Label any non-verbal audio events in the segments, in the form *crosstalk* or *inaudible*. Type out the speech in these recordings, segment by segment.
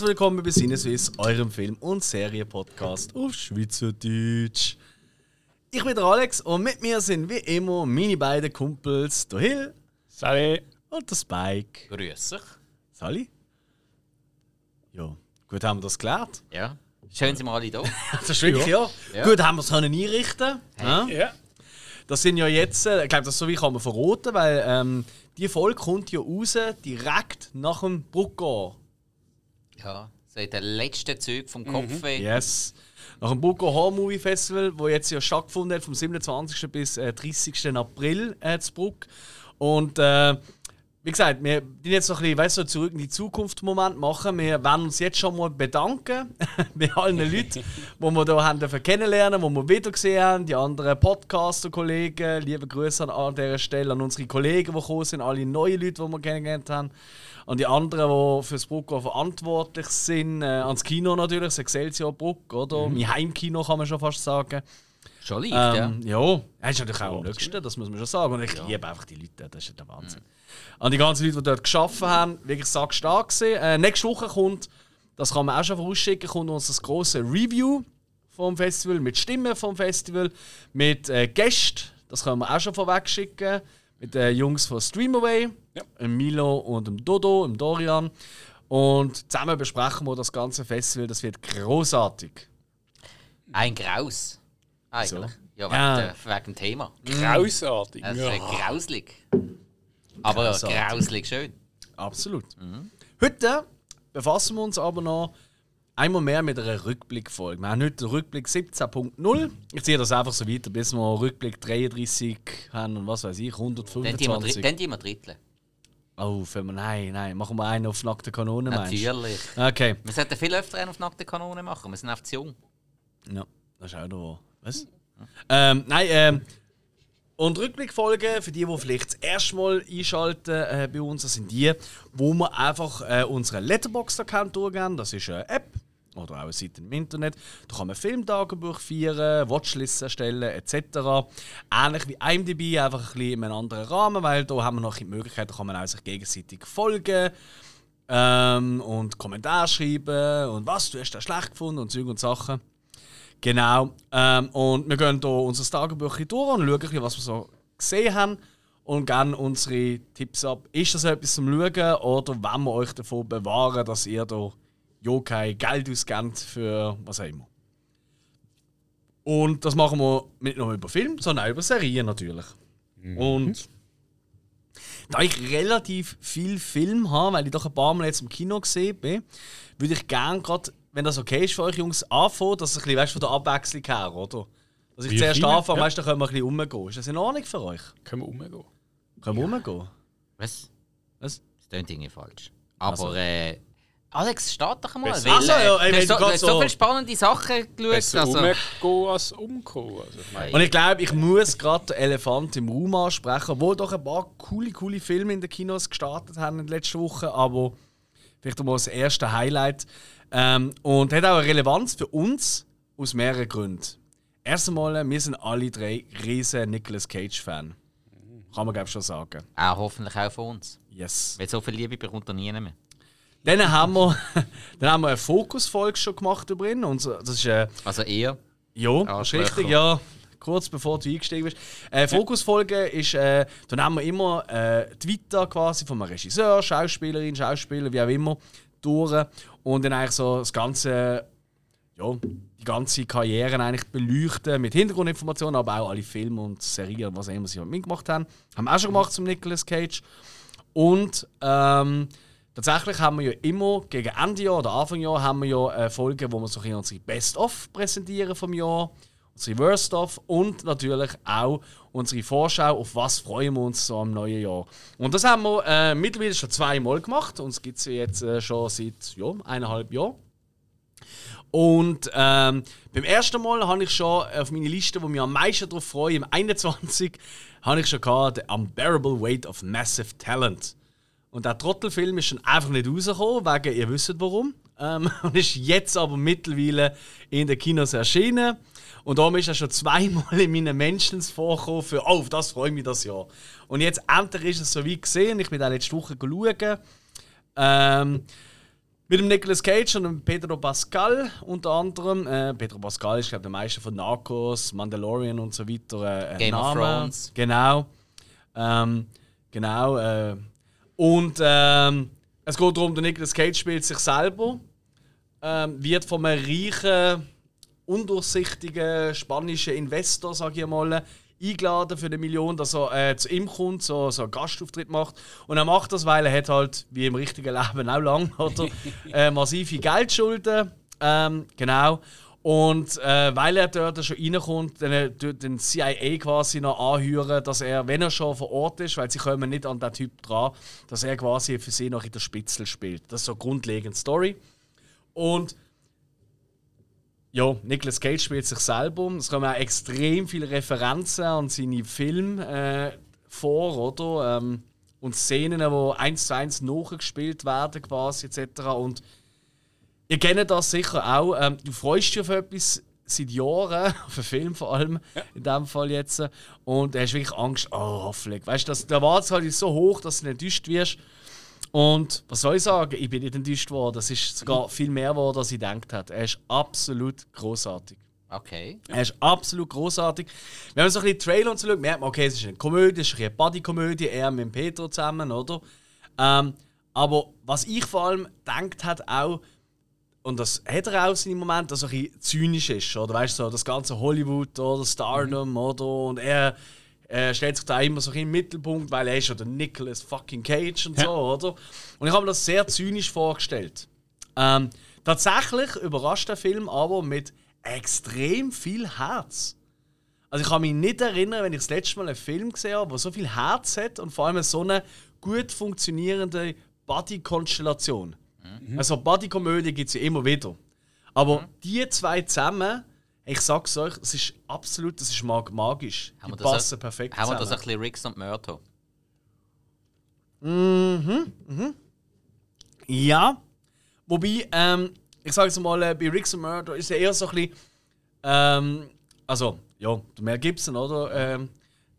Herzlich willkommen bei Sinneswiss, eurem Film- und Serienpodcast auf Schweizerdeutsch. Ich bin der Alex und mit mir sind wie immer meine beiden Kumpels, der Hill Salut. und der Spike. Grüß dich. Sali? Ja, gut haben wir das geklärt. Ja. Schön sind wir alle da. *laughs* Das ist wirklich, ja. Ja. Gut haben wir es können einrichten ja? Ja. Das sind ja jetzt, äh, ich glaube, das so wie kann man verraten, weil ähm, die Folge kommt ja raus direkt nach dem Bruckgau. Ja. So in den letzten Zügen vom Kopf. weg. Yes. Nach dem Bruckgau Horror Movie Festival, wo jetzt ja stattgefunden hat, vom 27. bis äh, 30. April äh, zu Bruck. Und äh, wie gesagt, wir die jetzt noch ein bisschen weißt, du, zurück in die Zukunft Moment machen. Wir werden uns jetzt schon mal bedanken *laughs* bei allen *laughs* Leuten, die wir hier haben kennenlernen, die wir wieder gesehen haben, die anderen Podcaster-Kollegen. Liebe Grüße an dieser Stelle an unsere Kollegen, die gekommen sind, alle neuen Leute, die wir kennengelernt haben. An die anderen, die für das Bruck verantwortlich sind. Äh, ans Kino natürlich, das Excelsior Bruck, oder? Mein Heimkino kann man schon fast sagen. Schon leicht, ja. Ähm, ja, er ist natürlich auch am nächsten, das muss man schon sagen. Und ich liebe einfach die Leute, das ist ja der Wahnsinn. An die ganzen Leute, die dort geschaffen haben, wirklich sackstark gesehen. Äh, nächste Woche kommt, das kann man auch schon vorausschicken, kommt uns das große Review vom Festival mit Stimmen vom Festival, mit äh, Gästen, das können wir auch schon vorweg schicken, mit den Jungs von Streamaway, Ja. dem Milo und dem Dodo, dem Dorian. Und zusammen besprechen wir das ganze Festival, das wird großartig. Ein Graus. Eigentlich. So. Ja, wegen, Ja. Der, wegen dem Thema. Grausartig. Es Ja. ist grauslig. Aber grauslig schön. Absolut. Heute befassen wir uns aber noch einmal mehr mit einer Rückblickfolge. Wir haben heute den Rückblick 17.0. Ich ziehe das einfach so weiter, bis wir Rückblick 33 haben und was weiß ich, Dann tun wir, 125. dann tun wir. Oh, für wir, nein, nein, machen wir einen auf nackte Kanone, meinst? Natürlich. Okay. Wir sollten viel öfter einen auf nackte Kanone machen. Wir sind einfach zu jung. Ja, das ist auch noch. Was? Ähm, nein, ähm, und Rückblickfolgen, für die, die vielleicht das erste Mal einschalten äh, bei uns, das sind die, wo wir einfach äh, unseren Letterboxd-Account durchgehen. Das ist eine App oder auch eine Seite im Internet. Da kann man Filmtagebuch feiern, Watchlists erstellen etc. Ähnlich wie IMDb, einfach ein bisschen in einem anderen Rahmen, weil da haben wir noch die Möglichkeit, da kann man auch sich gegenseitig folgen ähm, und Kommentare schreiben und was, du hast das schlecht gefunden und Zeug und Sachen. Genau. Ähm, und wir gehen hier unser Tagebuch durch und schauen, was wir so gesehen haben und geben unsere Tipps ab. Ist das etwas zum Schauen oder wollen wir euch davon bewahren, dass ihr da ja kein Geld ausgebt für was auch immer? Und das machen wir nicht nur über Film, sondern auch über Serien natürlich. Und da ich relativ viel Film habe, weil ich doch ein paar Mal jetzt im Kino gesehen bin, würde ich gerne gerade, wenn das okay ist für euch Jungs, anfangen, dass ich ein bisschen weißt, von der Abwechslung her, oder? Dass ich Wie zuerst Filme? anfange, Ja. weißt du, dann können wir ein bisschen rumgehen. Ist das in Ordnung für euch? Können wir umgehen? Können wir rumgehen? Was? Was? Das klingt irgendwie falsch. Aber Also. äh, Alex, start doch mal. Weil, Ach so, ja, ey, du hast so, du hast so so- viele spannende Sachen geschaut. Besser Also, umgehen als umkommen. Also, ich Und ich glaube, ich muss gerade den Elefant im Raum ansprechen, obwohl doch ein paar coole, coole Filme in den Kinos gestartet haben in der letzten Woche, aber vielleicht mal das erste Highlight. Ähm, und hat auch eine Relevanz für uns aus mehreren Gründen. Erst einmal, wir sind alle drei riesen Nicolas Cage-Fan. Kann man, glaube ich, schon sagen. auch hoffentlich auch von uns. Yes. Weil so viel Liebe bekommt er nie mehr. Dann haben wir, *laughs* dann haben wir eine Fokus-Folge schon gemacht über ihn. Und das ist äh, Also eher. Ja, das ist richtig, ja. Kurz bevor du eingestiegen bist. Äh, Fokusfolge ist, äh, dann haben wir immer äh, Vita quasi von einem Regisseur, Schauspielerin, Schauspieler, wie auch immer, durch. Und dann eigentlich so das ganze, ja, die ganze Karriere eigentlich beleuchten mit Hintergrundinformationen, aber auch alle Filme und Serien, was auch immer sie mitgemacht haben. Haben wir auch schon gemacht zum Nicolas Cage. Und ähm, tatsächlich haben wir ja immer gegen Ende Jahr oder Anfang Jahr haben wir ja äh, Folgen, wo wir so ein unsere Best-of präsentieren vom Jahr, unsere Worst-of und natürlich auch unsere Vorschau, auf was freuen wir uns so im neuen Jahr. Und das haben wir äh, mittlerweile schon zweimal gemacht. Uns gibt es jetzt äh, schon seit ja, eineinhalb Jahren. Und ähm, beim ersten Mal habe ich schon auf meine Liste, wo mich am meisten darauf freue, im 21, habe ich schon gehabt, The Unbearable Weight of Massive Talent. Und der Trottelfilm ist schon einfach nicht rausgekommen, wegen, ihr wisst warum. Ähm, *laughs* und ist jetzt aber mittlerweile in den Kinos erschienen. Und darum ist er schon zweimal in meinen Mentions vorgekommen für, oh, auf das freue ich mich das Jahr. Und jetzt endlich ist es so wie gesehen, ich bin da letzte Woche schauen. Ähm, Mit dem Nicolas Cage und dem Pedro Pascal unter anderem. Äh, Pedro Pascal ist, glaube ich, der Meister von Narcos, Mandalorian und so weiter. Äh, ein Game of Name. Thrones. Genau. Ähm, genau. Äh, und ähm, es geht darum, der Nicolas Cage spielt sich selber, ähm, wird von einem reichen, undurchsichtigen spanischen Investor, sage ich mal, eingeladen für eine Million, dass er äh, zu ihm kommt, so, so einen Gastauftritt macht. Und er macht das, weil er hat halt, wie im richtigen Leben auch lang, *laughs* oder, äh, massive Geldschulden. Ähm, genau. Und äh, weil er dort schon reinkommt, dann äh, tut den CIA quasi noch anhören, dass er, wenn er schon vor Ort ist, weil sie kommen nicht an den Typ dran, dass er quasi für sie noch in der Spitzel spielt. Das ist so eine grundlegende Story. Und ja, Nicolas Cage spielt sich selber. Es kommen auch extrem viele Referenzen an seine Filme äh, vor, oder? Ähm, und Szenen, die eins zu eins nachgespielt werden, quasi, etc. Und ihr kennt das sicher auch. Ähm, du freust dich auf etwas seit Jahren, *laughs* auf einen Film vor allem, in dem Fall jetzt. Und du hast wirklich Angst, oh, hoffentlich. Weißt du, der Erwartungshaltung ist so hoch, dass du nicht enttäuscht wirst. Und was soll ich sagen? Ich bin nicht enttäuscht worden. Das ist sogar viel mehr geworden, als ich gedacht habe. Er ist absolut großartig. Okay. Er ist absolut großartig. Wenn man so ein bisschen Trailer und so schaut, merkt man, okay, es ist eine Komödie, es ist eine Buddy-Komödie, er mit dem Petro zusammen, oder? Ähm, aber was ich vor allem gedacht hat auch, und das hat er auch seine Momente, dass er ein bisschen zynisch ist, oder weißt du, so, das ganze Hollywood oder Stardom, oder? Und er äh, stellt sich da immer so in den Mittelpunkt, weil er ist ja der Nicolas fucking Cage und so, oder? Und ich habe mir das sehr zynisch vorgestellt. Ähm, tatsächlich überrascht der Film aber mit extrem viel Herz. Also ich kann mich nicht erinnern, wenn ich das letzte Mal einen Film gesehen habe, der so viel Herz hat und vor allem so eine gut funktionierende Buddy-Konstellation. Also Buddy-Komödie gibt es ja immer wieder. Aber die zwei zusammen, ich sag's euch, es ist absolut, das ist mag magisch. Haben die wir das, passen perfekt haben wir das ein zusammen. bisschen Ricks und Murto? Ja. Wobei, ähm, ich sage jetzt mal, äh, bei Ricks and Murder ist er eher so ein bisschen. Ähm, also, ja, der Mel Gibson, oder? Ähm,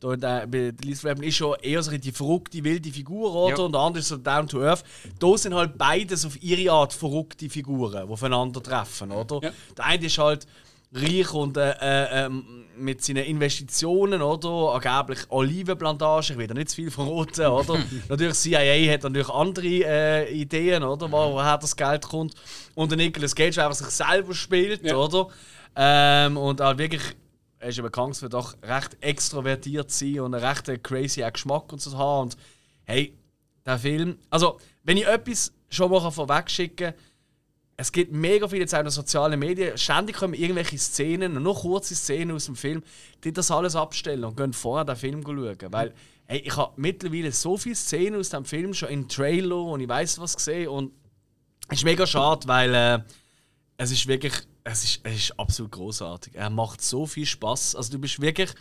der, bei Lisa Raven ist schon eher so die verrückte, wilde Figur, oder? Ja. Und der andere ist so down to earth. Da sind halt beides auf ihre Art verrückte Figuren, die aufeinandertreffen, oder? Ja. Der eine ist halt reich und äh, äh, ähm, mit seinen Investitionen, oder? Angeblich Olivenplantage, ich will da nicht zu viel verraten, oder? *laughs* natürlich, CIA hat natürlich andere äh, Ideen, oder? Wo, woher das Geld kommt. Und der Nicolas Cage, der einfach sich selber spielt, Ja. oder? Ähm, und halt wirklich, er ist ja bekannt für doch recht extrovertiert sein und einen recht crazy Geschmack und so haben. Und hey, der Film, also, wenn ich etwas schon mal vorwegschicken kann, es gibt mega viele jetzt auch in den sozialen Medien. Ständig kommen irgendwelche Szenen, nur kurze Szenen aus dem Film, die das alles abstellen und gehen vorher den Film schauen. Weil hey, ich habe mittlerweile so viele Szenen aus dem Film schon im Trailer und ich weiß was gesehen und es ist mega schade, weil äh, es ist wirklich, es ist, es ist absolut großartig. Er macht so viel Spaß. Also du bist wirklich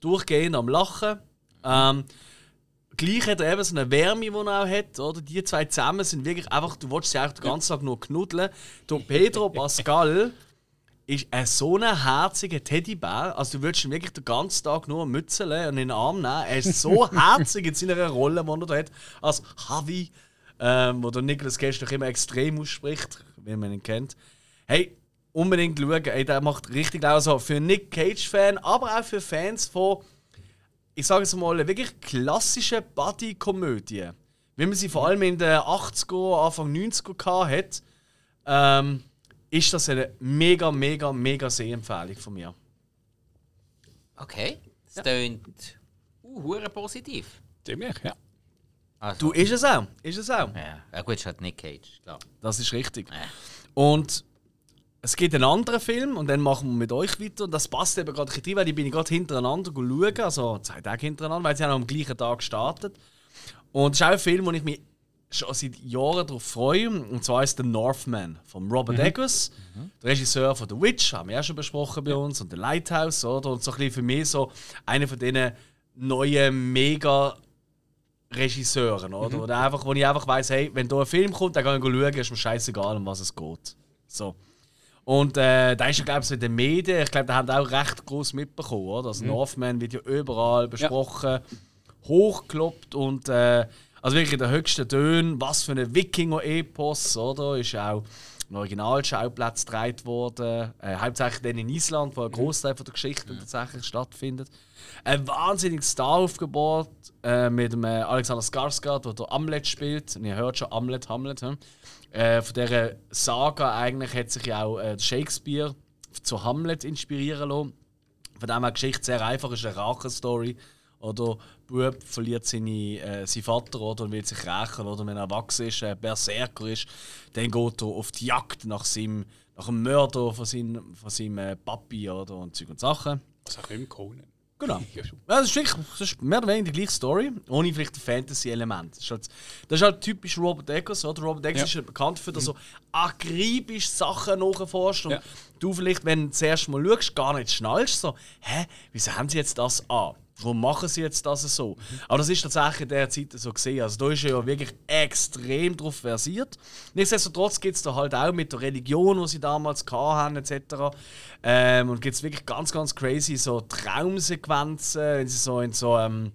durchgehend am Lachen. Ähm, gleich hat er eben so eine Wärme, die er auch hat. Oder? Die zwei zusammen sind wirklich einfach, du willst sie auch den ganzen Tag nur knuddeln. Der Pedro Pascal ist ein so ein herziger Teddybär. Also du würdest ihn wirklich den ganzen Tag nur mützeln und in den Arm nehmen. Er ist so *laughs* herzig in seiner Rolle, die er da hat, als Javi, ähm, wo der Nicolas Cage doch immer extrem ausspricht, wie man ihn kennt. Hey, unbedingt schauen. Ey, der macht richtig laut. Also für Nick Cage-Fan, aber auch für Fans von ich sage es mal, wirklich klassische Buddy-Komödie. Wie man sie vor allem in den 80er, Anfang 90er gehabt hat, ähm, ist das eine mega, mega, mega Sehempfehlung von mir. Okay. Das tönt uh, hure positiv. Ziemlich, ja. Also, Du, ist es auch. Ist es auch. ja. ja, gut, ist halt Nick Cage, klar. Das ist richtig. Ja. Und es gibt einen anderen Film und dann machen wir mit euch weiter. Und das passt eben gerade rein, weil die bin ich gerade hintereinander schauen, also zwei Tage hintereinander, weil sie haben am gleichen Tag gestartet. Und es ist auch ein Film, wo ich mich schon seit Jahren darauf freue. Und zwar ist The Northman von Robert Eggers, der Regisseur von The Witch, haben wir ja schon besprochen bei uns, und The Lighthouse, oder? Und so ein bisschen für mich so einer von diesen neuen mega Regisseuren, oder? Oder einfach, wo ich einfach weiss, hey, wenn da ein Film kommt, dann kann ich schauen, ist mir scheißegal, um was es geht. So. Und äh, da ist ja, glaube ich, so in den Medien, ich glaube, da haben auch recht groß mitbekommen, oder? Also Northman wird ja überall besprochen, hochgelobt und äh, Also wirklich der höchsten Töne, was für ein Wikinger-Epos, oder? Ist auch ein Originalschauplatz gedreht worden. Äh, hauptsächlich dann in Island, wo ein Großteil von der Geschichte tatsächlich stattfindet. Ein wahnsinniges Star-Aufgebot äh, mit dem äh, Alexander Skarsgård, der Hamlet spielt. Und ihr hört schon Hamlet, Hamlet. Hm? Äh, von dieser Saga eigentlich hat sich ja auch äh, Shakespeare zu Hamlet inspirieren lassen. Von dem her die Geschichte sehr einfach ist eine Rache-Story. Oder Bub verliert seine, äh, seinen Vater oder, und will sich rächen. Oder wenn er erwachsen ist, äh, Berserker ist, dann geht er auf die Jagd nach, seinem, nach dem Mörder von seinem, von seinem äh, Papi oder, und Zeug und Sachen. Das ist auch im Conan. Genau. Das, ist wirklich, das ist mehr oder weniger die gleiche Story, ohne vielleicht ein Fantasy-Element. Das, ist halt- das ist halt typisch Robert Eggers. Oder? Robert Eggers Ja. ist ja bekannt dafür, dass er so akribisch Sachen nachforscht und Ja. du vielleicht, wenn du das erste Mal schaust, gar nicht schnallst, so, hä, wieso haben sie jetzt das an? Warum machen sie jetzt das so? Aber das ist tatsächlich in dieser Zeit so gesehen. Also da ist er ja wirklich extrem drauf versiert. Nichtsdestotrotz gibt es da halt auch mit der Religion, die sie damals hatten, etc. Ähm, und gibt es wirklich ganz, ganz crazy so Traumsequenzen, wenn sie so in so ähm,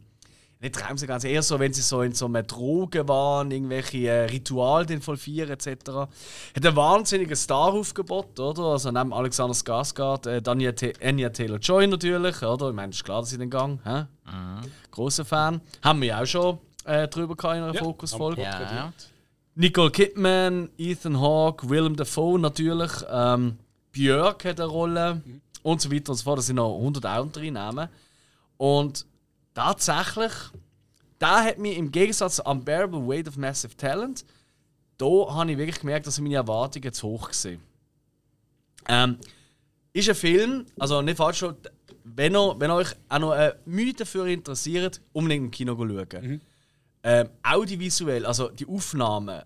nicht Traumsequenzen, eher so, wenn sie so in so einem Drogen waren, irgendwelche äh, Rituale den vollführen etc. Hat einen wahnsinnigen Star-Aufgebot, oder? Also neben Alexander Skarsgård, äh, Ta- Anya Taylor-Joy natürlich, oder? Ich meine, ist klar, dass sie den Gang, hä? Großer Fan. Haben wir ja auch schon äh, drüber gehabt in einer Ja, Fokusfolge. Ja. Nicole Kidman, Ethan Hawke, Willem Dafoe natürlich, ähm, Björk hat eine Rolle und so weiter und so fort. Das sind noch 100 andere Namen. Und tatsächlich, da hat mich im Gegensatz zu Unbearable Weight of Massive Talent, da habe ich wirklich gemerkt, dass meine Erwartungen zu hoch waren. Ähm, ist ein Film, also nicht falsch, wenn, ihr, wenn euch auch noch eine Mühe dafür interessiert, unbedingt im Kino schauen. Ähm, audiovisuell, also die Aufnahmen,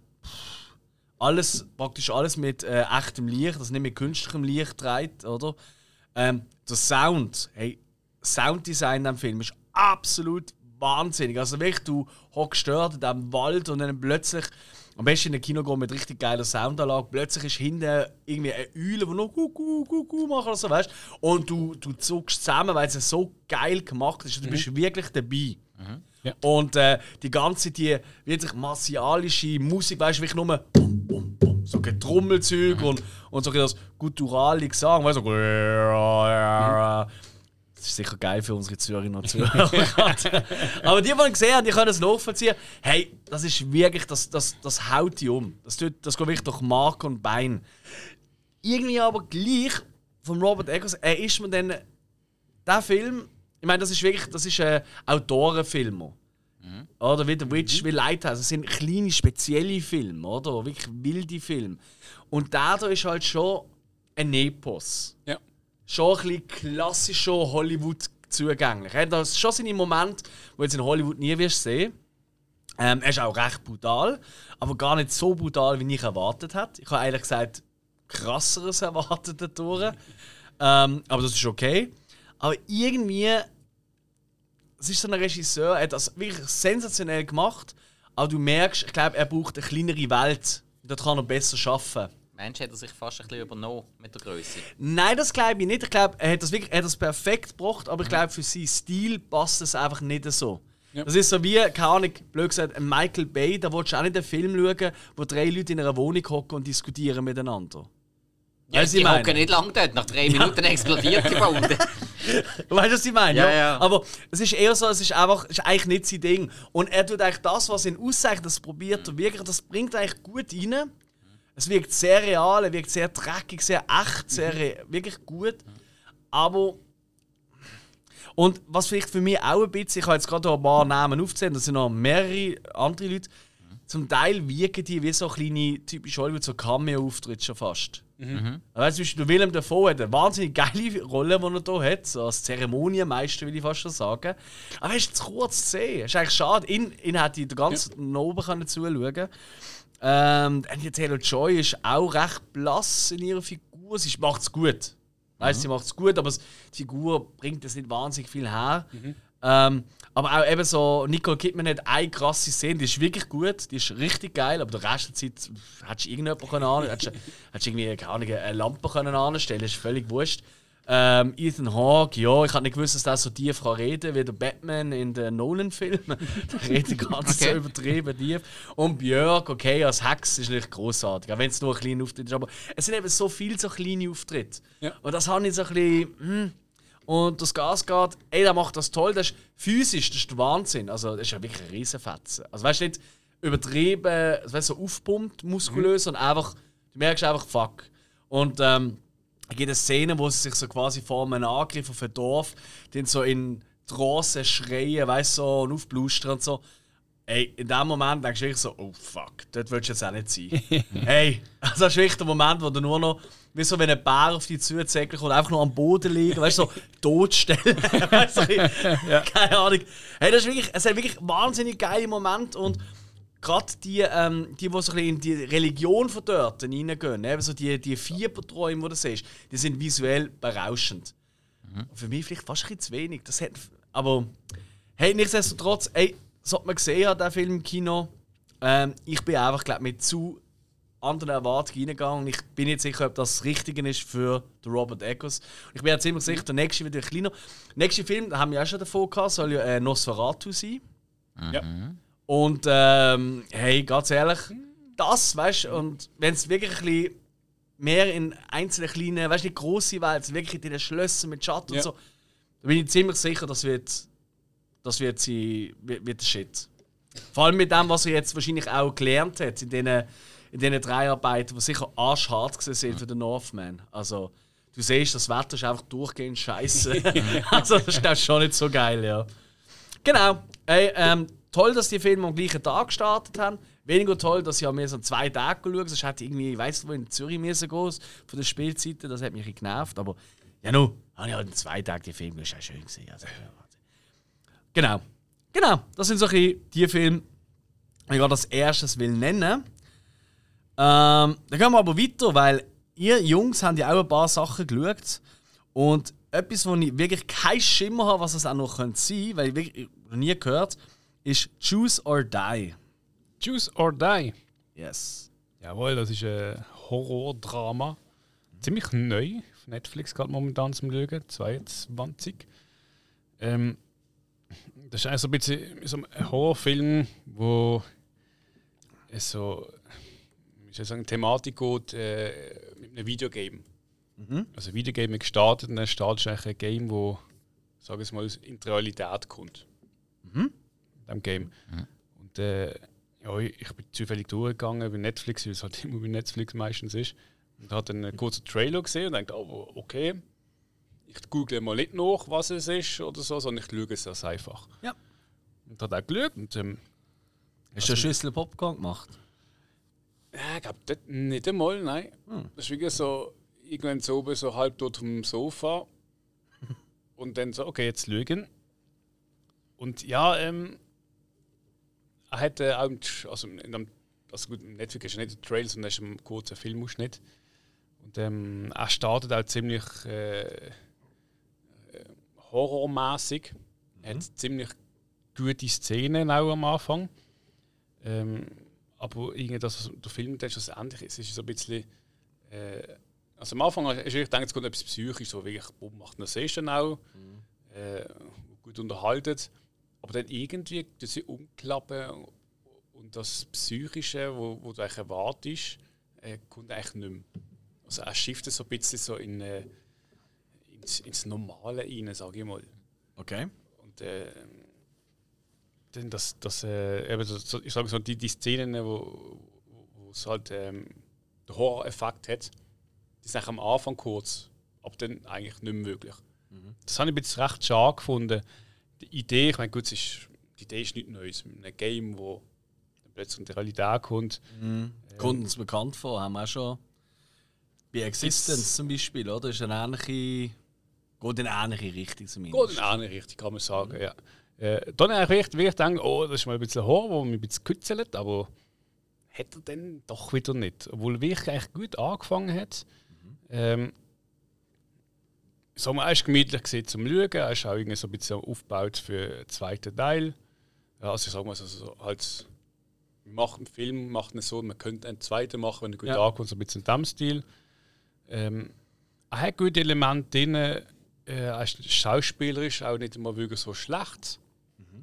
alles, praktisch alles mit äh, echtem Licht, also nicht mit künstlichem Licht dreht, oder? Ähm, der Sound, hey, Sounddesign in diesem Film ist absolut wahnsinnig. Also wirklich, du hockst dort in diesem Wald und dann plötzlich, am besten in ein Kino gehen mit richtig geiler Soundanlage, plötzlich ist hinten irgendwie eine Eule, die noch gu, gu, gu, gu macht oder so, weißt Und du, du zuckst zusammen, weil es so geil gemacht ist. Du bist wirklich dabei. Ja. Und äh, die ganze, die wirklich martialische Musik, weißt du, wirklich nur bum, bum, bum, so Getrommelzeug und, und so das gutturale Gesang, weißt du, so. Das ist sicher geil für unsere Zürcher und Zuhörer. *laughs* Aber die, die ihn gesehen haben, die können es nachvollziehen. Hey, das ist wirklich, das, das, das haut die um. Das, tut, das geht wirklich durch Mark und Bein. Irgendwie aber gleich von Robert Eggers, er ist mir dann der Film, ich meine, das ist wirklich, das ist ein Autorenfilm. Oder wie The Witch, wie Lighthouse. Das sind kleine, spezielle Filme, oder? Wirklich wilde Filme. Und der da ist halt schon ein Epos. Ja. Schon ein bisschen klassischer Hollywood zugänglich. Er hat schon seine Momente, wo du in Hollywood nie wirst sehen. Ähm, er ist auch recht brutal, aber gar nicht so brutal, wie ich erwartet hätte. Ich habe ehrlich gesagt krasseres erwartet. Ähm, aber das ist okay. Aber irgendwie, es ist so ein Regisseur, er hat das wirklich sensationell gemacht, aber du merkst, ich glaube, er braucht eine kleinere Welt. Dort kann er besser arbeiten. Mensch, hat er sich fast ein bisschen übernommen mit der Größe. Nein, das glaube ich nicht. Ich glaube, er hat das wirklich er hat das perfekt gebracht, aber ich glaube, für seinen Stil passt es einfach nicht so. Ja. Das ist so wie, keine Ahnung, blöd gesagt, ein Michael Bay, da willst du auch nicht einen Film schauen, wo drei Leute in einer Wohnung hocken und diskutieren miteinander. Ja, Weißt die hocken nicht lang dort. Nach drei Minuten explodiert die Bunde. *laughs* Weißt du, was ich meine? Ja, ja. Aber es ist eher so, es ist einfach, es ist eigentlich nicht sein Ding. Und er tut eigentlich das, was ihn auszeichnet, das probiert er wirklich, das bringt eigentlich gut rein. Es wirkt sehr real, er wirkt sehr dreckig, sehr echt, sehr re- wirklich gut. Aber. Und was vielleicht für mich auch ein bisschen, ich habe jetzt gerade ein paar Namen aufgezählt, das sind noch mehrere andere Leute. Zum Teil wirken die wie so kleine, typisch Hollywood, so Cameo-Auftritte schon fast. Weißt du, zum Beispiel der Willem Dafoe hat eine wahnsinnig geile Rolle, die er hier hat, so als Zeremonienmeister, will ich fast schon sagen. Aber er ist zu kurz zu sehen. ist eigentlich schade. Ihn, ihn hätte ich den ganzen ja. oben können zuschauen ähm, Anya Taylor-Joy ist auch recht blass in ihrer Figur. Sie macht es gut. Weißt, Sie macht es gut, aber die Figur bringt es nicht wahnsinnig viel her. Ähm, aber auch eben so, Nicole Kidman hat eine krasse Szene, die ist wirklich gut, die ist richtig geil, aber den Rest der Zeit hättest du irgendjemanden können an, hättest, du- hättest du irgendwie keine Ahnung, eine Lampe können anstellen, ist völlig wurscht. Ähm, Ethan Hawke, ja, ich habe nicht gewusst, dass der so tief kann reden wie der Batman in den Nolan-Filmen. *laughs* der redet ganz Okay. so übertrieben tief. Und Björk, okay, als Hex ist natürlich großartig, auch wenn es nur ein kleiner Auftritt ist. Aber es sind eben so viele so kleine Auftritte. Ja. Und das habe ich so ein bisschen. Hm. Und das Gasgard, ey, der macht das toll. Das ist physisch, das ist der Wahnsinn. Also, das ist ja wirklich ein Riesenfetzen. Also, weißt du, nicht übertrieben, weißt, so aufpumpt, muskulös, sondern einfach, du merkst einfach, fuck. Und ähm, es gibt eine Szene, wo sie sich so quasi vor einem Angriff auf ein Dorf, den so in Trance schreien, weißt so, und aufblustern und so. Ey, in dem Moment denkst du wirklich so, oh fuck, dort willst du jetzt auch nicht sein. *laughs* hey, also das ist wirklich der Moment, wo du nur noch, wie so wenn ein Bär auf dich zuzäckelt und einfach nur am Boden liegen, weißt du, so *laughs* totstellen. *laughs* weißt du, keine Ahnung. Hey, das ist wirklich, es hat wirklich wahnsinnig geile Momente und gerade die, ähm, die, die so ein bisschen in die Religion von dort reingehen, eben so die, die Fieberträume, die du siehst, die sind visuell berauschend. Und Für mich vielleicht fast ein bisschen zu wenig. Das hat, aber hey, nichtsdestotrotz, ey, das hat man gesehen hat, der Film im Kino. Ähm, ich bin einfach, glaube mit zu anderen Erwartungen reingegangen. Ich bin nicht sicher, ob das das Richtige ist für den Robert Eggers. Ich bin ja ziemlich sicher, der nächste wird ein kleiner. Der nächste Film, da haben wir ja schon davon gehabt, soll ja äh, Nosferatu sein. Ja. Und ähm, hey, ganz ehrlich, das, weißt du, und wenn es wirklich ein bisschen mehr in einzelnen kleinen, weißt du, nicht grosse Welt, wirklich in den Schlössern mit Schatten Ja. und so, da bin ich ziemlich sicher, das wird, das wird, sie, wird, wird der Shit. Vor allem mit dem, was er jetzt wahrscheinlich auch gelernt hat in diesen, in diesen drei Arbeiten, die sicher arschhart gewesen sind für den Northman. Also, du siehst, das Wetter ist einfach durchgehend scheiße. *laughs* also, das ist schon nicht so geil, ja. Genau. Ey, ähm, toll, dass die Filme am gleichen Tag gestartet haben. Weniger toll, dass ich mir so zwei Tage geschaut Sonst hätte ich irgendwie, ich weiss nicht, wo in Zürich müssen gehen von der Spielzeiten. Das hat mich genervt. Aber ja, nu, habe ich halt in zwei Tagen die Filme. Das ist ja schön gesehen. Also, genau. Genau. Das sind so ein die Filme, die ich gerade als erstes will nennen. Ähm, dann gehen wir aber weiter, weil ihr Jungs habt ja auch ein paar Sachen geschaut. Und etwas, wo ich wirklich keinen Schimmer habe, was es auch noch sein könnte, weil ich wirklich noch nie gehört ist Choose or Die. Choose or Die. Yes. Jawohl, das ist ein Horrordrama. Ziemlich neu. Auf Netflix gerade momentan zum Schauen. 22. Ähm, das ist eigentlich so ein bisschen so ein Horrorfilm, wo es so wie soll ich sagen, Thematik geht äh, mit einem Videogame. Also ein Videogame gestartet und dann startet eigentlich ein Game, wo, sag ich mal, in die Realität kommt. In dem Game. Und äh, ja, ich ich bin zufällig durchgegangen bei Netflix, weil es halt immer bei Netflix meistens ist. Und habe dann einen kurzen Trailer gesehen und dachte, oh, okay, ich google mal nicht nach, was es ist oder so, sondern ich schaue es das einfach. Ja. Und hat auch geschaut und ähm, Hast du eine Schüssel Popcorn gemacht? ja, ich glaube, nicht einmal, nein. Das ist wirklich so, irgendwann so oben, so halb dort am Sofa. *laughs* und dann so, okay, jetzt lügen. Und ja, ähm, er hat äh, auch, im also, in einem, also gut, im Netflix ist ja nicht der Trail, sondern es ist ein kurzer Filmausschnitt. Und ähm, er startet auch ziemlich äh, äh, horrormäßig. Er hat ziemlich gute Szenen auch am Anfang. Ähm, aber irgendwie das, was der Film das ist, was ähnlich ist, ist so ein bisschen. Äh, also am Anfang ist ich denke, es kommt etwas psychisch, so wirklich, boom, macht eine Session auch, äh, gut unterhalten. Aber dann irgendwie das umklappen und das Psychische, wo, wo du eigentlich erwartest, äh, kommt eigentlich nicht mehr. Also er shiftet so ein bisschen so in, äh, ins, ins Normale rein, sage ich mal. Okay. Und äh, dann das, das, äh, eben so, ich sage so, die, die Szenen, wo, wo, es halt ähm, den Horror-Effekt hat, die sind am Anfang kurz, aber dann eigentlich nicht mehr möglich. Das habe ich jetzt recht schade gefunden. Die Idee, ich meine, gut, ist, die Idee ist nichts Neues. Mit einem Game, wo plötzlich in die Realität kommt. Kommt uns bekannt vor, haben wir auch schon. Bei Existence zum Beispiel, oder? Ist eine ähnliche. Geht in eine ähnliche Richtung zumindest. Geht in eine Richtung, kann man sagen, ja. Äh, dann habe ich wirklich, gedacht, oh, das ist mal ein bisschen Horror, wo mich ein bisschen gekützelt, aber hat er dann doch wieder nicht. Obwohl wirklich eigentlich gut angefangen hat. Ähm, so, er ist gemütlich gewesen zum Schauen, er ist auch irgendwie so ein bisschen aufgebaut für den zweiten Teil. Also ich sage mal so, halt, wir machen einen Film, machen es so, man könnte einen zweiten machen, wenn er gut Ja. ankommt, so ein bisschen in diesem Stil. Ähm, er hat gute Elemente drin. Äh, er ist schauspielerisch auch nicht immer wirklich so schlecht.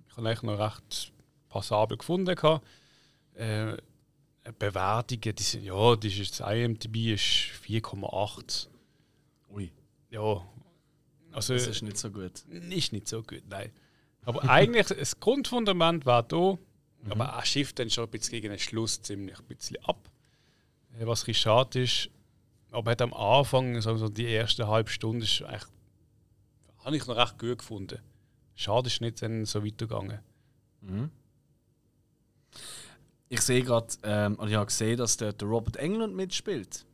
Ich habe eigentlich noch recht passabel gefunden. Äh, Bewertungen, die sind, ja, das ist, das IMDb ist 4,8. Ui, Ja, also das ist nicht so gut. ist nicht so gut, nein. Aber *laughs* eigentlich, das Grundfundament war da, aber er schifft dann schon ein bisschen gegen den Schluss ziemlich ein bisschen ab. Äh, Was ein schade ist, aber hat am Anfang, sagen wir so die erste halbe Stunde, ist eigentlich, habe ich noch recht gut gefunden. Schade ist nicht dann so weitergegangen. Ich sehe gerade, ähm, ich habe gesehen, dass der, der Robert Englund mitspielt.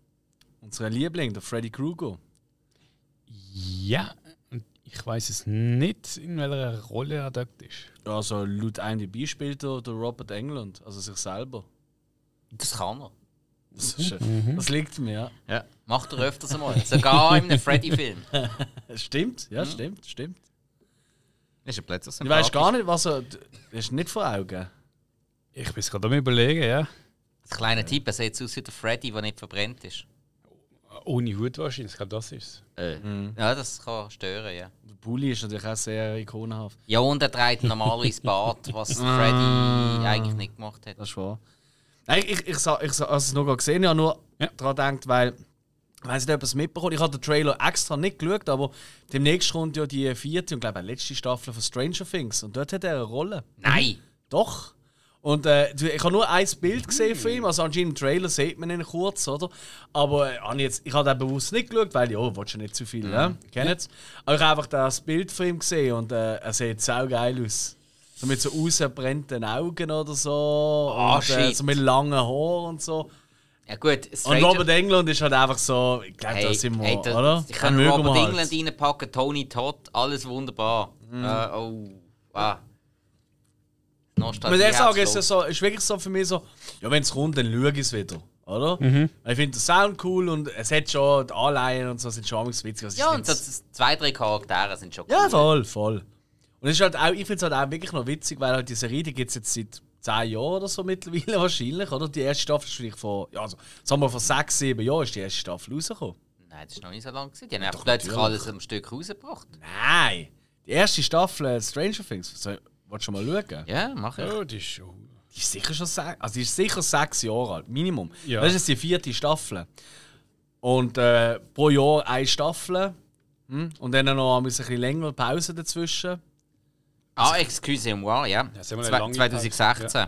Unser Liebling, der Freddy Krueger. Ja, ich weiß es nicht, in welcher Rolle er dort ist. Also laut IMDb spielt er der Robert Englund, also sich selber. Das kann er. Das, ist, äh, das liegt mir, ja. Ja. Macht er öfters einmal. Sogar in einem Freddy-Film. *laughs* Stimmt, ja, stimmt, stimmt. Ist ja plötzlich Ich weiß gar nicht, was er. Das ist nicht vor Augen. Ich bin es gerade am überlegen, ja. Das kleine Typ, er sieht aus wie der Freddy, der nicht verbrennt ist. Ohne Hut wahrscheinlich, ich glaube, das ist es. Äh. Ja, das kann stören, ja. Der Bully ist natürlich auch sehr ikonenhaft. Ja, und er trägt normalerweise Bart, was *laughs* Freddy eigentlich nicht gemacht hat. Das ist wahr. Nein, ich, ich, ich, ich, sa- also es noch gerade gesehen, ich habe nur Ja. daran gedacht, weil. Ich weiß nicht, ob es mitbekommen Ich habe den Trailer extra nicht geschaut, aber demnächst kommt ja die vierte und glaube ich letzte Staffel von Stranger Things. Und dort hat er eine Rolle. Nein! Doch. Und äh, ich habe nur ein Bild gesehen von ihm, also anscheinend im Trailer sieht man ihn kurz, oder? Aber äh, ich jetzt, ich habe den bewusst nicht geschaut, weil ja, willst du nicht zu viel, ja? Kennt's? Aber ich habe einfach das Bild von ihm gesehen und äh, er sieht sau geil aus. So mit so ausgebrannten Augen oder so. Ah, und, äh, so mit langen Haaren und so. Ja gut, Und Robert England ist halt einfach so, ich glaube, Hey, da sind wir, hey, da, oder? Ich kann Robert halt. England reinpacken, Tony Todd, alles wunderbar. Mhm. Äh, oh, wow. Nostalgie. Ich muss ehrlich sagen, hat's es ist, so, ist wirklich so für mich so, ja, wenn es kommt, dann schaue ich es wieder. Oder? Mhm. Ich finde den Sound cool und es hat schon die Anleihen und so sind schon witzig. Also Ja, und das, zwei, drei Charaktere sind schon ja, cool. voll, voll. Und es ist halt auch, ich finde es halt auch wirklich noch witzig, weil halt die Serie, die gibt es jetzt seit 10 Jahren oder so mittlerweile *laughs* wahrscheinlich, oder? Die erste Staffel ist vielleicht vor, ja, also, sagen wir vor 6, 7 Jahren ist die erste Staffel rausgekommen. Nein, das ist noch nicht so lange gewesen. Die haben einfach plötzlich alles am Stück rausgebracht. Nein! Die erste Staffel äh, Stranger Things, so, willst du schon mal schauen? Ja, mach ich. Ja, das ist schon. Die ist sicher schon sechs, also die ist sicher sechs Jahre alt, Minimum. Ja. Das ist die vierte Staffel. Und äh, pro Jahr eine Staffel. Hm? Und dann noch ein bisschen länger Pause dazwischen. Ah, ja. Ja, sind wir eine Zwei- lange 2016.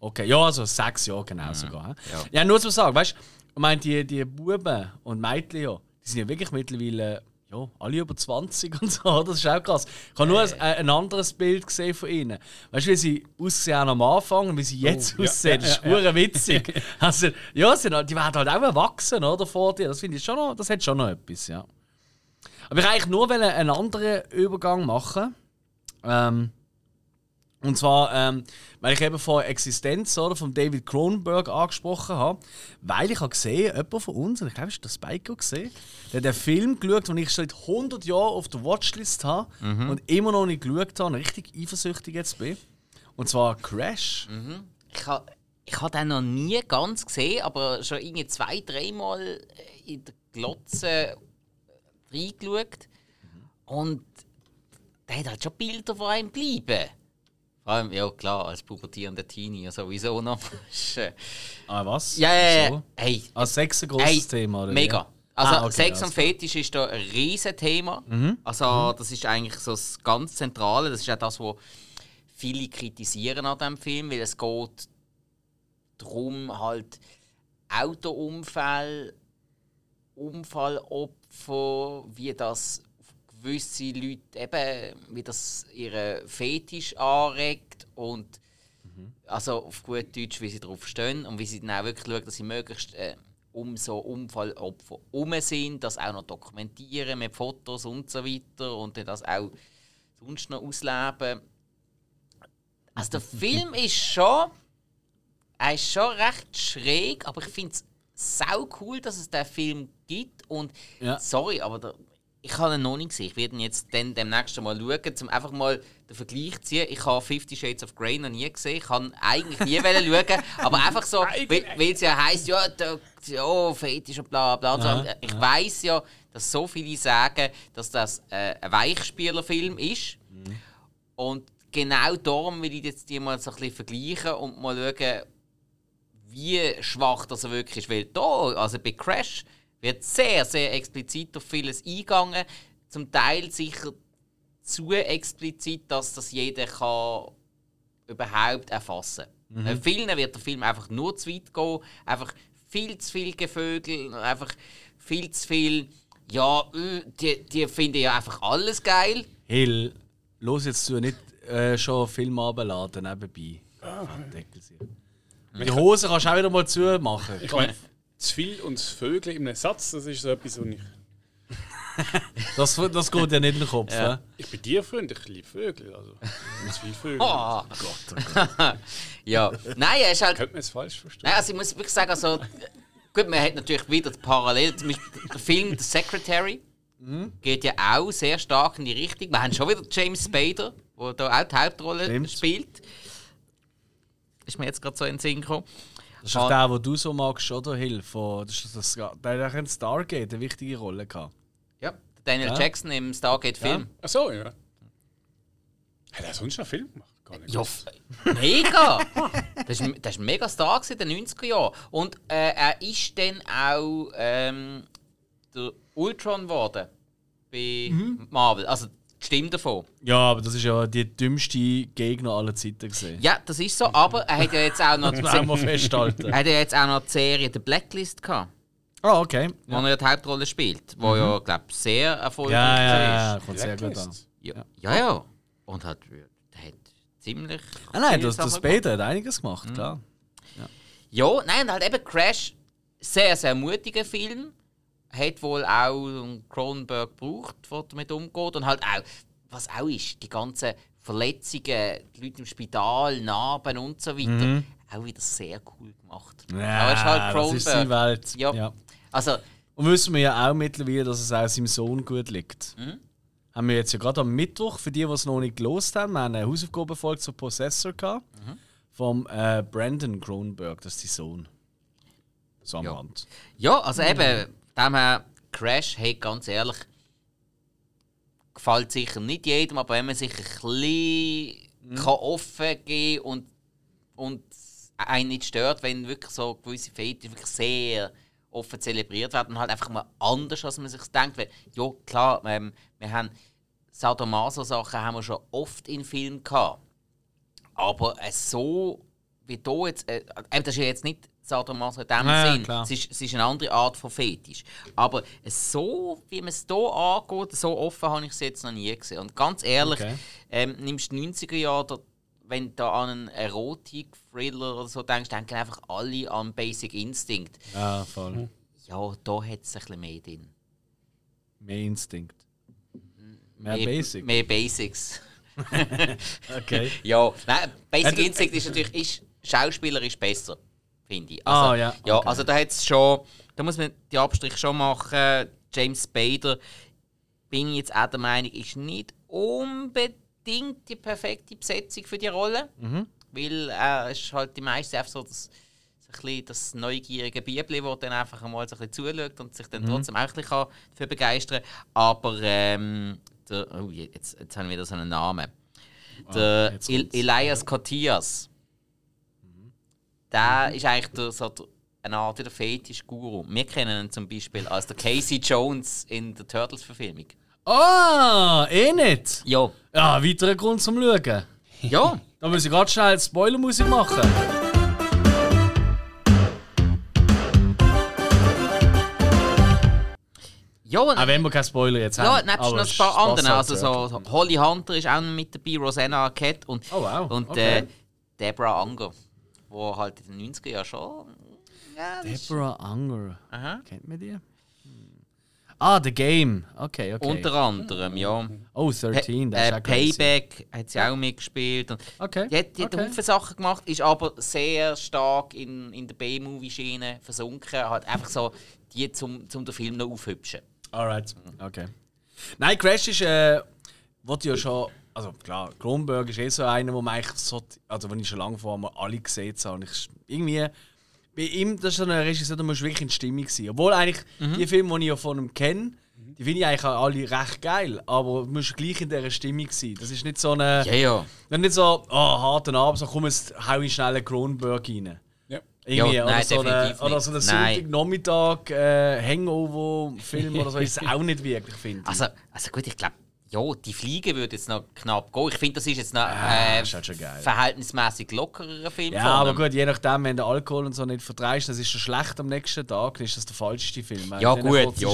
Okay, ja, also sechs Jahre genau sogar. hä? Ja. Ja. nur zu sagen, weißt du, ich meine, die, die Buben und Mädchen, ja, die sind ja wirklich mittlerweile ja, alle über 20 und so, *laughs* das ist auch krass. Ich habe nur ein, äh, ein anderes Bild gesehen von ihnen. Weißt du, wie sie aussehen am Anfang und wie sie jetzt Oh, ja, aussehen, das ist *laughs* ja, ja, witzig. Also, ja, sie sind, die werden halt auch erwachsen, oder, vor dir. Das finde ich schon noch, das hat schon noch etwas, ja. Aber ich eigentlich nur einen anderen Übergang machen. Ähm, und zwar, ähm, weil ich eben von Existenz oder, von David Cronenberg angesprochen habe. Weil ich habe gesehen, jemand von uns, und ich glaube, ist der Spike gesehen, der hat einen Film geschaut, den ich seit 100 Jahren auf der Watchlist habe und immer noch nicht geschaut habe und richtig eifersüchtig jetzt bin. Und zwar Crash. Ich habe ich ha den noch nie ganz gesehen, aber schon irgendwie zwei, dreimal in der Glotze reingeschaut. Und der hat halt schon Bilder von einem bleiben. Vor allem, ja klar, als pubertierender Teenie sowieso noch. *laughs* Äh, Ah, was? ja, ja, ja. Hey, Ah, Sex ein grosses hey, Thema, oder? mega. Also Ah, okay, Sex also. und Fetisch ist da ein riesen Thema. Also das ist eigentlich so das ganz Zentrale. Das ist auch das, was viele kritisieren an dem Film, weil es geht darum, halt Autounfälle, Unfallopfer, wie das gewisse Leute eben, wie das ihre Fetisch anregt und also auf gut Deutsch, wie sie darauf stehen und wie sie dann auch wirklich schauen, dass sie möglichst äh, um so Unfallopfer herum sind, das auch noch dokumentieren mit Fotos und so weiter und dann das auch sonst noch ausleben. Also der *laughs* Film ist schon, er ist schon recht schräg, aber ich finde es sau cool, dass es den Film gibt und Ja. sorry, aber der, ich habe ihn noch nicht gesehen. Ich werde ihn jetzt dann demnächst mal schauen, um einfach mal den Vergleich zu ziehen. Ich habe Fifty Shades of Grey noch nie gesehen. Ich kann eigentlich nie *laughs* schauen, aber einfach so, weil es ja heisst, ja, da, ja, Fetisch und bla bla. bla. Aha, ich weiß ja, dass so viele sagen, dass das äh, ein Weichspielerfilm ist. Und genau darum will ich jetzt die mal so ein bisschen vergleichen und mal schauen, wie schwach das er wirklich ist. Weil da, also bei Crash, wird sehr, sehr explizit auf vieles eingegangen. Zum Teil sicher zu explizit, dass das jeder kann überhaupt erfassen kann. Mhm. Vielen wird der Film einfach nur zu weit gehen, einfach viel zu viel Gevögel, einfach viel zu viel. Ja, äh, die, die finden ja einfach alles geil. Hill, los jetzt zu nicht äh, schon Film abladen nebenbei. Deckel sie. Die Hose kannst du auch wieder mal zumachen. Ich meine, zu viel und das Vögel in einem Satz, das ist so etwas, was ich. *laughs* Das, das geht ja nicht in den Kopf. Ja. Ich bin tierfreundlich, ich liebe Vögel. Also, zu viel Vögel. Ah, *laughs* ja. Nein, er ist halt. Könnte man es falsch verstehen? Nein, also ich muss wirklich sagen, also, gut, man hat natürlich wieder die Parallel. Zum Beispiel Der Film The Secretary geht ja auch sehr stark in die Richtung. Wir haben schon wieder James Spader, der da auch die Hauptrolle Stimmt. spielt. Ist mir jetzt gerade so in den Sinn gekommen. Das ist auch der, den du so magst, oder? Hill. Von, das ist das, der hat in Stargate eine wichtige Rolle gehabt. Ja, Daniel Ja. Jackson im Stargate-Film. Ach so, ja. Hat er sonst noch Film gemacht? Gar nicht. Ja, mega! *laughs* Das war das ist ein mega Star in den 90er Jahren. Und äh, er ist dann auch ähm, der Ultron geworden bei Marvel. Also Stimme davon. Ja, aber das ist ja die dümmste Gegner aller Zeiten gesehen. Ja, das ist so, aber er hat ja jetzt auch noch, *laughs* Das auch mal festhalten. er hat ja jetzt auch noch die Serie The Blacklist gehabt, Ah, okay. wo er ja die Hauptrolle spielt, wo ja, glaube sehr erfolgreich Ja, ja, war. ja, kommt sehr gut an. Ja, ja, ja. Und hat, der hat ziemlich. Ah, nein, das, das. Spader hat einiges gemacht, klar. Ja, nein, und halt eben Crash, sehr, sehr mutiger Film. Hat wohl auch Cronenberg gebraucht, der damit umgeht. Und halt auch, was auch ist, die ganzen Verletzungen, die Leute im Spital, Narben und so weiter. Auch wieder sehr cool gemacht. Aber es ist halt das ist Cronenberg. Welt. Ja. Ja. Also, Und wissen wir ja auch mittlerweile, dass es auch seinem Sohn gut liegt. Haben wir jetzt ja gerade am Mittwoch, für die, die es noch nicht gelost haben, wir haben eine Hausaufgabenfolge zu Possessor gehabt. Vom äh, Brandon Cronenberg, das ist sein Sohn. So am Ja. Rand. ja, also eben, dem her, Crash, hey, ganz ehrlich, gefällt sicher nicht jedem, aber wenn man sich ein bisschen kann offen geben und, und einen nicht stört, wenn wirklich so gewisse Fete wirklich sehr offen zelebriert werden und halt einfach mal anders, als man sich denkt. Weil, ja, klar, ähm, wir haben Sadomaso-Sachen haben wir schon oft in Filmen gehabt. Aber äh, so wie hier jetzt, äh, eben, das ist ja jetzt nicht Sadomaso in dem Ja, Sinn, klar. es ist, es ist eine andere Art von Fetisch. Aber so, wie man es hier angeht, so offen habe ich es jetzt noch nie gesehen. Und ganz ehrlich, Okay. ähm, nimmst du die 90er Jahre, wenn du da an einen Erotik-Thriller oder so denkst, denken einfach alle an Basic Instinct. Ja, voll. Ja, da hat es ein bisschen mehr drin. Mehr Instinkt. Mehr Basic. Mehr Basics. *laughs* Okay. *laughs* Ja, nein, Basic Instinct ist natürlich ist, schauspielerisch besser, finde ich. Ah, ja, Ja, okay. also da hat's schon, da muss man die Abstriche schon machen. James Spader, bin ich jetzt auch der Meinung, ist nicht unbedingt die perfekte Besetzung für die Rolle. Mhm. Weil er ist halt die meiste einfach so das, so ein das neugierige Bibli, das dann einfach einmal so ein bisschen zuschaut und sich dann Mhm. trotzdem auch ein bisschen kann dafür begeistern Aber ähm, der, oh, jetzt, jetzt haben wir wieder so einen Namen. Der Ah, El kommt's. Elias Kotias. Der ist eigentlich der, so der, eine Art der Fetisch-Guru. Wir kennen ihn zum Beispiel als der Casey Jones in der Turtles-Verfilmung. Ah, eh nicht. Ja. Ja, weiterer Grund zum Schauen. *laughs* Ja. Da muss ich gerade schnell Spoilermusik machen. Ja, und Auch wenn wir keinen Spoiler jetzt Ja, haben. nebst aber noch ein paar anderen. halt Also so, so Holly Hunter ist auch mit dabei, Rosanna Arquette und, Oh, wow. und Okay. äh, Deborah Unger, wo halt in den 90er Jahren schon. Ja, das ist- Deborah Unger. Aha. Kennt man die? Hm. Ah, The Game. Okay, okay. Unter anderem, ja. oh, 13, das ist äh, auch crazy. Payback hat sie auch mitgespielt. Und Okay. Die hat, die hat okay. Haufen Sachen gemacht, ist aber sehr stark in, in der B-Movie-Schiene versunken. Hat einfach so die zum, zum den Film noch aufhübschen. Alright, okay. Nein, Crash ist, äh, wollte ja schon. Also klar, Kronberg ist eh so einer, wo man eigentlich so, also wenn ich schon lange vor mir alle gesehen habe. Und ich irgendwie bei ihm, das ist so ein Regisseur, da musst du wirklich in Stimmung sein. Obwohl eigentlich die Filme, die ich ja von ihm kenne, die finde ich eigentlich alle recht geil. Aber du musst gleich in dieser Stimmung sein. Das ist nicht so eine. Ja, ja. Nicht so, oh, harten Abend, so komm, jetzt hau ich schnell einen Kronberg rein. Ja. Irgendwie, Ja, oder, nein, so eine, oder so einen Nein. Sonntagnachmittag äh, Hangover-Film oder so ist es *laughs* auch nicht wirklich, finde ich. Also, also gut, ich glaube, ja, die Fliege würde jetzt noch knapp gehen. Ich finde, das ist jetzt noch Ah, äh, ist halt verhältnismäßig lockerer Film. ja, aber gut, je nachdem, wenn du Alkohol und so nicht vertreibst, das ist schon schlecht am nächsten Tag, dann ist das der falscheste Film. Ja, gut, ja.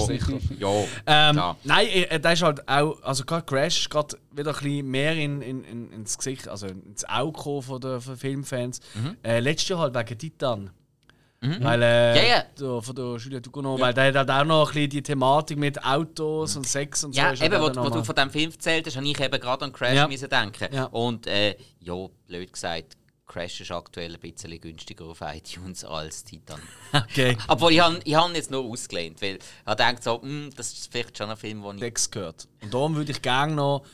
ja *laughs* Ähm, klar. nein, äh, der ist halt auch, also gerade Crash gerade wieder ein bisschen mehr in, in, in, ins Gesicht, also ins Auge von den Filmfans. Äh, letztes Jahr halt wegen Titan. Weil, äh, Mhm. Ja, ja. Der, von der Julia Ducournau, weil der hat halt auch noch ein bisschen die Thematik mit Autos und Sex und so. Ja, halt eben, auch wo, wo du von diesem Film erzählt hast, habe ich eben gerade an Crash Ja. müssen denken. Ja. Und äh, ja, blöd gesagt, Crash ist aktuell ein bisschen günstiger auf iTunes als Titan. *laughs* Okay. Obwohl, ich habe ich hab ihn jetzt nur ausgelehnt, weil ich denke so, hm, das ist vielleicht schon ein Film, wo ich... Sex gehört. Und darum würde ich gerne noch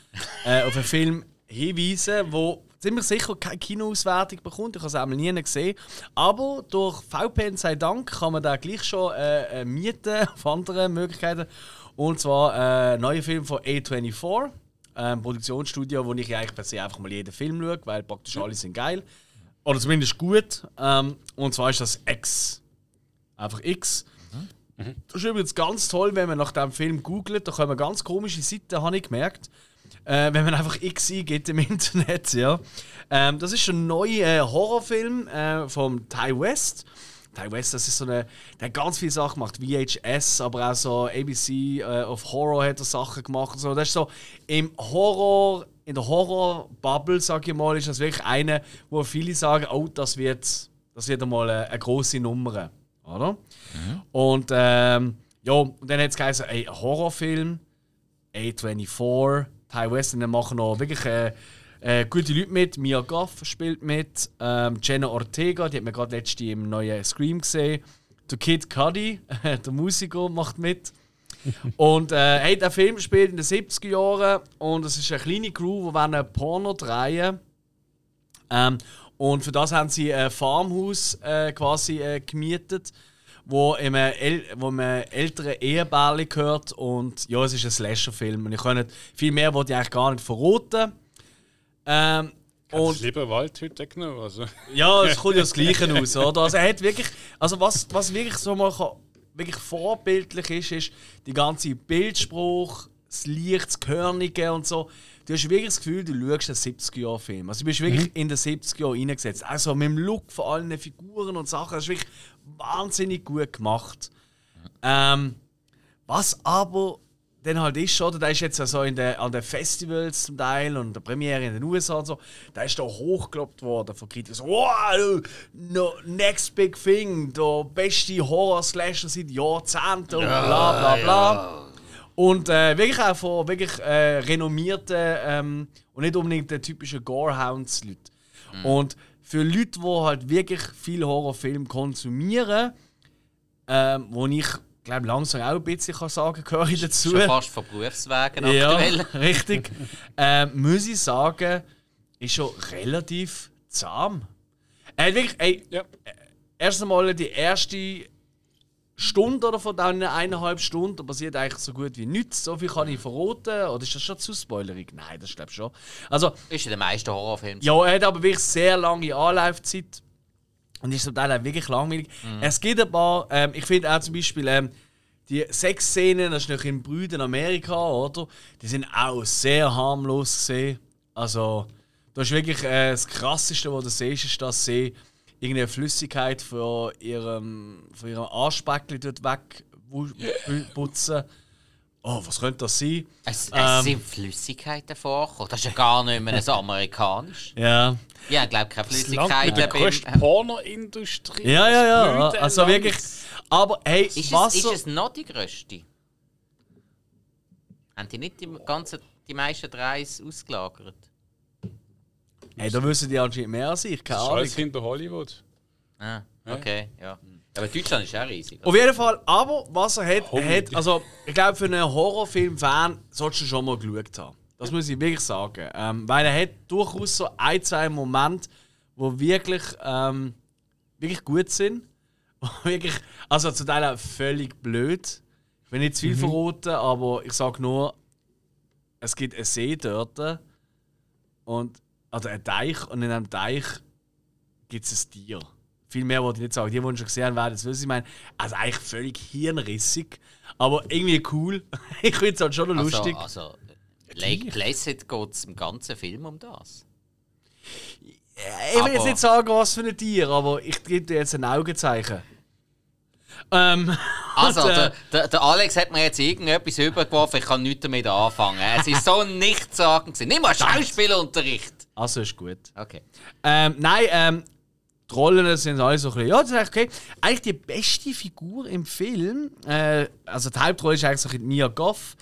äh, auf einen Film hinweisen, wo ziemlich sicher keine Kinoauswertung bekommt. Ich habe es einmal nie gesehen. Aber durch VPN sei Dank kann man da gleich schon äh, äh, mieten *laughs* auf andere Möglichkeiten. Und zwar äh, ein neuer Film von A24, ähm, Produktionsstudio, wo ich eigentlich per se einfach mal jeden Film schaue, weil praktisch alle sind geil. Oder zumindest gut. Ähm, und zwar ist das X. Einfach X. Das ist übrigens ganz toll, wenn man nach dem Film googelt. Da kommen ganz komische Seiten, habe ich gemerkt. Äh, wenn man einfach X eingibt im *laughs* Internet, ja. Ähm, das ist ein neuer äh, Horrorfilm äh, vom Ty West. Ty West, das ist so eine, der hat ganz viele Sachen gemacht, VHS, aber auch so ABC äh, of Horror hat er Sachen gemacht. So, das ist so im Horror, in der Horror-Bubble, sag ich mal, ist das wirklich eine, wo viele sagen, oh, das wird, das wird einmal eine, eine große Nummer, oder? Und ähm, ja, und dann hat es geheißen, ey, ein Horrorfilm, A24, Ty West, und dann machen noch wirklich äh, äh, gute Leute mit. Mia Goff spielt mit, ähm, Jenna Ortega, die hat man gerade letztens im neuen Scream gesehen. Der Kid Cudi, *laughs* der Musiker, macht mit. *laughs* und äh, hey, der Film spielt in den 70er Jahren und es ist eine kleine Crew, die wollen Porno drehen. Ähm, und für das haben sie ein Farmhaus äh, quasi äh, gemietet, wo einem, El wo einem älteren Ehebärli gehört. Und ja, es ist ein Slasher-Film. Und ich kann viel mehr wollte ich eigentlich gar nicht verraten. Ähm, Und lieber Waldhütte genommen. Also. ja, es kommt ja das *laughs* Gleiche aus, oder? Also er hat wirklich, also was, was wirklich so mal kann, wirklich vorbildlich ist, ist die ganze Bildspruch, das Licht, das Körnige und so. Du hast wirklich das Gefühl, du schaust einen 70er-Jahr-Film. Also du bist wirklich in den 70er Jahren reingesetzt. Also mit dem Look von allen Figuren und Sachen, das ist wirklich wahnsinnig gut gemacht. Ähm, was aber dann halt ist, oder? Der ist jetzt also in der, an den Festivals zum Teil und der Premiere in den USA und so, da ist da hochgelobt worden von Kritikern. So, wow, no, next big thing, der beste Horror-Slasher seit Jahrzehnten und bla bla bla. Und äh, wirklich auch von wirklich äh, renommierten ähm, und nicht unbedingt den typischen Gorehounds-Leuten. Und für Leute, die halt wirklich viel Horrorfilm konsumieren, ähm, wo ich glaube langsam auch ein bisschen kann sagen gehöre ich dazu. Schon fast von Berufswegen Ja, aktuell. *laughs* richtig. ähm, muss ich sagen, ist schon relativ zahm. Er hat wirklich, ey, Ja. erst einmal die erste Stunde oder von diesen eineinhalb Stunden passiert eigentlich so gut wie nichts. So viel kann ich verraten. Oder ist das schon zu spoilerig? Nein, das glaube ich schon. Also, Ist in den meisten Horrorfilmen. ja, er hat aber wirklich sehr lange Anlaufzeit. Und ist zum Teil auch wirklich langweilig. Es gibt ein paar, ähm, ich finde auch zum Beispiel ähm, die Sexszenen, das ist noch in Brüden Amerika, oder? Die sind auch sehr harmlos gesehen. Also, das ist wirklich äh, das Krasseste, was du siehst, ist, dass sie irgendeine Flüssigkeit von ihrem, von ihrem Arschbäckchen dort wegputzen. Oh, was könnte das sein? Es, es Ähm. sind Flüssigkeiten vorgekommen. Das ist ja gar nicht mehr so amerikanisch. *laughs* Ja. Ja, ich glaube keine Das Land mit der Flüssigkeiten. Pornoindustrie. Ja, ja, ja. Also wirklich. Aber hey, Ist es, Wasser. ist es noch die grösste? Haben die nicht die, ganzen, die meisten Dreis ausgelagert? Hey, da wissen die anscheinend mehr als ich, keine Das ist Ahnung. alles hinter Hollywood. Ah, okay, ja. Aber Deutschland ist auch riesig. Auf jeden Fall, aber was er hat, hat also ich glaube für einen Horrorfilm-Fan solltest du schon mal geschaut haben. Das muss ich wirklich sagen. Ähm, weil er hat durchaus so ein, zwei Momente, wo wirklich, ähm, wirklich gut sind. *laughs* wirklich, also zu Teilen völlig blöd. Ich will nicht zu viel verraten, aber ich sage nur, es gibt einen See dort und also einen Teich und in einem Teich gibt es ein Tier. Viel mehr wollte ich nicht sagen. Die, die schon gesehen haben, werden es wissen. Ich meine, also eigentlich völlig hirnrissig, aber irgendwie cool. *laughs* ich finde es halt schon noch Also, lustig. also Lake Placid geht es im ganzen Film um das. ich will jetzt nicht sagen, was für ein Tier, aber ich gebe dir jetzt ein Augenzeichen. Ähm, *laughs* Also, und, äh, der, der, der Alex hat mir jetzt irgendetwas übergeworfen, ich kann nichts damit anfangen. Es ist so nichtssagend. Nimm mal Schauspielunterricht! Also ist gut. Okay. Ähm, nein, ähm, die Rollen sind alle so ein bisschen, ja, das ist eigentlich okay. Eigentlich die beste Figur im Film, äh, also die Hauptrolle ist eigentlich so ein bisschen Mia Goff.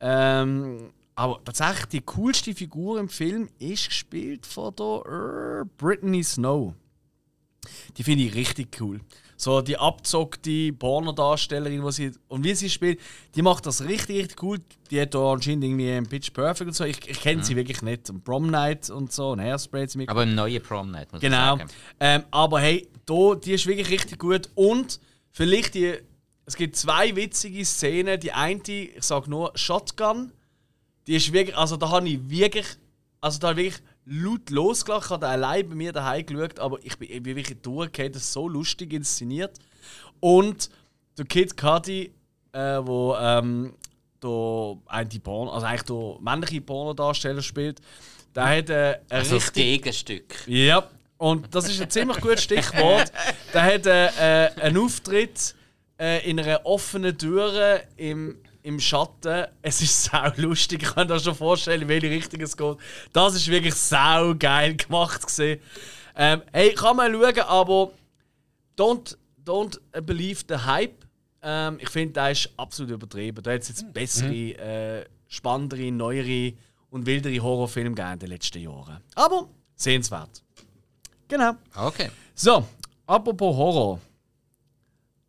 Ähm, aber tatsächlich die coolste Figur im Film ist gespielt von der äh, Brittany Snow. Die finde ich richtig cool. So die abzockte Pornodarstellerin, die sie und wie sie spielt, die macht das richtig, richtig cool. Die hat da anscheinend irgendwie ein Pitch Perfect und so. Ich, ich kenne sie wirklich nicht. Und Prom Night und so, und Hairspray mir Aber im neuen Prom Night, muss Genau. ich sagen. Ähm, aber hey, da, die ist wirklich richtig gut. Und vielleicht die. Es gibt zwei witzige Szenen. Die eine, ich sag nur Shotgun, die ist wirklich. Also da habe ich wirklich. Also da habe ich wirklich laut losgelacht. Ich habe allein bei mir daheim geschaut, aber ich bin, ich bin wirklich durchgehend. Das ist so lustig inszeniert. Und der Kid Cudi, äh, wo ähm, der, ein Porno, also eigentlich der männliche Pornodarsteller spielt, der hat äh, ein Also das richtig Gegenstück. ja, und das ist ein ziemlich gutes Stichwort. Der hat äh, äh, einen Auftritt äh, in einer offenen Tür im, im Schatten. Es ist *laughs* sau lustig. Ich kann mir das schon vorstellen, in welche Richtung es geht. Das ist wirklich sau geil gemacht. Ähm, hey, kann man schauen, aber don't, don't believe the hype. Ähm, ich finde, der ist absolut übertrieben. Da hat es jetzt bessere, äh, spannendere, neuere und wildere Horrorfilme gegeben in den letzten Jahren. Aber sehenswert. Genau. Okay. So, apropos Horror.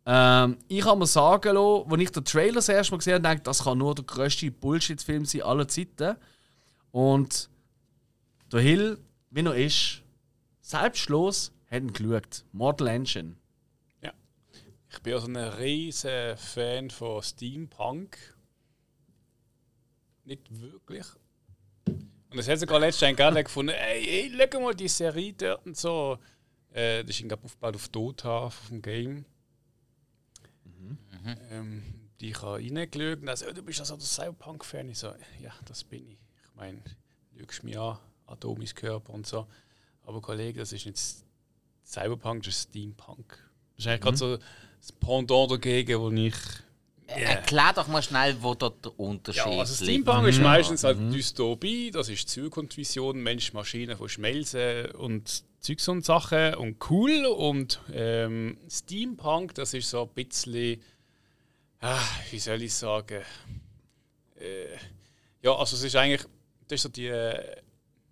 Ähm, ich habe mir sagen lassen, als ich den Trailer das erste Mal gesehen habe, dachte, das kann nur der grösste Bullshit-Film sein aller Zeiten. Und der Hill, wie er ist, selbstlos, hat ihn geschaut. Mortal Engine. Ich bin also ein riesen Fan von Steampunk. Nicht wirklich. Und es hat sogar letztens gerade gefunden, ey, ey, schau mal die Serie dort und so. Äh, das ist glaube aufgebaut auf Dota, auf dem Game. Ähm, die ich habe reingeschaut und er oh, du bist also der Cyberpunk-Fan. Ich so, ja, das bin ich. Ich meine, du schaust mich an, Atom ist Körper und so. Aber Kollege, das ist nicht Cyberpunk, das ist Steampunk. Das ist eigentlich gerade so das Pendant dagegen, wo ich. Erklär doch mal schnell, wo dort der Unterschied Ja, also liegt. Steampunk ist meistens halt Dystopie, das ist Zukunftsvision, Mensch, Maschine von Schmelzen und Zeugs und Sachen und cool. Und ähm, Steampunk, das ist so ein bisschen, ah, wie soll ich sagen, äh, ja, also es ist eigentlich, das ist so die, äh,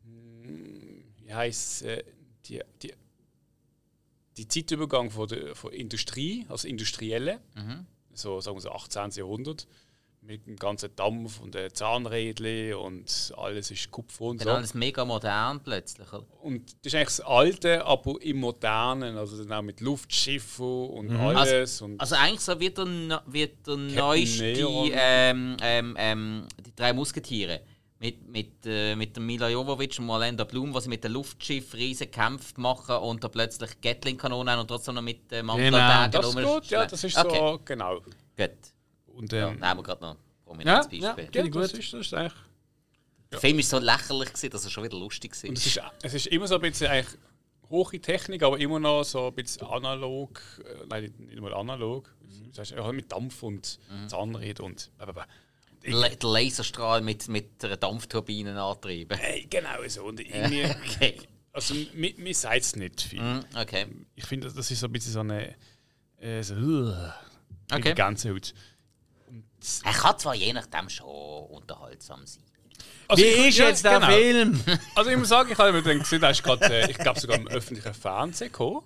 wie heisst äh, die, die, die Zeitübergang von der von Industrie, also Industrielle, so sagen wir so 18. Jahrhundert, mit dem ganzen Dampf und den Zahnrädchen und alles ist Kupfer und Dann so. alles mega modern plötzlich. oder? Und das ist eigentlich das Alte, aber im Modernen, also dann auch mit Luftschiffen und alles. und Also eigentlich so wie der, wie der neueste ähm, ähm, ähm, die drei Musketiere. Mit, mit, äh, mit dem Mila Jovovich und Orlando Bloom, was sie mit dem Luftschiff riesen Kämpfe machen und da plötzlich Gatling-Kanonen haben und trotzdem noch mit äh, Mantelanlagen das ist gut, ja, das ist okay. so, genau. Gut. Und Ja, ähm, nehmen wir gerade noch ein prominentes Ja, ja. Beispiel. ja, ich das, gut. ist, das ist eigentlich Der Film war so lächerlich, gewesen, dass er schon wieder lustig war. Und es ist, es ist immer so ein bisschen eigentlich hohe Technik, aber immer noch so ein bisschen analog. äh, Nein, nicht- mal analog. Das heißt, ja, mit Dampf und Zahnräder und. blablabla. La- Der Laserstrahl mit, mit einer Dampfturbine antrieben. Hey, genau so. Und *laughs* irgendwie, Okay. Also, mir, mir sagt es nicht viel. Mhm, Okay. Ich finde, das ist so ein bisschen so eine. Äh, so, uh, Okay. Die ganze Haut. Er kann zwar je nachdem schon unterhaltsam sein. Also Wie ich- ist ja, jetzt der genau. Film? *laughs* Also ich muss sagen, ich habe mir gedacht, der ist gerade, äh, ich glaube sogar im öffentlichen Fernsehen gekommen.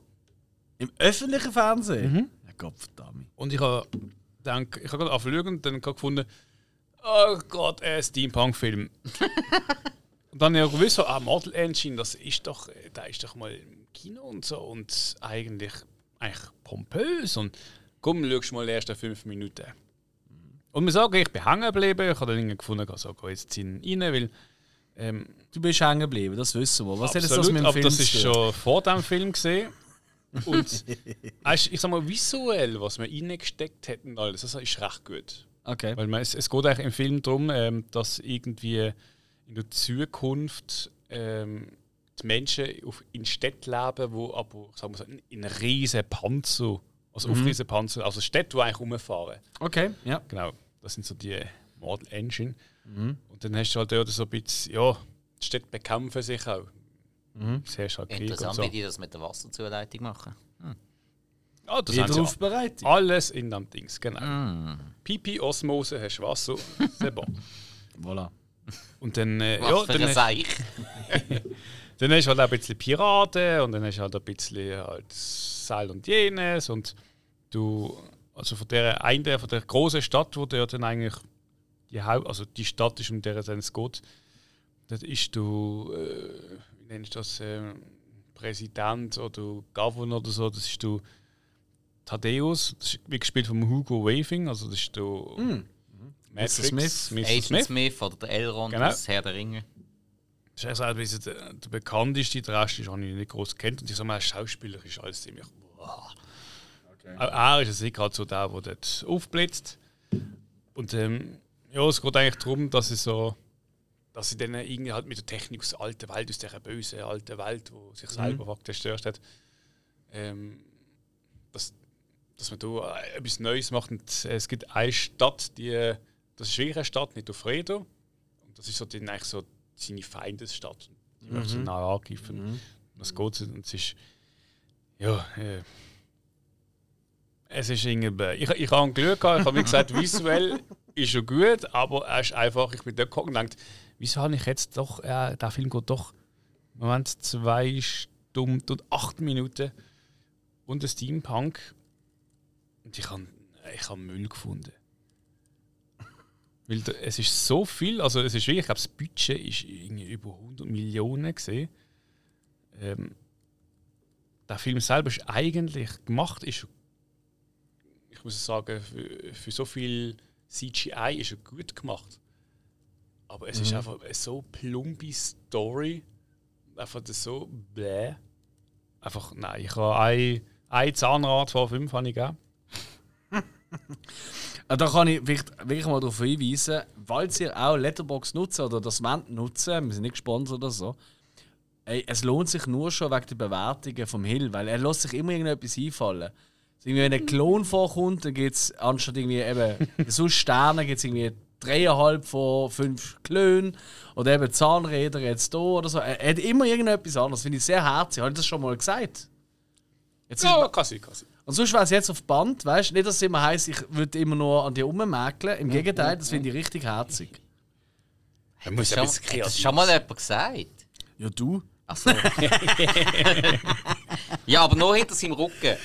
Im öffentlichen Fernsehen? Mhm. Ja, Gott verdammt. Und ich habe gedacht, ich habe gerade angeschaut und dann gefunden, oh Gott, ein Steampunk-Film. *laughs* und dann habe ich auch gewusst, so, ah, Model Engine, das ist doch, da ist doch mal im Kino und so und eigentlich, eigentlich pompös und komm, schau mal die ersten fünf Minuten. Und wir sagen, ich bin hängen geblieben, ich habe dann irgendwie gefunden, ich so, geh jetzt rein, weil ähm, Du bist hängen geblieben, das wissen wir. Was hat jetzt das Absolut, mit dem aber Film das ist schon vor dem Film gesehen. Und *laughs* ich sag mal, visuell, was man reingesteckt und alles, das ist recht gut. Okay. Weil man, es, es geht eigentlich im Film darum, ähm, dass irgendwie in der Zukunft ähm, die Menschen auf, in Städten leben, wo aber sagen wir so, in, riesen Panzer, also auf riesen Panzer, also Städte, die eigentlich rumfahren. Okay, ja. Genau, das sind so die Model Engine. Und dann hast du halt dort so ein bisschen, ja, die Städte bekämpfen sich auch. Das hast halt Krieg Interessant, so. wie die das mit der Wasserzuleitung machen. Ah, das Wieder sie auf Bereitung. alles in dem Dings, genau. Pipi-Osmose, hast du Wasser, *laughs* c'est bon. Voilà. Und dann, äh, ja, dann, ein hast, Seich. *laughs* dann hast du halt auch ein bisschen Piraten und dann hast du halt ein bisschen halt Seil und jenes und du, also von der einen, von der großen Stadt, wo der dann eigentlich die Haupt, also die Stadt ist, um der es eigentlich geht, dort ist du, äh, wie nennst du das, äh, Präsident oder Governor oder so, das ist du Thaddeus, das ist wie gespielt von Hugo Waving, also das ist du Matrix, Mr. Smith. Mr. Agent Smith. Smith. oder der Elrond, Genau. das Herr der Ringe. Das ist eigentlich so der, der bekannteste, der Rest ist, ich nicht groß kennt. Und ich sage mal, Schauspieler ist alles ziemlich. Wow. Auch er ist also gerade so der, der dort aufblitzt. Und ähm, ja, es geht eigentlich darum, dass sie so. Dass sie dann irgendwie halt mit der Technik aus der alten Welt, aus dieser bösen alten Welt, wo sich selber faktisch zerstört hat, ähm, dass, dass man da äh, etwas Neues macht. Und es gibt eine Stadt, die. Das ist wirklich eine Stadt, nicht auf Fredo. Und das ist so dann eigentlich so seine Feindesstadt. Die möchte so nah angreifen. Das geht. Und es ist. Ja, äh, es ist irgendwie. Ich, ich habe Glück gehabt, ich habe mir gesagt, visuell ist schon gut, aber er ist einfach. Ich bin dort gekommen und gedacht, wieso habe ich jetzt doch. Äh, der Film geht doch. Moment, zwei Stunden und acht Minuten. Und ein Steampunk. Und ich habe ich hab Müll gefunden. Weil es ist so viel, also es ist wirklich, ich glaube, das Budget ist irgendwie über 100 Millionen gesehen. Ähm, der Film selber ist eigentlich gemacht, ist, ich muss sagen, für, für so viel CGI ist er gut gemacht. Aber es ist einfach eine so plumpe Story, einfach das so bläh. Einfach, nein, ich habe ein, ein Zahnrad von fünf habe ich gegeben. *laughs* Ah, Da kann ich wirklich mal darauf hinweisen, falls ihr auch Letterbox nutzen oder das wollt nutzen, wir sind nicht gesponsert oder so. Ey, es lohnt sich nur schon wegen der Bewertungen vom Hill, weil er lässt sich immer irgendetwas einfallen. Also irgendwie, wenn ein Klon vorkommt, dann gibt es anstatt irgendwie eben sonst Sterne gibt es irgendwie dreieinhalb von fünf Klönen oder eben Zahnräder jetzt da oder so. Er, er hat immer irgendetwas anderes. Finde ich sehr herzig. Habe ich das schon mal gesagt? Jetzt Ja, kann sein. und sonst wäre es jetzt auf Band, weißt du? Nicht, dass es immer heisst, ich würde immer nur an dir rummäkeln. Im Gegenteil, das finde ich richtig herzig. Man muss Schon, ein bisschen hat das schon mal jemand gesagt? Ja, du? Achso. *laughs* *laughs* ja, aber nur hinter seinem Rücken.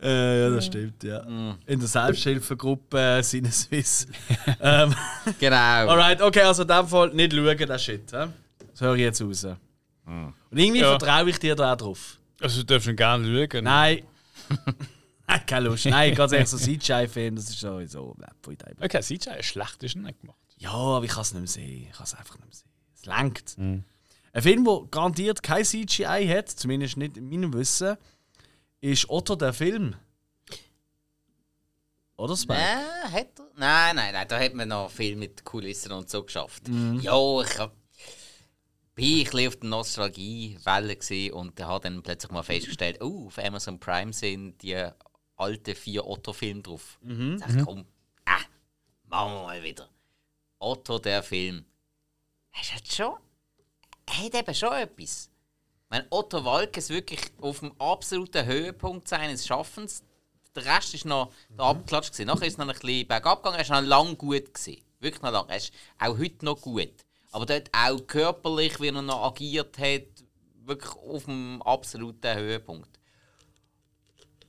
Äh, ja, das stimmt, ja. In der Selbsthilfegruppe äh, Sinneswiss. *laughs* ähm, Genau. alright, okay, also in dem Fall nicht schauen, das Shit. Hä? Das höre ich jetzt raus. Und irgendwie Ja. vertraue ich dir da auch drauf. Also, du darfst ihn gerne schauen. Nein. *laughs* Nein, keine Lust. Nein, ganz ehrlich, so CGI-Film, das ist sowieso. Okay, sieht ja schlecht ist nicht gemacht. Ja, aber ich kann es nicht mehr sehen. Ich kann es einfach nicht mehr sehen. Es langt. Ein Film, der garantiert kein CGI hat, zumindest nicht in meinem Wissen, ist Otto der Film. Oder Spike? Nein, hat er? Nein, nein, nein, da hat man noch viel mit Kulissen und so geschafft. Mhm. Ja, ich hab, bin ich ein bisschen auf der Nostalgie-Welle und habe dann plötzlich mal festgestellt, oh, auf Amazon Prime sind die alten vier Otto-Filme drauf. Mhm. Sag komm, ah, machen wir mal wieder. Otto, der Film. Es hat schon, er hat eben schon etwas. Wenn Otto Walkes wirklich auf dem absoluten Höhepunkt seines Schaffens, der Rest ist noch der Abklatsch gewesen. Nachher ist es noch ein bisschen bergab gegangen, er ist noch lang gut gewesen. Wirklich noch lang. Er ist auch heute noch gut. Aber dort auch körperlich, wie er noch agiert hat, wirklich auf dem absoluten Höhepunkt.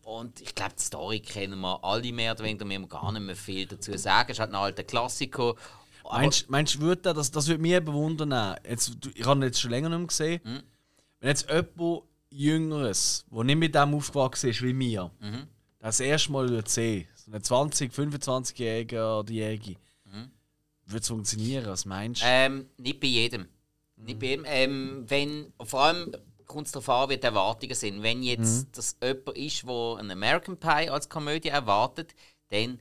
und ich glaube, die Story kennen wir alle mehr oder weniger, wir haben gar nicht mehr viel dazu sagen. Es ist halt ein alter Klassiker. Meinst meinst du, das, das würde mich bewundern? Jetzt, ich habe ihn jetzt schon länger nicht mehr gesehen. Mhm. Wenn jetzt jemand Jüngeres, der nicht mit dem aufgewachsen ist wie mir, Mhm. das erste Mal würde sehen, so ein 20-, 25-Jähriger oder Jährige, würde es funktionieren? Was meinst du? Mhm. Ähm, nicht bei jedem. Nicht bei jedem. Ähm, wenn, vor allem kommt es darauf an, wie die Erwartungen sind. Wenn jetzt das jemand ist, der einen American Pie als Komödie erwartet, dann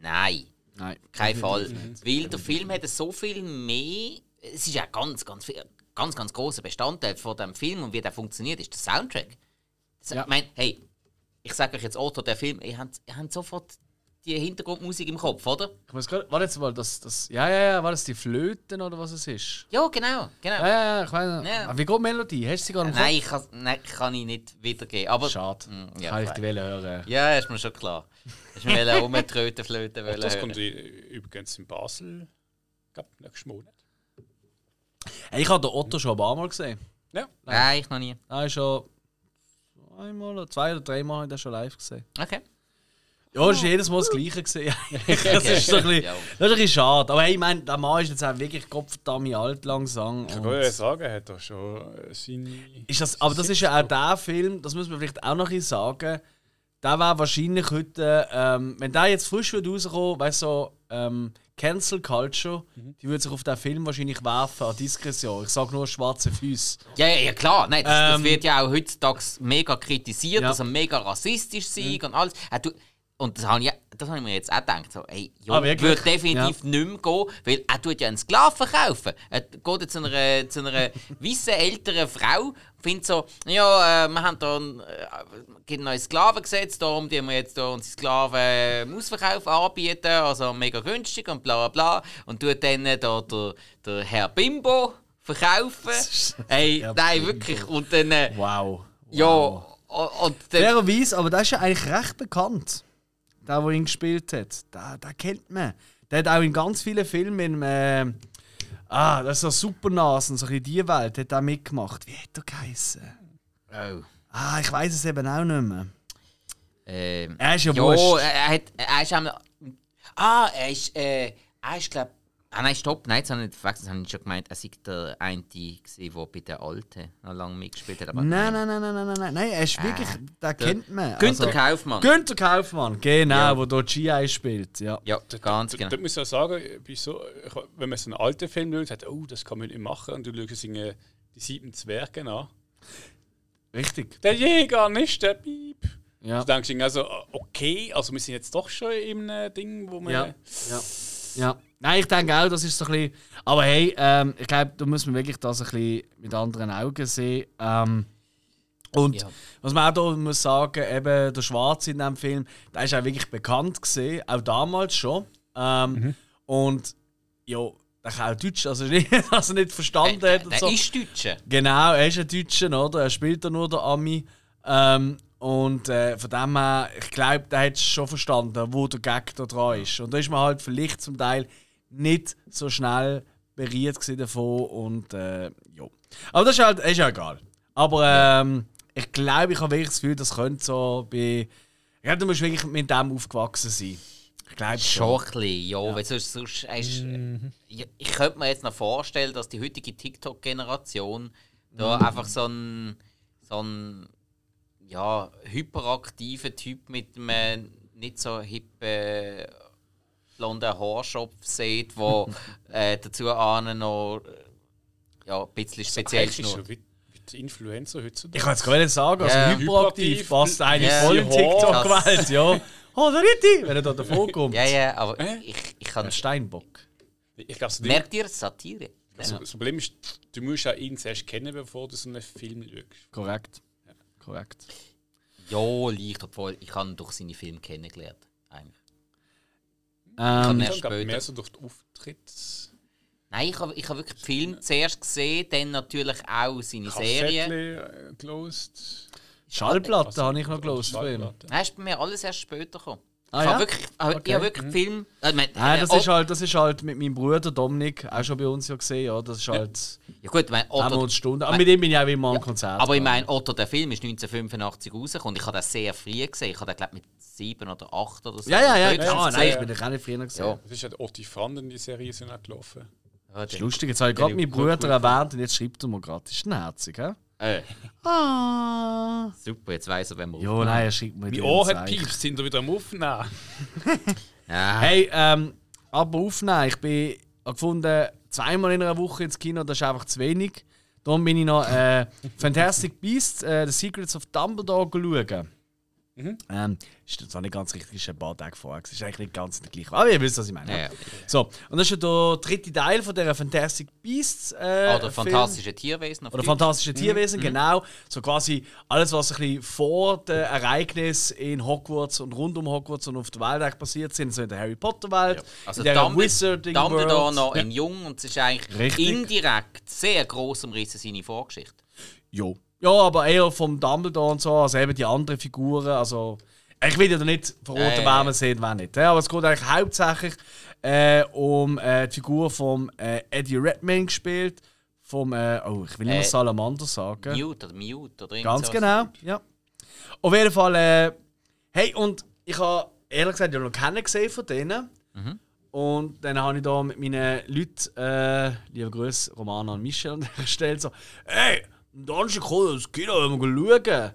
nein. Nein. Kein Fall. Weil der Film hat so viel mehr. Es ist ja ganz, ganz viel, ganz, ganz großer Bestandteil von dem Film und wie der funktioniert, ist der Soundtrack. Das, Ja. Ich meine, hey, ich sage euch jetzt Otto, der Film, ihr habt, ihr habt sofort die Hintergrundmusik im Kopf, oder? Ich muss gerade, warte jetzt mal, das, das, ja, ja, ja, war das die Flöten oder was es ist? Ja, genau, genau. Ja, ja, ja, ich weiß Ja. Aber Wie geht die Melodie? Hast du sie gerade im Kopf? Nein, ich kann, nein, kann ich nicht wiedergeben. Aber, Schade. Mm, ja, kann ich ich die Welle hören. Ja, ist mir schon klar. Ich *laughs* will auch mit Trötenflöten wollen Das hören. kommt übrigens in Basel. Glaub, nächsten Monat. Hey, ich habe den Otto schon ein paar Mal gesehen. Ja. Nein, ich noch nie. Nein, schon einmal oder zwei oder dreimal habe ich den schon live gesehen. Okay. Ja, das ist jedes Mal das Gleiche gesehen. *laughs* das, ist so ein bisschen, das ist ein bisschen schade. Aber hey, ich meine, der Mann ist jetzt auch wirklich gottverdammt alt langsam. Ich wollte sagen, er hat doch schon seine. Ist das, aber das ist ja auch der Film, das muss man vielleicht auch noch ein bisschen sagen. Der wäre wahrscheinlich heute, ähm, wenn der jetzt frisch würde rauskommen, weißt du, so, ähm, Cancel Culture, die würde sich auf den Film wahrscheinlich werfen an Diskretion. Ich sage nur schwarze Füße. Ja, ja, ja, klar. Nein, das, das Ähm, wird ja auch heutzutage mega kritisiert, Ja. dass er mega rassistisch sei und alles. Er tu- und das habe ich, das habe ich mir jetzt auch gedacht. So, ey, Ah, Jung, wirklich? würde definitiv nicht mehr gehen, weil er tut ja einen Sklaven kaufen. Er geht zu einer, zu einer *laughs* weißen älteren Frau findet so, ja, äh, wir haben da ein, äh, ein neues Sklavengesetz, darum die wir jetzt da unsere Sklaven im Ausverkauf anbieten, also mega günstig und bla bla bla. Und tut dann äh, da der, der Herr Bimbo verkaufen. Ey, Herr nein, Bimbo. wirklich. Und dann, äh, Wow. ja, Wow. o- und dann, Fairerweise, aber der ist ja eigentlich recht bekannt. Der, der ihn gespielt hat. Der, der kennt man. Der hat auch in ganz vielen Filmen, äh, ah, das ist so Supernasen, so in die Welt, hat er mitgemacht. Wie hat er geheißen? oh. Ah, ich weiß es eben auch nicht mehr. Ähm, Er ist ja wurscht. er, er, hat, er ist einmal. Ah, er ist, äh, er ist, glaub. Ah nein, stopp, nein, das habe ich nicht verwechselt, das habe ich schon gemeint, er sei der eine, der bei der Alten noch lange mitgespielt hat. Aber Nein, nein, nein, nein, nein, nein, nein, nein, er ist wirklich, den kennt man. Günther Also- Kaufmann. Günther Kaufmann, genau, Ja. wo dort GI spielt, ja. ja, ganz Da, genau. da muss ich auch sagen, so, wenn man so einen alten Film schaut, sagt, oh, das kann man nicht machen. Und du schaust irgendwie die sieben Zwerge an. Richtig. Der Jäger, nicht der Piep. Ja. Du denkst also, okay, also wir sind jetzt doch schon in einem Ding, wo man. Ja, ja. ja. Nein, ich denke auch, das ist so ein bisschen. Aber hey, ähm, ich glaube, da muss man wirklich das ein bisschen mit anderen Augen sehen. Ähm, und Ja. was man auch hier muss sagen, eben der Schwarze in diesem Film, der ist auch wirklich bekannt gesehen, auch damals schon. Ähm, Und ja, der kann auch Deutsch, also *laughs* nicht, dass er nicht verstanden Der, hat. Und der so. ist Deutscher. Genau, er ist ein Deutscher, oder? Er spielt da nur der Ami. Ähm, und äh, von dem her, ich glaube, der hat schon verstanden, wo der Gag da dran ist. Und da ist man halt vielleicht zum Teil nicht so schnell berührt davon. Und äh, ja. Aber das ist halt ist ja egal. Aber ähm, ich glaube, ich habe wirklich das Gefühl, das könnte so bei. Ja, du musst wirklich mit dem aufgewachsen sein. Ich glaube Schon schon. ein bisschen, ja. Weil sonst, sonst ist, ja, ich könnte mir jetzt noch vorstellen, dass die heutige TikTok-Generation da einfach so ein, so ein ja, hyperaktiver Typ mit einem nicht so hippen blonden Haarschopf sieht, wo *laughs* äh, dazu ahnen noch äh, ja, ein bisschen speziell Eigentlich ist schnurrt. so wie, wie die Influencer heutzutage. Ich kann jetzt gerade sagen, also Ja. hyperaktiv passt eigentlich ja. voll in Ja. TikTok-Welt, ja. *laughs* Oh, der Ritti, wenn er da davor *laughs* kommt. Ja, ja, aber Äh? ich, ich kann. Der Steinbock. Ich das, Ding- Merkt ihr Satire? also, das Problem ist, du musst ja ihn zuerst kennen, bevor du so einen Film schaust. Korrekt. Korrekt. Ja, leicht, obwohl ich habe ihn durch seine Filme kennengelernt. Eigentlich. Ähm, Ich später. mehr so durch den Auftritt. Nein, ich habe ich hab wirklich den Film zuerst gesehen, dann natürlich auch seine Serie. Kassettchen äh. Schallplatte Also, habe ich noch gelesen. Nein, ist bei mir alles erst später gekommen. Ah, ich ja? habe wirklich, ich Okay. habe wirklich Film. Äh, mein- Nein, das äh, ist halt, das ist halt mit meinem Bruder Dominik auch schon bei uns ja gesehen, ja. Das ist halt Ja gut, mein haben wir Otto, uns Stunden. Aber mit ihm bin ich auch immer am Konzert. aber ich meine, Otto, der Film ist 1985 rausgekommen. Ich habe das sehr früh gesehen. Ich habe den, glaube mit sieben oder acht oder so. Ja, ja, ja, klar. habe Nein, ich bin ich auch nicht früher gesehen. Ja. Das ist ja die Otti Fanden, die Serie sind auch gelaufen. Ja, Das ist lustig, jetzt habe ich gerade meinen Bruder erwähnt und jetzt schreibt er mir gerade. Das ist herzig, hä? Äh, Ah. super, jetzt weiss er, wenn wir Ja, nein, er schreibt mir Mein die Ohr hat piepst, sind wir wieder am Aufnehmen. *laughs* Ja. Hey, ähm, aber aufnehmen. Ich bin gefunden, zweimal in einer Woche ins Kino, das ist einfach zu wenig. Darum bin ich noch äh, Fantastic Beasts, äh, The Secrets of Dumbledore schauen. Ähm, ist auch nicht ganz richtig, ist ein paar Tage vorher. Ist eigentlich nicht ganz der gleiche. Aber ihr wisst, was ich meine. Ja, ja. So, und das ist ja der dritte Teil von der Fantastic Beasts. Äh, Oder Film. fantastische Tierwesen. Oder Deutsch. fantastische Tierwesen, genau. So quasi alles, was ein bisschen vor dem Ereignis in Hogwarts und rund um Hogwarts und auf der Welt eigentlich passiert sind, so in der Harry Potter Welt, Also in der Dumbledore, Wizarding Dumbledore World. noch in Jung und es ist eigentlich Richtig. indirekt sehr gross umrissen seine Vorgeschichte. Jo. Ja, aber eher vom Dumbledore und so, also eben die anderen Figuren. Also, ich will ja da nicht verraten, Äh. wer man sieht, wer nicht. Aber es geht eigentlich hauptsächlich äh, um äh, die Figur von äh, Eddie Redmayne gespielt. Vom, äh, oh, ich will nicht mehr Äh, Salamander sagen. Mute oder Mute oder irgend Ganz genau, ja. Auf jeden Fall, hey, und ich habe ehrlich gesagt ja noch keinen gesehen von denen. Und dann habe ich da mit meinen Leuten, äh, liebe Grüße, Romana und Michel, an der Stelle so, hey, am Donnerstag kommt das Kino, wollen wir schauen?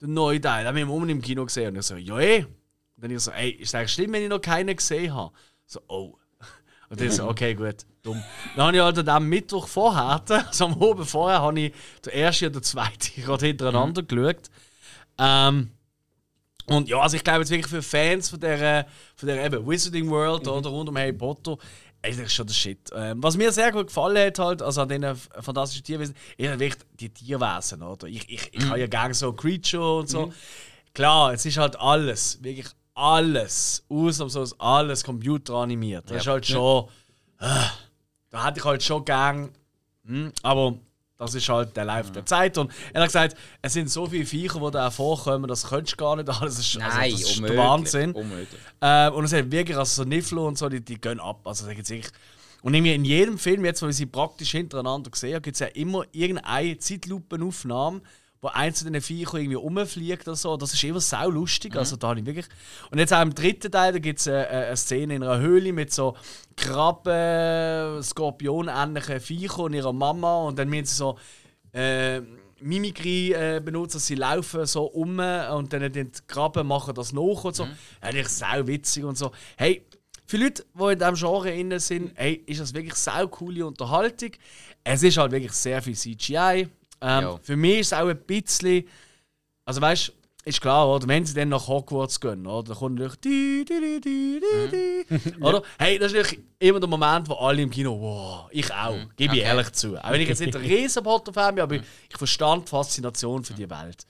Den neuen Teil, den haben wir unten im Kino gesehen. Und ich so, ja eh. Und dann ich so, ey, ist eigentlich schlimm, wenn ich noch keinen gesehen habe? So, oh. *laughs* Und dann so, okay, gut, dumm. Dann habe ich halt am Mittwoch vorher, *laughs* also am Abend vorher, habe ich den ersten und den zweiten *laughs* gerade hintereinander geschaut. Ähm, und ja, also ich glaube jetzt wirklich für Fans von der, von der eben Wizarding World oder rund um Harry Potter, das ist schon der Shit. Ähm, was mir sehr gut gefallen hat, halt, also an diesen fantastischen Tierwesen, ist halt wirklich die Tierwesen, oder? Ich, ich, ich habe ja gerne so Creature und so. Klar, es ist halt alles, wirklich alles, ausnahmslos alles computeranimiert. Das ist halt schon, äh, da hätte ich halt schon gern, hm, aber das ist halt der Lauf der Zeit. Und er hat gesagt, es sind so viele Viecher, die da vorkommen, das könntest du gar nicht alles. Das ist, Nein, also, das ist der. Wahnsinn. unmöglich. Ähm, und es hat wirklich, also so Niffler und so, die, die gehen ab. Also da gibt's wirklich. Und irgendwie in jedem Film, jetzt, wo ich sie praktisch hintereinander habe, gibt es ja immer irgendeine Zeitlupenaufnahme, wo eins von diesen Viechern irgendwie rumfliegt oder so. Das ist immer sau lustig. Also da habe ich wirklich. Und jetzt auch im dritten Teil, da gibt es eine, eine Szene in einer Höhle mit so Krabben, Skorpion-ähnlichen Viechern und ihrer Mama. Und dann müssen sie so. Äh, Mimikry äh, benutzen, sie laufen so um und dann die Krabben machen das nach und so. Mhm. Ist sau witzig und so. Hey, für Leute, die in diesem Genre innen sind, hey, ist das wirklich sau coole Unterhaltung. Es ist halt wirklich sehr viel CGI. Ähm, für mich ist es auch ein bisschen. Also weißt du, ist klar, oder? Wenn sie dann nach Hogwarts gehen, oder? Dann kommt natürlich. di, di, di, di, di, di. Oder? Hey, das ist natürlich immer der Moment, wo alle im Kino, wow, ich auch, gebe ich Okay. ehrlich zu. Auch wenn ich jetzt nicht ein riesen Potter-Fan bin, aber ich, ich verstand die Faszination für die Welt.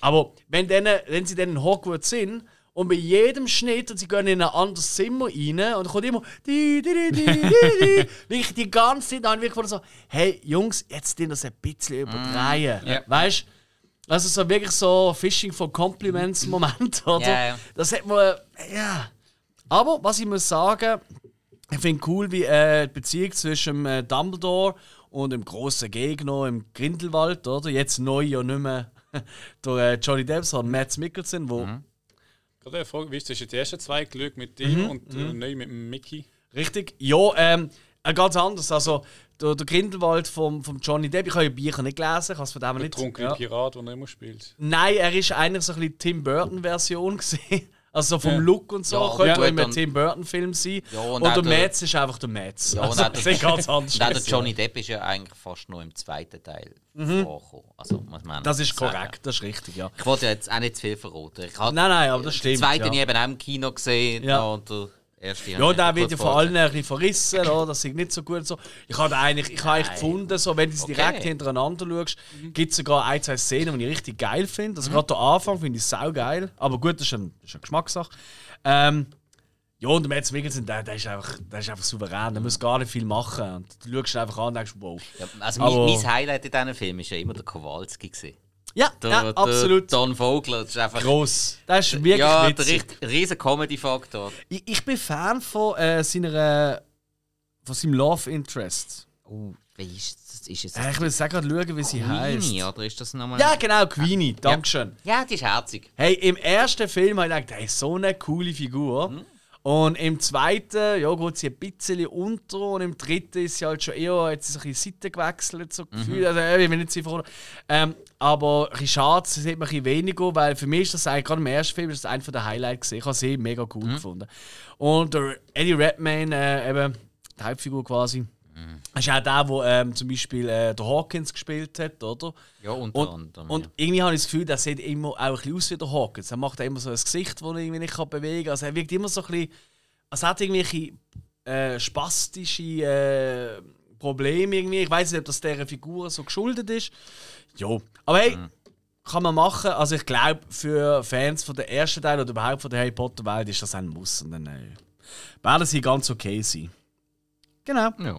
Aber wenn, dann, wenn sie dann in Hogwarts sind und bei jedem Schnitt und sie gehen in ein anderes Zimmer rein und dann kommt immer di, di, di, di, di, di. wirklich die ganze Zeit dann wirklich so, hey Jungs, jetzt den das ein bisschen übertreiben. Ja. Weißt also so wirklich so Fishing for Compliments Moment, *laughs* oder? Ja, ja. Das hat man, ja. Aber was ich muss sagen, ich finde cool, wie äh, die Beziehung zwischen äh, Dumbledore und dem großen Gegner im Grindelwald, oder? Jetzt neu ja nicht mehr *laughs* der äh, Johnny Depp, sondern Matt Mikkelsen, wo Gerade eine Frage, wie ist das? Die ersten zwei geschaut mit ihm Mhm, und äh, neu mit Mickey? Richtig. Ja, ähm, äh, ganz anders. Also, der, der Grindelwald vom, vom Johnny Depp, ich habe ja Bücher nicht gelesen, ich habe es von dem Der nicht. trunkene Ja. Pirat, den er immer spielt. Nein, er ist eigentlich so ein bisschen Tim Burton-Version gesehen. *laughs* Also vom Ja. Look und so, Ja, könnte gut, auch immer ein und- Tim Burton-Film sein. Ja, und der der- Metz ist einfach der Metz. Ja, also, *laughs* das der- ist ganz anders. Auch der. Johnny Depp ist ja eigentlich fast nur im zweiten Teil vorgekommen. Also, muss man Mhm. Das ist sagen. korrekt, das ist richtig, ja. Ich wollte jetzt auch nicht zu viel verraten. Ich Nein, nein, aber das Den stimmt. zweiten ja. ich eben auch im Kino gesehen. Ja. noch, Und der erste Ja, der wird ja von allen ein bisschen verrissen, oder? das ist nicht so gut. So. Ich habe eigentlich, ich habe eigentlich gefunden, so, wenn du es Okay. direkt hintereinander schaust, gibt es sogar ein, zwei Szenen, die ich richtig geil finde. Mhm. Also gerade der Anfang finde ich sau geil. Aber gut, das ist, ein, das ist eine Geschmackssache. Ähm, ja, und Mads Mikkelsen, der, der, ist einfach, der ist einfach souverän, der muss gar nicht viel machen. Und du schaust ihn einfach an und denkst, wow. Ja, also Aber- mein, mein Highlight in diesem Film war ja immer der Kowalski. Gewesen. Ja, Der, ja der absolut. Don Vogler, das ist einfach... Gross. Das ist wirklich ja, der witzig. richt- riesen Comedy-Faktor. Ich, ich bin Fan von äh, seiner. von seinem Love Interest. Oh, wie ist das? Ist es Äh, ich will jetzt gerade schauen, wie sie heißt. Queenie, oder ist das nochmal... Ja, genau, Queenie. Dankeschön. Ja, die ist herzig. Hey, im ersten Film habe ich gedacht, hey, so eine coole Figur. Mhm. Und im zweiten, ja, geht sie ein bisschen unter. Und im dritten ist sie halt schon eher, jetzt ist sie ein bisschen Seite gewechselt, so Mhm. gefühlt. Also, äh, ich will nicht sie vor. Ähm, aber ein bisschen schade, sie sieht man ein bisschen weniger, weil für mich ist das eigentlich, gerade im ersten Film, ist das einer der Highlights gesehen. Ich habe sie mega cool Mhm. gefunden. Und der Eddie Redmayne, äh, eben, die Hauptfigur quasi, Mhm. ist auch der, der ähm, zum Beispiel äh, der Hawkins gespielt hat, oder? Ja, unter Und, anderem. und ja. irgendwie habe ich das Gefühl, der sieht immer auch ein bisschen aus wie der Hawkins. Er macht immer so ein Gesicht, das er irgendwie nicht kann bewegen kann. Also er wirkt immer so ein bisschen. Also er hat irgendwelche äh, spastische äh, Probleme irgendwie. Ich weiß nicht, ob das dieser Figur so geschuldet ist. Ja. Aber hey, kann man machen. Also ich glaube, für Fans von der ersten Teil oder überhaupt von der Harry Potter Welt ist das ein Muss. Und dann äh, werden sie ganz okay sein. Genau. ja.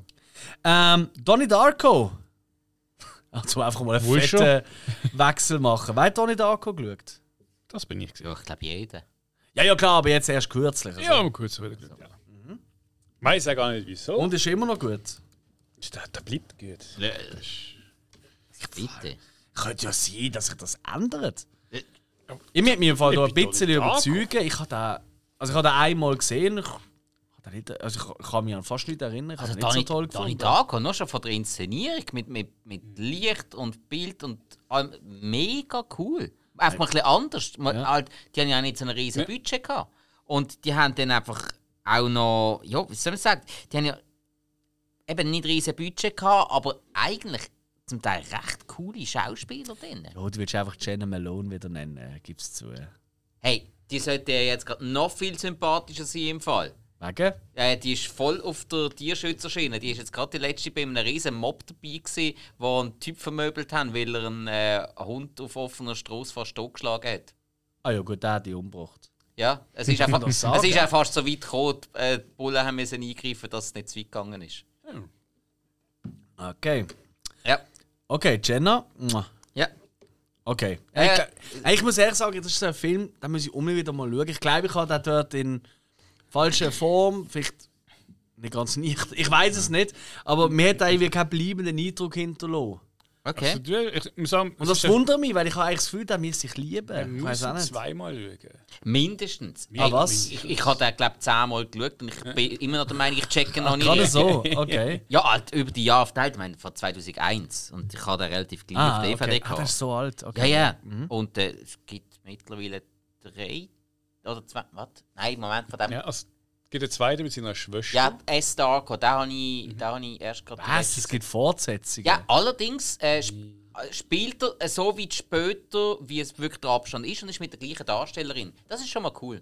Ähm, Donnie Darko. Also einfach mal einen Wo ist fetten Wechsel machen. Wer hat Donnie Darko geschaut? Das bin ich. gewesen. ja, ich glaube jeder. Ja, ja klar, aber jetzt erst kürzlich. Also. Ja, aber kurz wieder geschaut. Ja. Weiß ja gar nicht wieso. Und ist immer noch gut. der, der bleibt gut. Bitte. Könnte ja sein, dass sich das ändert. Ich möchte mich im Fall da ein Ich bin bisschen überzeugen. Ich habe den, also ich habe den einmal gesehen. Ich, ich, nicht, also ich, kann mich an fast nicht erinnern. Ich Also nicht so toll gefunden. Darko, nur schon von der Inszenierung mit, mit, mit Licht und Bild und allem, mega cool. Einfach mal ein bisschen anders. Ja. halt, die haben ja auch nicht so ein riesen Budget gehabt. Und die haben dann einfach auch noch, ja, wie soll man sagen, die haben ja eben nicht riesen Budget gehabt, aber eigentlich zum Teil recht coole Schauspieler drin. Ja, du willst einfach Jenna Malone wieder nennen, äh, gib's zu. äh. Hey, die sollte ja jetzt gerade noch viel sympathischer sein im Fall. Wegen? Ja, die ist voll auf der Tierschützerschiene. Die ist jetzt gerade die letzte bei einem riesen Mob dabei gewesen, wo einen Typ vermöbelt haben, weil er einen äh, Hund auf offener Straße fast totgeschlagen hat. Ah ja, gut, der hat die umgebracht. Ja, es ist einfach, *laughs* es ist auch fast so weit gekommen, die, äh, die Bullen haben müssen eingreifen, dass es nicht zu weit gegangen ist. Okay. Ja, Okay, Jenna. Ja. Okay. Äh, ich, ich muss ehrlich sagen, das ist so ein Film, da muss ich unbedingt wieder mal schauen. Ich glaube, ich habe den dort in falscher Form, vielleicht nicht ganz nicht, ich weiß es nicht, aber mir hat irgendwie keinen bleibenden Eindruck hinterlassen. Okay. Also, du, ich muss sagen, Und das wundert mich, weil ich habe eigentlich das Gefühl, der müsste sich lieben. Ich weiß auch nicht. zweimal schauen. Mindestens. Ah, was? Ich, ich habe den, glaube ich, zehnmal geschaut und ich bin immer noch der Meinung, ich checke noch nicht. Gerade so, *laughs* okay. Ja, halt über die Jahre verteilt. Ich meine, von 2001. Und ich habe den relativ gleich Ah, auf DVD okay. ah, gehabt. das ist so alt. Ja, Okay. ja. Und äh, es gibt mittlerweile drei oder zwei. Was? Nein, Moment, von dem. Ja, also, es gibt einen zweiten mit seiner Schwester. Ja, S. Darko, den habe ich, den habe ich erst gerade. Was? Es gibt Fortsetzungen? Ja, allerdings äh, sp äh, spielt er äh, so weit später, wie es wirklich der Abstand ist und ist mit der gleichen Darstellerin. Das ist schon mal cool.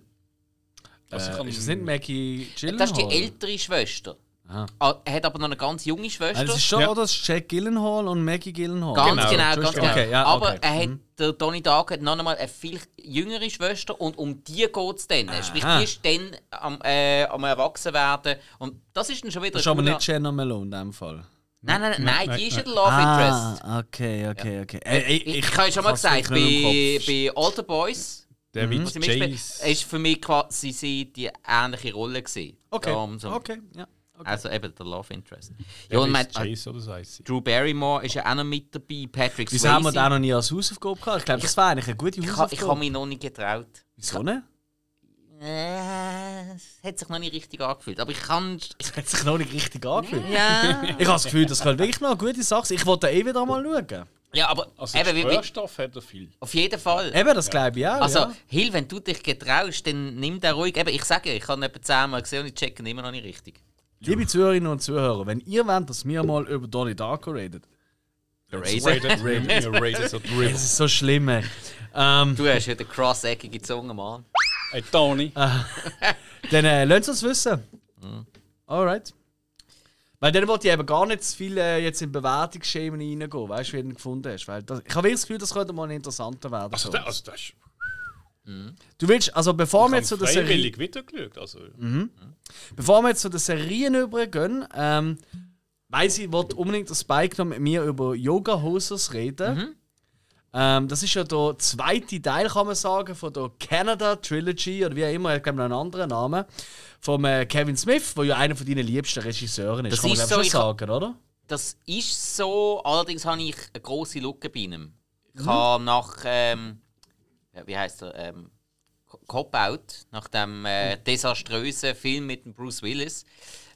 Also, Äh, ist das nicht Maggie Gyllenhaal? Das ist die ältere Schwester. Aha. Ah, Er hat aber noch eine ganz junge Schwester. Ah, das ist schon, Ja. oder? Das ist Jack Gyllenhaal und Maggie Gyllenhaal. Ganz Genau, genau, ganz genau. Okay, ja, Aber okay. er hat, Mhm. der Donnie Darko hat noch einmal eine viel jüngere Schwester und um die geht es dann. Sprich, Aha. die ist dann am, äh, am Erwachsenwerden. Und das ist dann schon wieder Das ist aber nicht Jenna Malone in dem Fall. Nein, nein, nein, nein, die ist ja der Love Interest. Ah, okay, okay, okay. Äh, Ich, ich, ich habe ja schon mal gesagt, bei, bei Alter Boys, ich mitgespielt Chase. ist für mich quasi die ähnliche Rolle gewesen. Okay, Darum so- okay, ja. Okay. Also eben der Love Interest. Ja, und mein, Chase oder so heisst sie. Drew Barrymore ist ja auch noch mit dabei, Patrick Wieso haben wir Swayze. den noch nie als Hausaufgabe gehabt? Ich glaube, das wäre eigentlich eine gute Ich, ha- Hausaufgabe. ich habe mich noch nicht getraut. Wieso nicht? Äh, es hat sich noch nicht richtig angefühlt. Aber ich kann. Ich, Das hat sich noch nicht richtig angefühlt. ja. Ich habe das Gefühl, das könnte wirklich noch eine gute Sache sein. Ich wollte eh wieder mal schauen. ja, aber Also, eben, wie, wie, Gesprächsstoff hat er viel. auf jeden Fall. Eben, das glaube ich auch. Also, ja. Hill, wenn du dich getraust, dann nimm den ruhig. Eben, ich sage, ich habe ihn etwa zehnmal gesehen und ich checke ihn immer noch nicht richtig. Liebe Zuhörerinnen und Zuhörer, wenn ihr wollt, dass wir mal über Donnie Darko *laughs* dribble. das ist so schlimm. ey. Ähm, Du hast ja den crosseckige Zunge, Mann. Hey, Tony. dann äh, lasst uns wissen. Alright. Weil dann wollte ich eben gar nicht zu viel äh, jetzt in Bewertungsschemen reingehen, weißt du, wie du ihn gefunden hast. Weil das, ich habe wirklich das Gefühl, das könnte mal interessanter werden. Also, so. das, also, das ist du willst, also bevor wir ich jetzt zu habe der Serie. weitergeschaut. Also, Bevor wir jetzt zu den Serien übergehen, ähm, weiss ich, wollte unbedingt der Spike noch mit mir über Yoga Hosers reden. Ähm, das ist ja der zweite Teil, kann man sagen, von der Canada Trilogy oder wie auch immer, ich glaube noch einen anderen Namen, von äh, Kevin Smith, der ja einer von deinen liebsten Regisseuren ist. Das kann man ist so, schon ich- sagen, oder? Das ist so, allerdings habe ich eine grosse Lücke bei ihm. Ich Mhm. habe nach, ähm, wie heißt er, ähm, Cop Out, nach dem äh, Mhm. desaströsen Film mit dem Bruce Willis,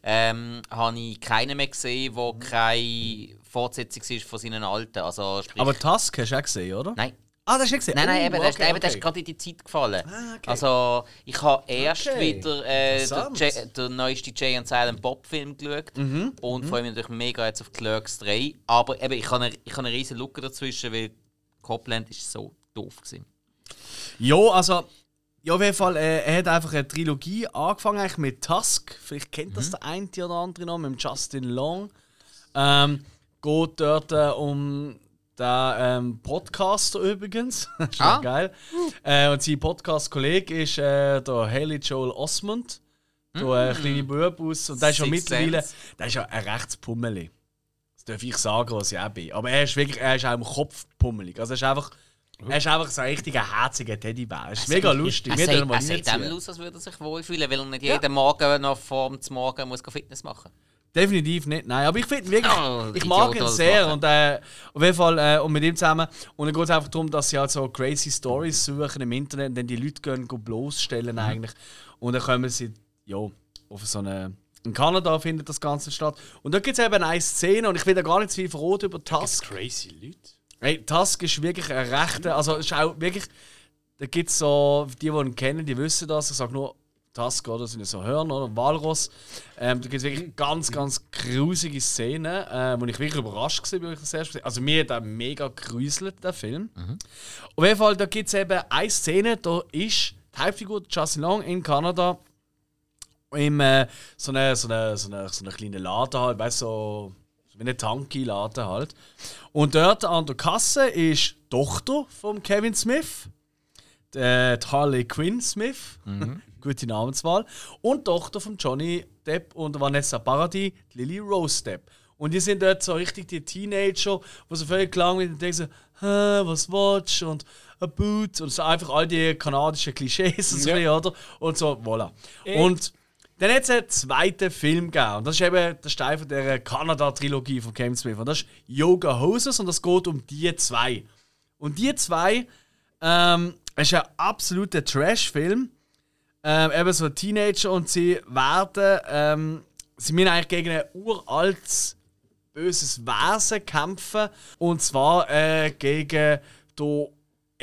ähm, habe ich keinen mehr gesehen, wo keine Fortsetzung ist von seinen alten. Also, sprich, Aber Tusk hast du auch gesehen, oder? nein. Ah, das hast du gesehen? Nein, nein, Oh, eben, das, ist- okay, eben, das okay. ist gerade in die Zeit gefallen. Ah, okay. Also, ich habe erst Okay. wieder äh, den, neuesten Jay and Silent Bob Film geschaut Mhm. und freue mich natürlich mega jetzt auf Clerks 3. Aber eben, ich habe eine, ich habe eine riesen Lücke dazwischen, weil Copland ist so doof gewesen. Ja, also. Ja, auf jeden Fall, äh, er hat einfach eine Trilogie angefangen eigentlich mit Tusk. Vielleicht kennt das der eine oder andere noch, mit Justin Long. Ähm, geht dort äh, um den ähm, Podcaster übrigens. *laughs* ist Ah. geil. Äh, und sein Podcast-Kollege ist äh, der Haley Joel Osmond. Der äh, kleine Bub aus. Und der ist ja mittlerweile der ist ja ein rechts Pummeli. Das darf ich sagen, was ich auch bin. Aber er ist wirklich, er ist auch im Kopf pummelig. Also er ist einfach, er ist einfach so ein richtiger herziger Teddybär. Es ist mega lustig. Er mal er sieht dem reinziehen. aus, als würde er sich wohlfühlen, weil er nicht jeden Morgen noch vor dem Morgen muss Fitness machen Definitiv nicht, nein. Aber ich finde wirklich, Oh, ich mag ihn sehr. Und äh, auf jeden Fall, äh, und mit ihm zusammen. Und dann geht es einfach darum, dass sie halt so crazy Stories suchen im Internet und dann die Leute gehen, gehen bloßstellen eigentlich. Und dann kommen sie, ja, auf so eine. In Kanada findet das Ganze statt. Und da gibt es eben eine Szene, und ich will da gar nicht zu viel verraten über Tusk. Crazy Leute. Hey, Tusk ist wirklich ein rechter, also es ist auch wirklich, da gibt es so, die, die ihn kennen, die wissen das, ich sage nur Tusk, oder, das sind ja so Hörner, oder Walross. Ähm, da gibt es wirklich ganz, ganz grusige Szenen, äh, wo ich wirklich überrascht war, als ich das erste Mal- Also mir hat der mega gruselt, der Film. Auf jeden Fall, da gibt es eben eine Szene, da ist die Hauptfigur Justin Long in Kanada im äh, so eine so eine so eine, so eine kleine Laden halt, weißt so wie eine Tanki-Laden halt. Und dort an der Kasse ist die Tochter von Kevin Smith, die, äh, die Harley Quinn Smith, *laughs* gute Namenswahl, und die Tochter von Johnny Depp und Vanessa Paradis, Lily Rose Depp. Und die sind dort so richtig die Teenager, die so völlig lang sind und denken so, was du? Und a boot und so einfach all die kanadischen Klischees und so, Ja. oder? Und so, voilà. Und dann hat es einen zweiten Film gegeben. Und das ist eben der Stein von der Kanada-Trilogie von Kevin Smith. Und das ist Yoga Hoses und das geht um die zwei. Und die zwei ähm, ist ein absoluter Trash-Film. Ähm, eben so Teenager und sie werden, ähm, sie müssen eigentlich gegen ein uraltes, böses Wesen kämpfen. Und zwar äh, gegen den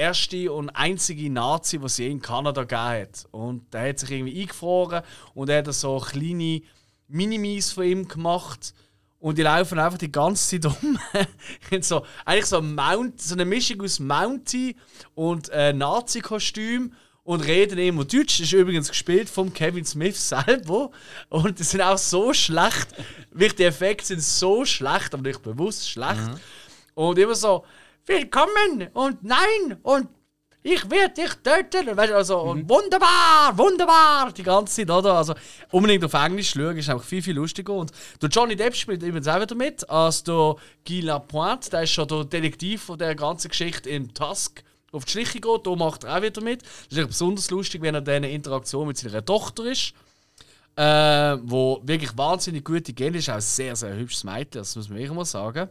ersten und einzigen Nazi, es je in Kanada gegeben hat. Und der hat sich irgendwie eingefroren und er hat so kleine Minimis von ihm gemacht. Und die laufen einfach die ganze Zeit um. *laughs* so, eigentlich so, Mount, so eine Mischung aus Mountie und äh, Nazi-Kostüm und reden immer Deutsch. Das ist übrigens gespielt von Kevin Smith selber. Und die sind auch so schlecht. Wirklich, die Effekte sind so schlecht, aber nicht bewusst schlecht. Und immer so, willkommen und nein und ich werde dich töten. Weißt, also, und wunderbar, wunderbar, die ganze Zeit, oder? Also unbedingt auf Englisch schauen, ist einfach viel, viel lustiger. Und der Johnny Depp spielt übrigens auch wieder mit, als der Guy Lapointe, der ist schon der Detektiv von der ganzen Geschichte in Tusk auf die Schliche geht, da macht er auch wieder mit. Das ist besonders lustig, wenn er in Interaktion mit seiner Tochter ist. Äh, wo wirklich wahnsinnig gute Gene ist, auch sehr, sehr hübsches Mädchen, das muss man wirklich mal sagen.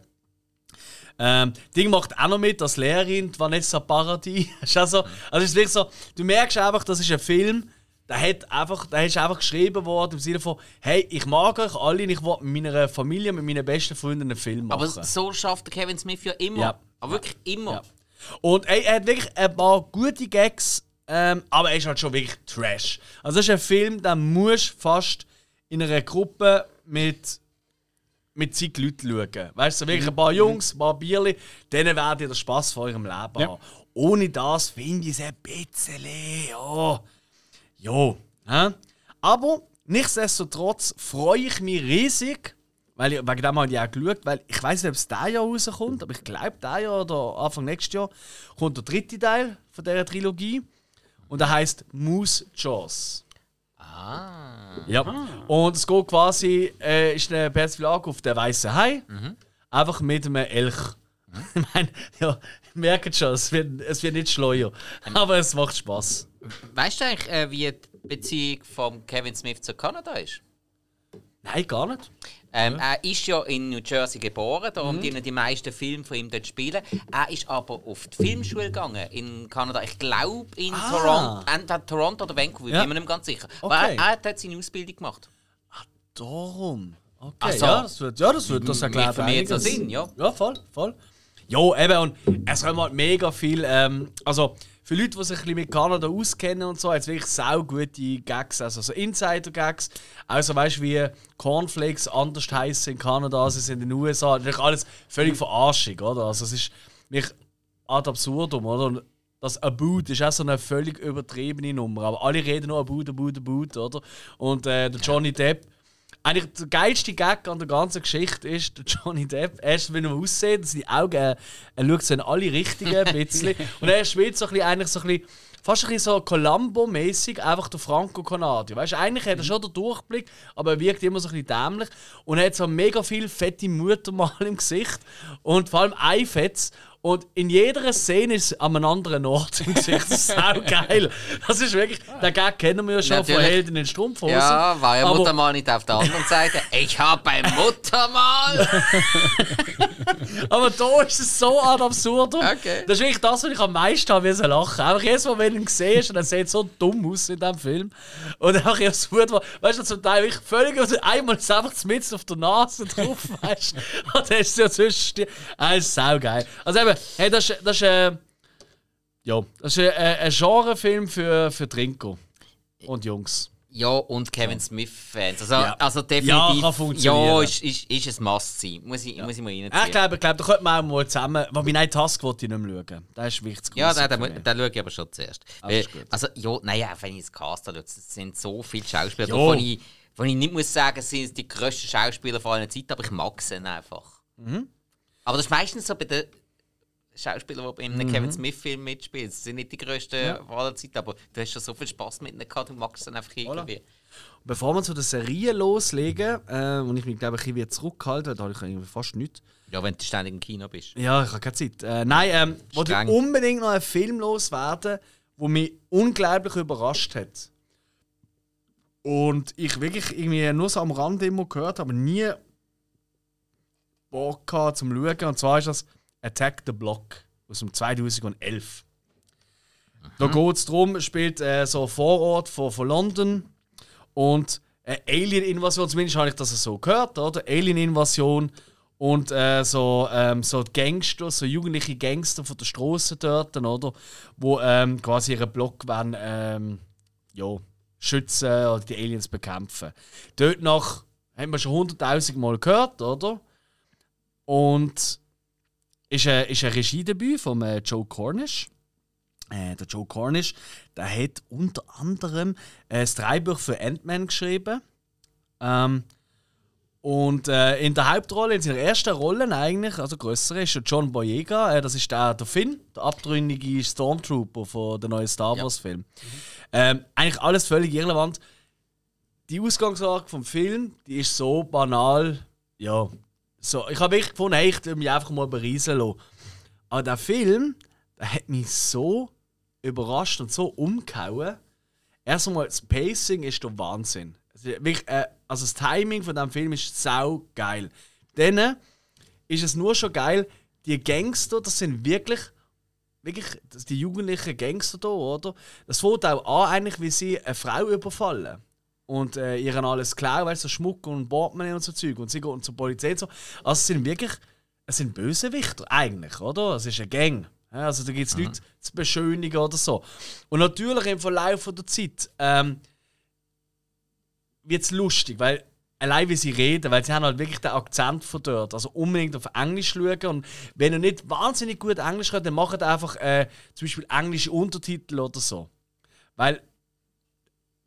Ähm, Ding macht auch noch mit als Lehrerin, Vanessa Paradis. *laughs* also, also ist wirklich so, du merkst einfach, das ist ein Film, der hat einfach, der ist einfach geschrieben worden im Sinne von, hey, ich mag euch alle und ich will mit meiner Familie, mit meinen besten Freunden einen Film machen. Aber so schafft Kevin Smith ja immer. Ja. Aber wirklich immer. Ja. Und ey, er hat wirklich ein paar gute Gags, ähm, aber er ist halt schon wirklich Trash. Also das ist ein Film, den musst du fast in einer Gruppe mit mit zig Leuten schauen. Weißt du, wirklich ein paar Jungs, ein paar Bierli, denen werdet ihr den Spass von eurem Leben haben. Ohne das finde ich es ein bisschen, ja, ja. hä? Aber nichtsdestotrotz freue ich mich riesig, weil ich, wegen dem habe ich auch geschaut, weil ich weiß nicht, ob es dieses Jahr rauskommt, aber ich glaube, dieses Jahr oder Anfang nächstes Jahr kommt der dritte Teil von dieser Trilogie. Und der heißt Moose Jaws. Ah. Ja. Und es geht quasi, äh, ist eine Persiflage auf den weißen Hai. Einfach mit einem Elch. *laughs* Ich meine, ja, merkt schon, es wird, es wird nicht schleuer. Aber es macht Spaß. Weißt du eigentlich, äh, wie die Beziehung von Kevin Smith zu Kanada ist? Nein, gar nicht. Ähm, Er ist ja in New Jersey geboren, darum Mhm. die die meisten Filme von ihm dort spielen. Er ist aber auf die Filmschule gegangen in Kanada. Ich glaube in Ah. Toronto, entweder Toronto oder Vancouver, Ja. bin mir nicht ganz sicher. Aber Okay. er, er hat seine Ausbildung gemacht. Darum. Okay, Ach so. ja, das wird, ja, das wird das erklärt. für mich jetzt. Sinn, ja. Ja, voll, voll. Ja, eben, und es haben halt mega viel, ähm, also für Leute, die sich ein bisschen mit Kanada auskennen und so, hat es wirklich sau gute Gags, also so Insider-Gags. Also weißt du, wie Cornflakes anders heißen in Kanada als es in den USA. Natürlich alles völlig verarschig, oder? Also es ist wirklich ad absurdum, oder? Und das Aboot ist auch so eine völlig übertriebene Nummer. Aber alle reden nur Aboot, Aboot, Aboot, oder? Und äh, der Johnny Depp. Eigentlich der geilste Gag an der ganzen Geschichte ist der Johnny Depp. Erst wenn er aussieht, seine Augen, äh, er schaut so in alle Richtungen ein bisschen. *laughs* Und er spielt so ein bisschen, eigentlich so ein bisschen, fast ein bisschen so Columbo-mäßig, einfach der Franco-Kanadier. Weißt eigentlich hat er schon den Durchblick, aber er wirkt immer so ein bisschen dämlich. Und er hat so mega viel fette Muttermal im Gesicht. Und vor allem ein Fetz. Und in jeder Szene ist an einem anderen Ort *laughs* im Gesicht. Das ist sau geil. Das ist wirklich, den Gag kennen wir ja schon von Natürlich. Helden in Strumpfhosen. Ja, war ja Muttermal nicht auf der anderen Seite. Ich habe ein Muttermal! *laughs* Aber da ist es so ad absurdum. Okay. Das ist wirklich das, was ich am meisten habe müssen lachen. Einfach jedes Mal, wenn du ihn siehst, und er sieht so dumm aus in diesem Film. Und einfach so gut. Weißt du, zum Teil wirklich völlig. Einmal ist einfach mitten auf der Nase drauf, *laughs* weißt du. Und dann ist es ja zwischen. das ist saugeil. Also eben, hey, das ist. Das ist äh, ja, das ist äh, ein Genrefilm für, für Trinker und Jungs. Ja, und Kevin Smith-Fans. Also, Ja. also Ja, definitiv. kann funktionieren. Ja, ist, ist, ist ein Must-sein. Muss ich, muss ich mal Ja, reinziehen. ich glaube, ich glaube, da könnte man auch mal zusammen. Wobei, nein, Task wollte ich nicht mehr schauen. Das ist wichtig. Ja, den, den, den schaue ich aber schon zuerst. Ah, Weil, ist gut. also, ja, naja, wenn ich das Cast anschaue, es sind so viele Schauspieler, Ja. wo ich, wo ich nicht muss sagen, es sind die grössten Schauspieler von aller Zeit, aber ich mag sie einfach. Mhm. Aber das ist meistens so bei den Schauspielern, die bei einem Mhm. Kevin Smith-Film mitspielen. Sie sind nicht die grössten von aller Zeit, aber du hast schon so viel Spaß mit ihnen gehabt, du magst sie einfach irgendwie. Bevor wir zu der Serie loslegen, äh, und ich mich glaube ich ein bisschen zurückhalten, da habe ich irgendwie fast nichts. Ja, wenn du ständig im Kino bist. Ja, ich habe keine Zeit. Äh, nein, ähm, wollte ich unbedingt noch einen Film loswerden, der mich unglaublich überrascht hat. Und ich wirklich irgendwie nur so am Rand immer gehört, aber nie Bock gehabt zum Schauen. Und zwar ist das Attack the Block aus dem 2011. Da geht es darum, spielt äh, so Vorort von, von London und eine Alien-Invasion, zumindest habe ich das so gehört, oder? Alien-Invasion und äh, so, ähm, so Gangster, so jugendliche Gangster von der Straße dort, oder? Wo ähm, quasi ihren Block werden, ähm, ja, schützen oder die Aliens bekämpfen. Dort nach haben wir schon hunderttausend Mal gehört, oder? Und ist ein, ist ein Regiedebüt von äh, Joe Cornish. Äh, der Joe Cornish, der hat unter anderem äh, das Drehbuch für Ant-Man geschrieben. Ähm, und äh, in der Hauptrolle, in seiner ersten Rolle eigentlich, also größere, ist John Boyega. Äh, das ist der, der Finn, der abtrünnige Stormtrooper von der neuen Star Wars-Film. Ähm, eigentlich alles völlig irrelevant. Die Ausgangslage vom Film, die ist so banal. Ja, so. Ich habe wirklich gefunden, ich will mich einfach mal berieseln lassen. Aber der Film, der hat mich so überrascht und so umgehauen. Erstmal, das Pacing ist der Wahnsinn. Also, wirklich, äh, also das Timing von dem Film ist sau geil. Dann ist es nur schon geil, die Gangster, das sind wirklich, wirklich die jugendlichen Gangster da, oder? Das fängt auch an, eigentlich, wie sie eine Frau überfallen. Und äh, ihren alles klauen, weißt du, so Schmuck und Portemonnaie und so Zeug. Und sie gehen zur Polizei und so. Also es sind wirklich, es sind Bösewichter eigentlich, oder? Es ist eine Gang. Also da gibt es Leute zu beschönigen oder so. Und natürlich im Verlauf der Zeit ähm, wird es lustig, weil allein wie sie reden, weil sie haben halt wirklich den Akzent von dort. Also unbedingt auf Englisch schauen. Und wenn ihr nicht wahnsinnig gut Englisch könnt, dann macht einfach äh, zum Beispiel englische Untertitel oder so. Weil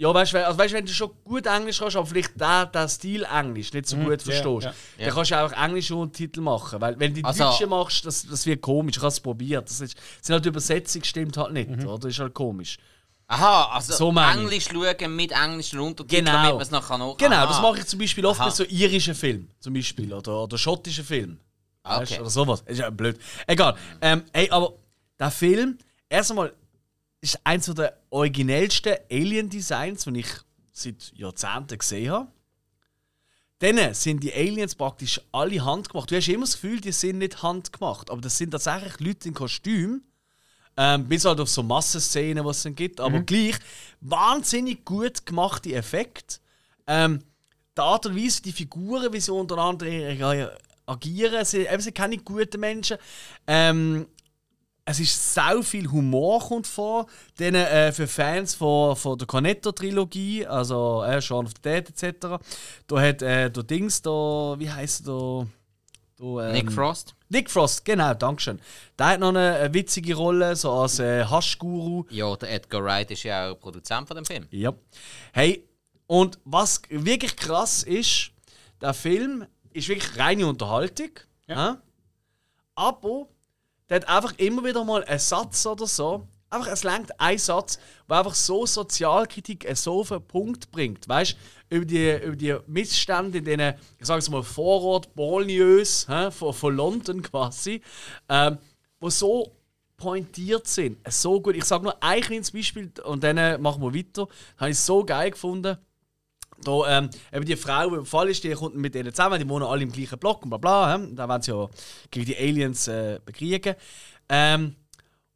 ja, weißt du, also weißt, wenn du schon gut Englisch kannst, aber vielleicht der, der Stil Englisch nicht so gut ja, verstehst, ja. dann kannst du auch englische Untertitel machen. Weil wenn du die Also- Deutsche machst, das, das wird komisch. Ich habe es probiert. Das ist, sind halt die Übersetzung stimmt halt nicht, oder? Das ist halt komisch. Aha, also So. Englisch schauen mit englischen Untertiteln, Genau. damit man es nachher noch Genau, Aha. das mache ich zum Beispiel oft Aha. mit so irischen Filmen, zum Beispiel, oder, oder schottischen Filmen. Ah, Weißt, okay. Oder sowas. Ist ja blöd. Egal. Ähm, ey, aber der Film, erst einmal, ist eins der originellsten Alien-Designs, die ich seit Jahrzehnten gesehen habe. Dann sind die Aliens praktisch alle handgemacht. Du hast immer das Gefühl, die sind nicht handgemacht, aber das sind tatsächlich Leute in Kostüm. Ähm, bis halt auf so Massenszenen, was es dann gibt. Aber gleich wahnsinnig gut gemachte Effekte. Ähm, die Art und Weise, die Figuren, wie sie untereinander agieren, sie, eben, sind keine guten Menschen. Ähm, es ist sau viel Humor kommt vor. Dann, äh, für Fans von, von der Cornetto-Trilogie, also äh, Shaun of the Dead etc. Da hat äh, der Dings da, wie heißt der? da ähm, Nick Frost? Nick Frost, genau, Dankeschön. Der hat noch eine, eine witzige Rolle, so als äh, Haschguru. Ja, der Edgar Wright ist ja auch Produzent von dem Film. Ja. Hey, und was wirklich krass ist, der Film ist wirklich reine Unterhaltung. Ja. Aber der hat einfach immer wieder mal einen Satz oder so. Einfach, es lenkt ein Satz, der einfach so Sozialkritik so auf den Punkt bringt. Weißt du, über die, über die Missstände in diesen, ich sage es mal, Vorort, Banlieues von, von London quasi, ähm, wo so pointiert sind. So gut. Ich sage nur ein kleines Beispiel und dann äh, machen wir weiter. Das habe ich so geil gefunden. Da, ähm, eben die Frau, die im Fall ist, die kommt mit denen zusammen, die wohnen alle im gleichen Block und bla bla. He? Da wollen sie ja gegen die Aliens äh, bekriegen. Ähm,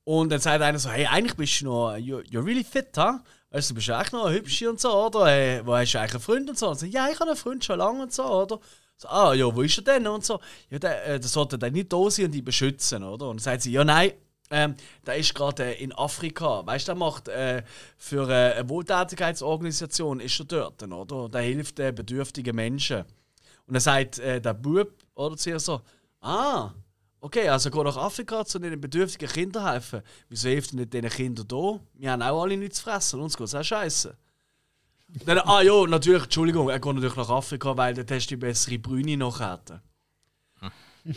und dann sagt einer so: Hey, eigentlich bist du noch, you're, you're really fit, ha? Weißt du, du bist eigentlich noch eine hübsche und so, oder? Hey, wo hast du eigentlich einen Freund und so? Und so ja, ich habe einen Freund schon lange und so, oder? So, ah, ja, wo ist er denn? Und so, ja, der, äh, der sollte dann nicht da sein und die beschützen, oder? Und dann sagt sie: Ja, nein, ähm, der ist gerade äh, in Afrika. Weißt du, der macht äh, für äh, eine Wohltätigkeitsorganisation ist er dort, oder? Der hilft äh, bedürftigen Menschen. Und dann sagt äh, der Bub oder zu ihr so: Ah, okay, also geh nach Afrika zu den bedürftigen Kindern helfen. Wieso hilft er nicht diesen Kindern da? Wir haben auch alle nichts zu fressen und uns geht es auch scheiße. Dann, ah ja, natürlich, Entschuldigung, er geht natürlich nach Afrika, weil dort hast du die bessere Brüne noch hätten.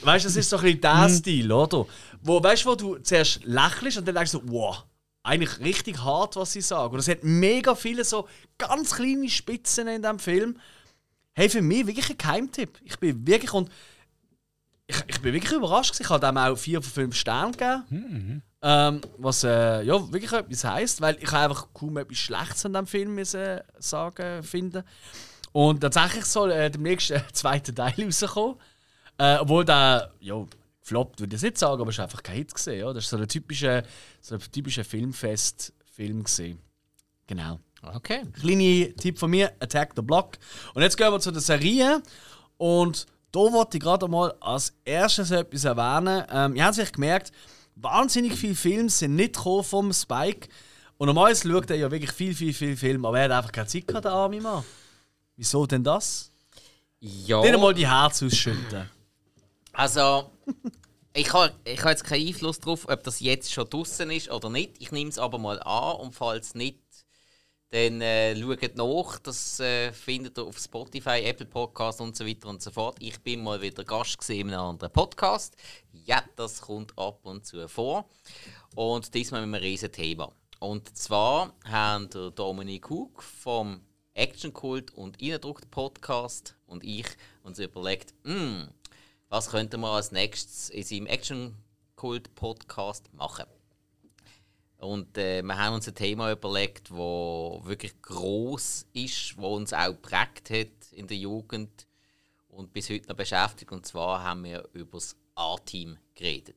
Weißt du, das ist so ein bisschen der Stil, oder? Wo, weißt wo du zuerst lächelst und dann denkst du, wow, eigentlich richtig hart, was sie sagen. Und es hat mega viele so ganz kleine Spitzen in diesem Film. Hey, für mich wirklich ein Geheimtipp. Ich bin wirklich und ich, ich bin wirklich überrascht. Ich habe dem auch vier von fünf Sternen gegeben. Ähm, was äh, ja wirklich etwas heisst, weil ich einfach kaum etwas Schlechtes an diesem Film müssen sagen finden. Und tatsächlich soll äh, demnächst ein *laughs* zweiter Teil rauskommen. Äh, obwohl der, ja, gefloppt würde ich jetzt nicht sagen, aber es ist einfach kein Hit gesehen. Ja? Das ist so ein typischer, so ein typischer Filmfest-Film gesehen. Genau. Okay. Kleiner Tipp von mir: Attack the Block. Und jetzt gehen wir zu der Serie. Und da wollte ich gerade mal als erstes etwas erwähnen. Ähm, ihr habt sich gemerkt, wahnsinnig viele Filme sind nicht vom Spike. Und normalerweise schaut er ja wirklich viel, viel, viel Film, aber er hat einfach keine Zeit gehabt, der arme Mann. Wieso denn das? Ja. Nicht einmal die Herzen ausschütten. Also, ich habe ich ha jetzt keinen Einfluss darauf, ob das jetzt schon draußen ist oder nicht. Ich nehme es aber mal an und falls nicht, dann äh, schaut nach. Das äh, findet ihr auf Spotify, Apple Podcast und so weiter und so fort. Ich bin mal wieder Gast gewesen in einem anderen Podcast. Ja, das kommt ab und zu vor. Und diesmal mit einem riesen Thema. Und zwar haben der Dominik Hug vom Action Kult und Innendruckt Podcast und ich uns überlegt, hm, was könnte man als nächstes in seinem Action Kult Podcast machen? Und äh, wir haben uns ein Thema überlegt, wo wirklich groß ist, wo uns auch geprägt hat in der Jugend und bis heute noch beschäftigt. Und zwar haben wir über das A-Team geredet.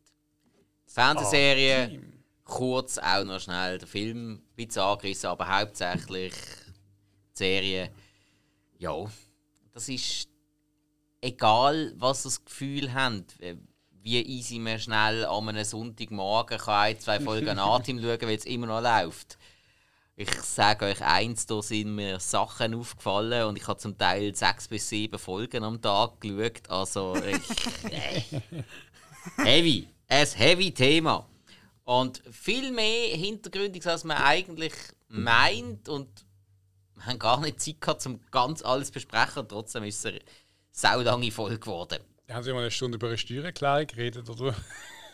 Die Fernsehserie, kurz auch noch schnell der Film, ein bisschen angerissen, aber hauptsächlich die Serie. Ja, das ist egal, was das Gefühl habt, äh, wie easy man schnell an einem Sonntagmorgen kann ein, zwei Folgen *laughs* A-Team schauen weil es immer noch läuft. Ich sage euch eins, da sind mir Sachen aufgefallen und ich habe zum Teil sechs bis sieben Folgen am Tag geschaut. Also ich, äh, heavy, ein heavy Thema. Und viel mehr hintergründig, als man eigentlich meint und wir haben gar nicht Zeit gehabt, um ganz alles zu besprechen. Trotzdem ist es saulange Folge geworden. Haben Sie mal eine Stunde über eine Steuererklärung geredet, oder?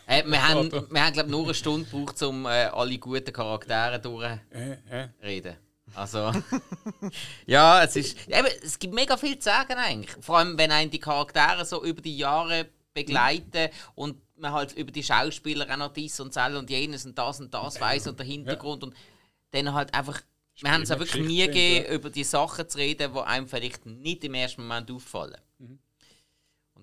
Äh, wir haben, wir haben glaube nur eine Stunde gebraucht, um äh, alle guten Charaktere durchzureden. Äh, äh. Also, *laughs* ja, es ist. Eben, es gibt mega viel zu sagen eigentlich. Vor allem, wenn einem die Charaktere so über die Jahre begleiten und man halt über die Schauspieler auch noch dies und das und jenes und das und das weiß und der Hintergrund und dann halt einfach wir haben es auch wirklich nie gegeben, über die Sachen zu reden, die einem vielleicht nicht im ersten Moment auffallen.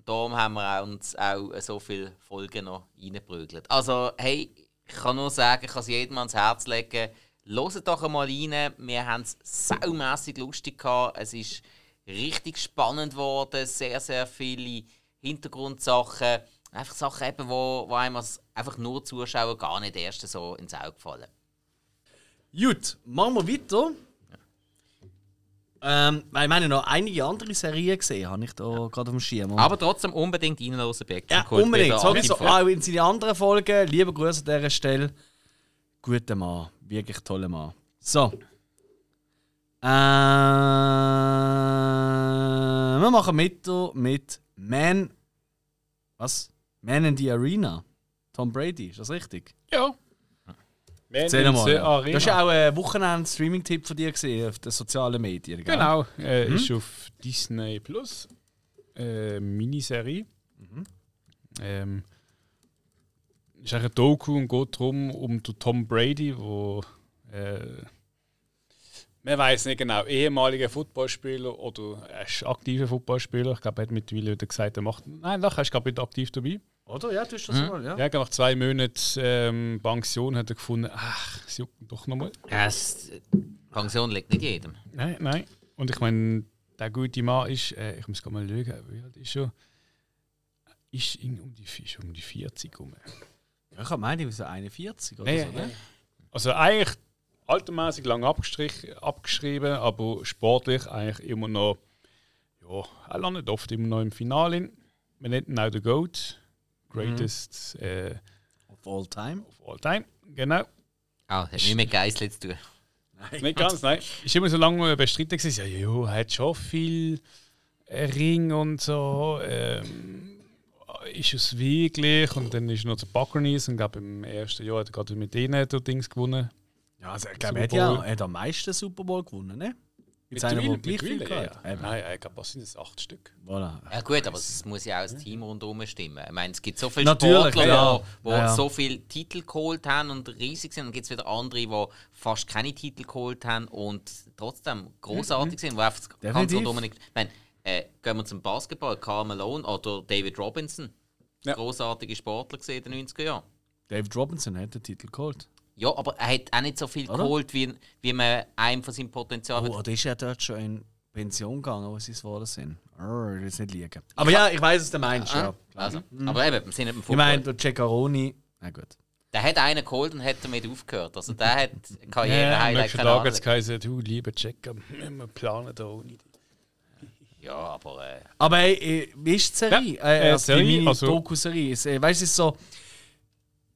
Darum haben wir uns auch so viele Folgen noch reingeprügelt. Also, hey, ich kann nur sagen, ich kann es jedem ans Herz legen. Hört doch einmal rein. Wir haben es saumässig lustig gehabt. Es ist richtig spannend geworden. Sehr, sehr viele Hintergrundsachen. Einfach Sachen, eben, wo, wo einem als einfach nur Zuschauer gar nicht erst so ins Auge fallen. Gut, machen wir weiter. Ähm, weil ich meine, noch einige andere Serien gesehen habe ich da gerade auf dem Schirm. Und- Aber trotzdem unbedingt reinhören, Back. ja, unbedingt. Sowieso auch in seine anderen Folgen. Liebe Grüße an dieser Stelle. Guter Mann. Wirklich toller Mann. So. Äh, wir machen mit mit Man. Was? Man in the Arena. Tom Brady, ist das richtig? Ja. Erzähl mal. Ja. Das war auch ein Wochenend-Streaming-Tipp von dir gesehen auf den sozialen Medien. Gell? Genau, äh, ist auf Disney Plus. Äh, Miniserie. Ähm, ist eigentlich ein Doku und geht darum, um Tom Brady, wo äh, Man weiß nicht genau, ehemaliger Footballspieler oder er ist aktiver Footballspieler. Ich glaube, er hat mittlerweile wieder gesagt, er macht. Nein, er ist glaube ich aktiv dabei. Oder? Ja, du hast das mal, ja. Ja, nach zwei Monaten ähm, Pension hat er gefunden, ach, es juckt doch nochmal. Ja, es, Pension liegt nicht jedem. Nein, nein. Und ich meine, der gute Mann ist, äh, ich muss gerade mal schauen, wie alt ist er? Ist in, um, die, ist um die 40 rum. Ja, Ich habe meine, ich war so 41 oder Nee, so, ne? Also eigentlich altermäßig lang abgeschrieben, aber sportlich eigentlich immer noch, ja, er landet oft immer noch im Finale. Wir nennen ihn auch den GOAT, Greatest äh, Of all time. of all time. Genau. Ah, hat nichts mit Geissli zu tun. nicht ganz, nein. Ist immer so lange bestritten gewesen, ja, jo, er hat schon viel äh, Ring und so. Ähm, ist es wirklich? Und dann ist er noch zu Buccaneers und glaube im ersten Jahr hat er gerade mit denen Dings gewonnen. Ja, also ich glaube, er hat ja er hat am meisten Super Bowl gewonnen, ne? Mit gleich viel mittlerweile, gehabt ja. Nein, ich glaube, was sind das? Acht Stück. Voilà. Ja gut, aber es muss ja auch das Team rundherum stimmen. Ich meine, es gibt so viele Natürlich, Sportler, ja. die Ja, so viele Titel geholt haben und riesig sind. Und gibt es wieder andere, die fast keine Titel geholt haben und trotzdem großartig sind, die einfach ganz rundum nicht... Ich meine, äh, gehen wir zum Basketball, Karl Malone oder David Robinson. Ja. Großartige Sportler gesehen in den 90er Jahren. David Robinson hat den Titel geholt. Ja, aber er hat auch nicht so viel Oder? geholt, wie, wie man einem von seinem Potenzial Oh, oder ist er dort schon in Pension gegangen, wo sie es geworden sind? Oh, ich will es nicht liegen. Aber ja, ich weiß, was du meinst. Ja. Also, Aber eben, wir sind nicht im Ich Football. meine, der Ceccaroni. Na gut. Der hat einen geholt und hat damit aufgehört. Also der hat *laughs* Ja, Karriere-Highlight, nächsten Tag hat du, lieber Checker, wir planen da ohne. Ja, aber äh, Aber ey, äh, wie ist die Serie? Ja, äh, äh, also Serie, die meine also- Doku-Serie. Es, äh, Weißt du, es ist so.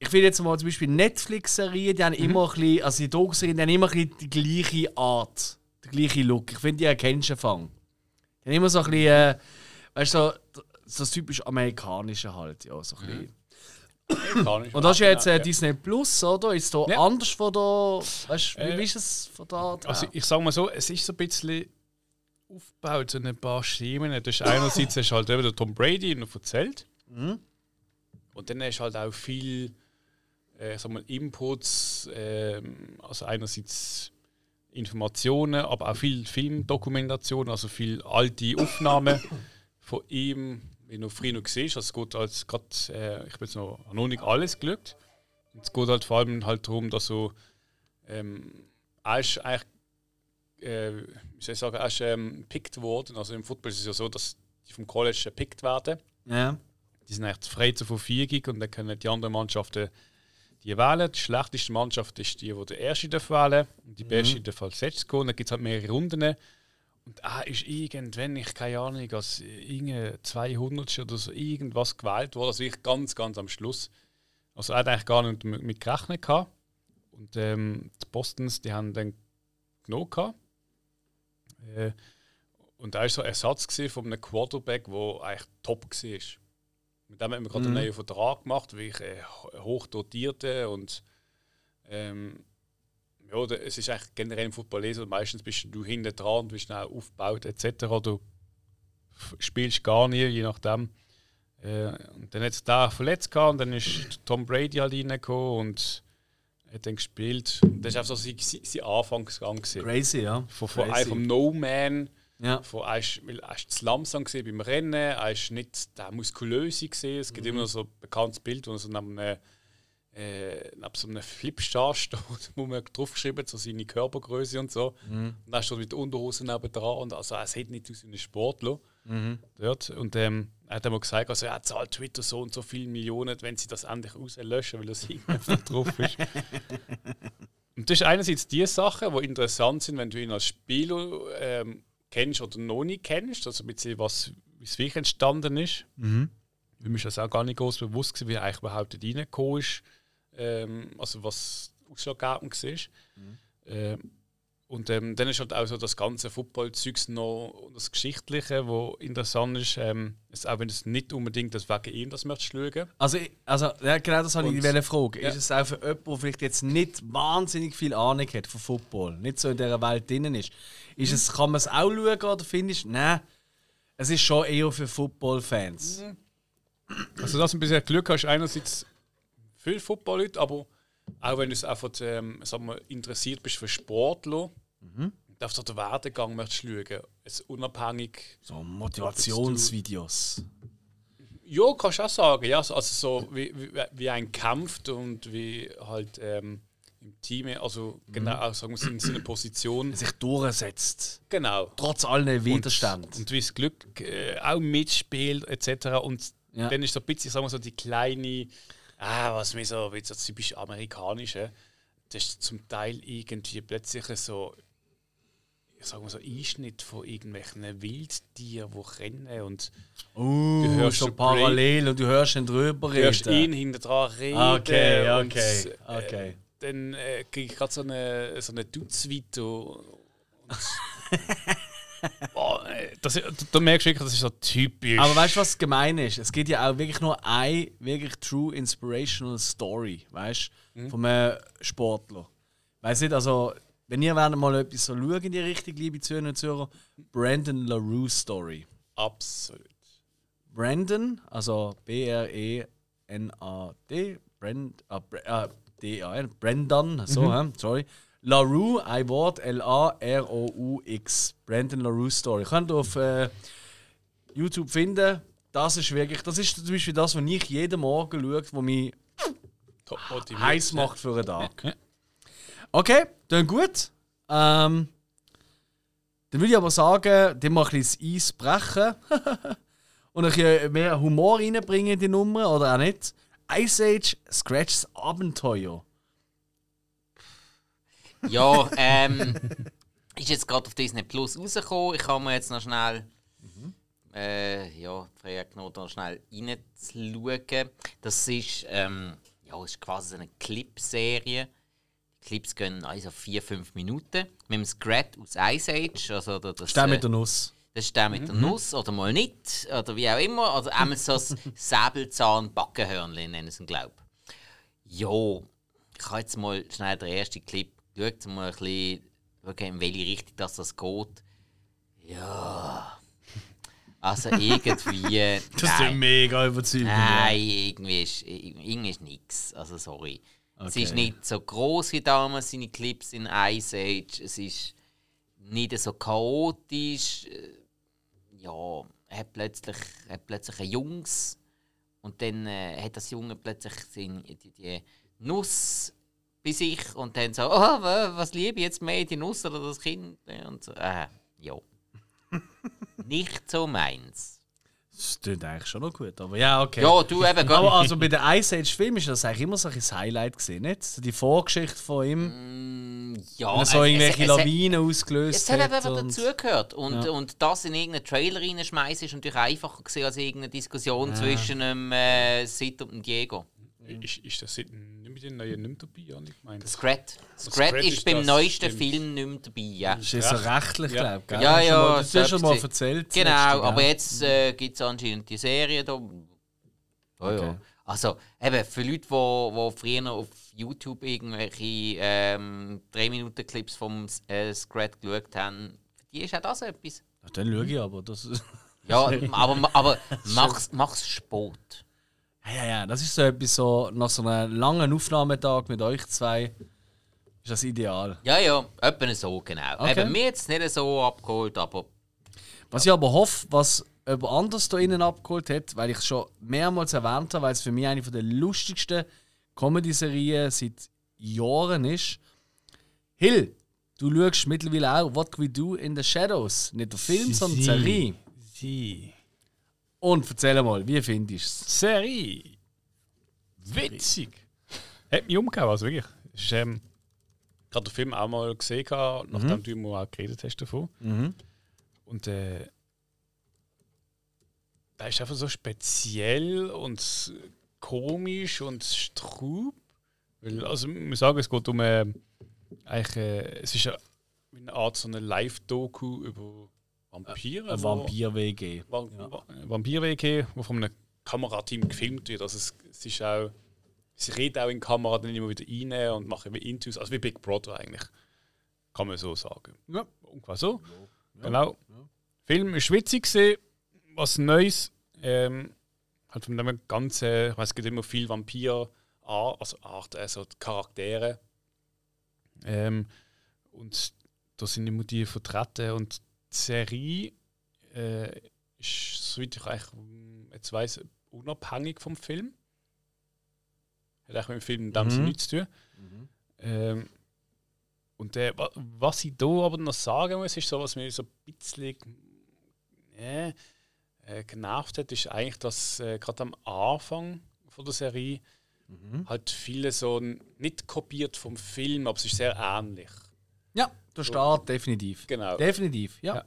Ich finde jetzt mal zum Beispiel Netflix-Serien, die haben Mhm. immer ein bisschen, also die Doku-Serien, die haben immer ein bisschen die gleiche Art, den gleichen Look. Ich finde, die erkennst du Fang. Die haben immer so ein bisschen, äh, weißt du, so, so das typisch amerikanische halt, ja, so ein Mhm. bisschen. Und das ist ja jetzt äh. Disney Plus, oder? Ist da Ja. anders von da, weißt du, wie, Äh, ist es von da? Also ich sage mal so, es ist so ein bisschen aufgebaut, so ein paar Schemen. Das ist einerseits hast halt eben der Tom Brady noch erzählt. Und dann du halt auch viel äh, sag mal, Inputs, ähm, also einerseits Informationen, aber auch viel Filmdokumentation, also viel alte Aufnahmen *coughs* von ihm, wie du früher noch siehst. Also es geht als grad, äh, ich bin jetzt noch, noch nicht alles. Und es geht halt vor allem halt darum, dass so ähm, er ist eigentlich, äh, wie soll ich sagen, er ist ähm, gepickt worden. Also im Football ist es ja so, dass die vom College gepickt werden. ja. Die sind echt frei zur Verfügung und dann können die anderen Mannschaften die wählen. Die schlechteste Mannschaft ist die, die der Erste darf wählen und die beste darf als letztes gehen. Dann gibt es halt mehrere Runden. Und er ist irgendwann, ich keine Ahnung, als irgendein 200 oder so irgendwas gewählt worden. Also ich ganz, ganz am Schluss. Also er hat eigentlich gar nicht mit, gerechnet gehabt. Und ähm, die Bostons, die haben dann genug gehabt. Äh, und er war so ein Ersatz von einem Quarterback, der eigentlich top war. Mit dem haben wir gerade einen neuen Vertrag gemacht, wie ich äh, hoch dotierte und ähm, ja, es ist eigentlich generell im Football eh so, meistens bist du hinten dran und bist schnell aufgebaut etc. Du spielst gar nie, je nachdem. Äh, und dann hat es da verletzt gehabt und dann ist Tom Brady halt reingekommen und hat dann gespielt. Und das war einfach so sein, sein Anfangsgang. gewesen. Crazy, ja. Von, von Crazy. einem vom No-Man. Ja. Von, er ist zu langsam gewesen beim Rennen, er ist nicht der muskulöse gesehen. Es gibt immer noch so ein bekanntes Bild, wo er so neben einem, äh, neben so einem Flipstar steht, *laughs* wo man draufgeschrieben hat, so seine Körpergröße und so. Und dann steht mit der Unterhose neben dran und also er sieht nicht aus wie ein Sportler. Dort. Und ähm, er hat einmal gesagt, also er zahlt Twitter so und so viele Millionen, wenn sie das endlich rauslöschen, weil das *laughs* irgendwie drauf ist. *laughs* Und das ist einerseits die Sachen, die interessant sind, wenn du ihn als Spieler ähm, kennst oder noch nicht kennst, also ein bisschen was, wie es wirklich entstanden ist. Mhm. Mir ist das auch gar nicht groß bewusst gewesen, wie er eigentlich überhaupt reingekommen ist, ähm, also was ausschlaggebend war. Ähm, und ähm, dann ist halt auch so das ganze Football-Zeugs noch und das Geschichtliche, wo interessant ist, ähm, ist auch wenn es nicht unbedingt das wegen ihm das möchtest schauen. Also, also ja, genau das habe ich dich fragen. ja. Ist es auch für jemanden, der vielleicht jetzt nicht wahnsinnig viel Ahnung hat von Football, nicht so in dieser Welt drin ist, ist es, kann man es auch schauen oder findest du, nein, es ist schon eher für Football-Fans? Also, dass du ein bisschen Glück hast, einerseits viele Football-Leute, aber auch wenn du es einfach ähm, sagen wir, interessiert bist für Sportler, mhm. darfst du den Werdegang möchtest schauen. Es unabhängig. So Motivationsvideos. Ja, kannst du auch sagen. Ja, also so wie, wie, wie ein kämpft und wie halt ähm, im Team, also genau, auch sagen wir in seiner Position. Sich durchsetzt. Genau. Trotz allen Widerständen. Und wie das Glück äh, auch mitspielt, etc. Und Ja. dann ist so ein bisschen, sagen wir so, die kleine, ah, was mir so, wie so typisch amerikanische, das ist zum Teil irgendwie plötzlich so, ich sag mal so, Einschnitt von irgendwelchen Wildtieren, die rennen und Uh, Du hörst so den parallel und du hörst ihn drüber du hörst ihn reden. hinter dran reden. Okay, und, okay, äh, okay. Dann äh, kriege ich gerade so eine, so eine Dutzvito. oh, äh, das, da, da merkst du wirklich, das ist so typisch. Aber weißt du, was gemein ist? Es gibt ja auch wirklich nur eine wirklich true inspirational Story, weißt du, von einem Sportler. Weiß nicht, also, wenn ihr wollt mal etwas so schauen in die Richtung, liebe Zuhörer und Zuhörer, Brandon LaRue Story. Absolut. Brandon, also B-R-E-N-A-D, Brand, ah, D-A-N, Brendan, so, hä? sorry. LaRue, ein Wort, L-A-R-O-U-X. Brandon LaRue Story. Könnt ihr auf äh, YouTube finden. Das ist wirklich, das ist zum Beispiel das, was ich jeden Morgen schaue, wo mich heiß macht für einen Tag. Okay, dann gut. Ähm, dann würde ich aber sagen, dann mal ein bisschen das Eis brechen *laughs* und ein bisschen mehr Humor reinbringen in die Nummer, oder auch nicht. Ice Age Scratchs Abenteuer. Ja, ähm, *laughs* ist jetzt gerade auf Disney Plus rausgekommen. Ich kann mir jetzt noch schnell, äh, ja, genommen, da schnell reinzuschauen. Das ist, ähm, ja, ist quasi eine Clip-Serie. Die Clips gehen also 4-5 Minuten. Mit dem Scrat aus Ice Age. Also da- das, äh, mit der Nuss. Das ist der mit der Nuss oder mal nicht. Oder wie auch immer. Oder einmal so das *laughs* Säbelzahn-Backenhörnchen nennen sie ihn, glaube ich. Ja, ich habe jetzt mal schnell den ersten Clip geschaut, um mal ein bisschen schauen, in welche Richtung das, das geht. Ja. Also *laughs* irgendwie. Das ist nein. mega überzeugend. Nein, irgendwie ist, irgendwie ist nichts. Also sorry. Es ist nicht so groß wie damals seine Clips in Ice Age. Es ist nicht so chaotisch. Ja, er hat plötzlich, hat plötzlich einen Jungs und dann äh, hat das Junge plötzlich seine, die, die Nuss bei sich und dann so, oh, wa- was liebe ich jetzt mehr, die Nuss oder das Kind? Und so, äh, ja. *laughs* nicht so meins. Das klingt eigentlich schon noch gut, aber ja, okay. Ja, du eben, gell? aber also bei den Ice Age Film ist das eigentlich immer so ein Highlight gesehen, nicht? So die Vorgeschichte von ihm, Mm, ja, wenn er so es- irgendwelche es- es- Lawinen ausgelöst Es hat hat. einfach und- dazugehört. Und, Ja. und das in irgendeinen Trailer reinschmeißen ist natürlich einfacher gewesen als irgendeine Diskussion zwischen dem äh, Sid und dem Diego. Ist, ist das nicht mit den neuen nicht mehr dabei, ich gemeint? Scrat. Scrat ist, ist beim neuesten stimmt. Film nicht mehr dabei. Ja. Das ist so rechtlich, Ja. glaube ich. Ja, ja, Das du schon mal erzählt. Genau, letzte, aber jetzt äh, gibt es anscheinend die Serie da. Ja, ja. Okay. Also, eben, für Leute, die wo, wo früher auf YouTube irgendwelche ähm, 3-Minuten-Clips vom äh, Scrat geschaut haben, für die ist auch das etwas. Ja, dann schaue ich aber. Das *laughs* ist Ja, Ja, aber, aber mach's, mach's Sport. Ja, ja, ja, das ist so etwas so, nach so einem langen Aufnahmetag mit euch zwei, ist das ideal. Ja, ja, etwa so, genau. Okay. Eben, mir jetzt nicht so abgeholt, aber Was ich aber hoffe, was jemand anders da innen abgeholt hat, weil ich es schon mehrmals erwähnt habe, weil es für mich eine der lustigsten Comedy-Serien seit Jahren ist. Hill, du schaust mittlerweile auch What We Do in the Shadows. Nicht der Film, sondern die Serie. Sie. Und erzähl mal, wie findest du es? Serie. Witzig. Hat mich umgehauen, also wirklich. Ähm, gerade den Film auch mal gesehen, nachdem du mir auch geredet hast davon. Mhm. Und äh, da ist einfach so speziell und komisch und strub. Weil, also, ich muss sagen, es geht um. Äh, eigentlich, äh, es ist eine Art so eine Live-Doku über Vampire. Ein wo- Vampir-WG. Va Va Vampir-WG, wo von einem Kamerateam gefilmt wird. Also es, es ist auch, sie reden auch in die Kamera dann immer wieder rein und machen wie Intus, also wie Big Brother eigentlich. Kann man so sagen. Ja. Ungefähr so. Genau. Film ist witzig gewesen, was Neues. Ähm, halt von dem ganzen, ich weiß, es gibt immer viel Vampir, also Art, also Charaktere. Ähm, und da sind immer die vertreten und die Serie äh, ist, soweit ich eigentlich ähm, jetzt weiss, unabhängig vom Film. Hat eigentlich mit dem Film in dem Mhm. Nichts zu tun. Ähm, und äh, wa- was ich da aber noch sagen muss, ist so, was mir so ein bisschen äh, äh, genervt hat, ist eigentlich, dass äh, gerade am Anfang von der Serie halt viele so nicht kopiert vom Film, aber es ist sehr ähnlich. Ja, der Start, definitiv. Genau. Definitiv, ja. Ja.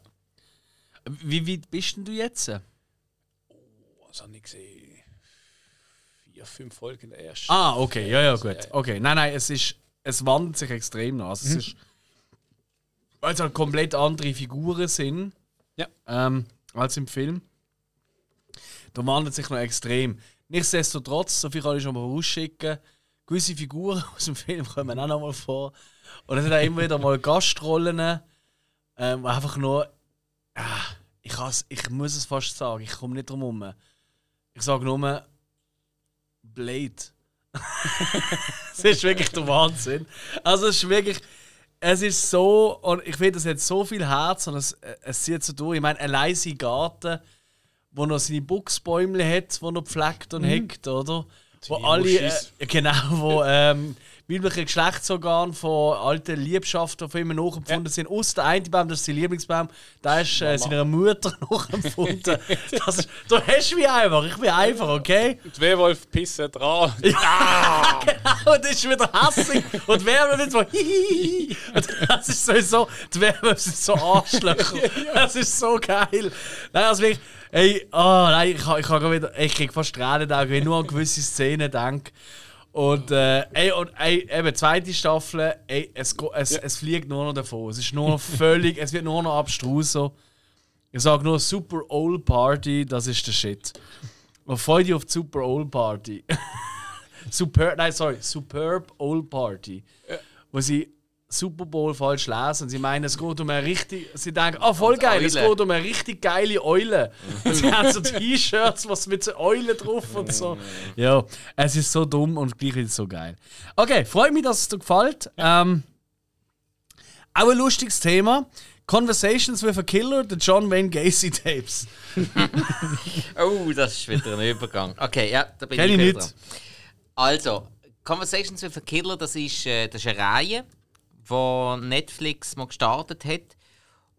Wie weit bist denn du jetzt? Was habe ich gesehen? Vier, fünf Folgen der ersten. Ah, okay, ja, ja, gut. Okay, nein, nein, es ist, es wandelt sich extrem nach. Also, es ist, weil es halt komplett andere Figuren sind Ja. ähm, als im Film. Da wandelt sich noch extrem. Nichtsdestotrotz, so viel kann ich schon mal rausschicken, gewisse Figuren *laughs* aus dem Film kommen auch noch mal vor. Und es sind auch immer wieder mal Gastrollen, ähm, einfach nur. Ah, ich, has, ich muss es fast sagen, ich komme nicht drum herum. Ich sage nur Blade. *laughs* Es ist wirklich der Wahnsinn. Also es ist wirklich, es ist so, und ich finde, es hat so viel Herz und es, es zieht so durch. Ich meine, allein sein Garten, wo noch seine Buchsbäume hat, wo noch pflegt und hegt, oder? Wo alle, äh, genau, wo ähm, weibliche Geschlechtsorgane von alten Liebschaften von ihm nachempfunden sind. Aus der eine Baum, das ist sein Lieblingsbaum, der ist äh, seiner Mutter *laughs* nachempfunden. das ist, du hast mich einfach, ich bin einfach, okay? Und Werwolf pissen dran. *laughs* Und das ist wieder hässlich. Und die Werwölfe nicht so *laughs* hihihi. Das ist sowieso, die Werwölfe sind so Arschlöcher. Das ist so geil. Nein, also wirklich, ey, oh nein, ich, ich, ich, ich krieg fast Tränen da, wenn ich nur an gewisse Szenen denke. Und, äh, ey, und ey, eben, zweite Staffel, ey, es, es, es fliegt nur noch davon. Es ist nur noch völlig, es wird nur noch abstruser. Ich sage nur Super Old Party, das ist der Shit. Und freu dich auf die Super Old Party. *laughs* Superb, nein, sorry, Superb Old Party. Wo sie Super Bowl falsch lesen. Sie meinen, es geht um eine richtig. Sie denken, ah, voll geil, es geht um eine richtig geile Eule. Und *laughs* sie haben so T-Shirts, was mit so Eulen drauf und so. Ja, es ist so dumm und gleich ist es so geil. Okay, freut mich, dass es dir gefällt. Ähm, auch ein lustiges Thema. Conversations with a Killer, the John Wayne Gacy Tapes. *laughs* Oh, das ist wieder ein Übergang. Okay, ja, da bin Kenn ich wieder nicht. dran. Also, Conversations with a Killer, das ist, äh, das ist eine Reihe, die Netflix mal gestartet hat.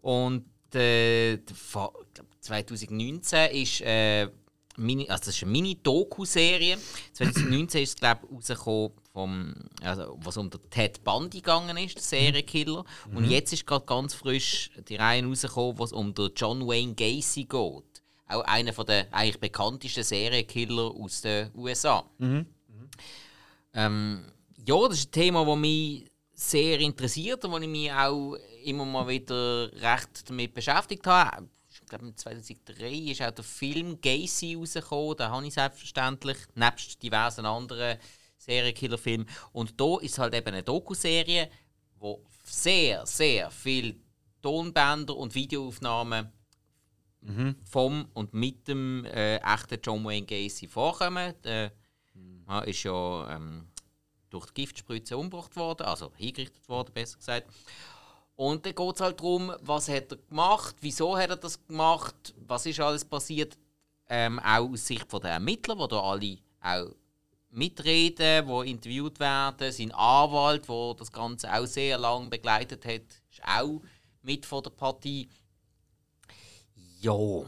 Und äh, vor, ich glaub, 2019 ist, äh, Mini, also das ist eine Mini-Doku-Serie. 2019 ist es, glaube ich, rausgekommen, vom, also, was um den Ted Bundy gegangen ist, der Serienkiller. Und jetzt ist gerade ganz frisch die Reihe rausgekommen, was um den John Wayne Gacy geht. Auch einer von der eigentlich bekanntesten Serienkiller aus den USA. Ähm, ja, das ist ein Thema, das mich sehr interessiert und wo ich mich auch immer mal wieder recht damit beschäftigt habe. Ich glaube, 2003 ist auch der Film Gacy rausgekommen. Den habe ich selbstverständlich, nebst diversen anderen Serienkillerfilmen. Und da ist halt eben eine Dokuserie, wo sehr, sehr viel Tonbänder und Videoaufnahmen vom und mit dem äh, echten John Wayne Gacy vorkommen. Der ja, ist ja ähm, durch die Giftspritze umgebracht worden, also hingerichtet worden, besser gesagt. Und dann geht es halt darum, was hat er gemacht, wieso hat er das gemacht, was ist alles passiert, ähm, auch aus Sicht der Ermittler, die da alle auch mitreden, die interviewt werden. Sein Anwalt, der das Ganze auch sehr lange begleitet hat, ist auch mit von der Partie. Ja.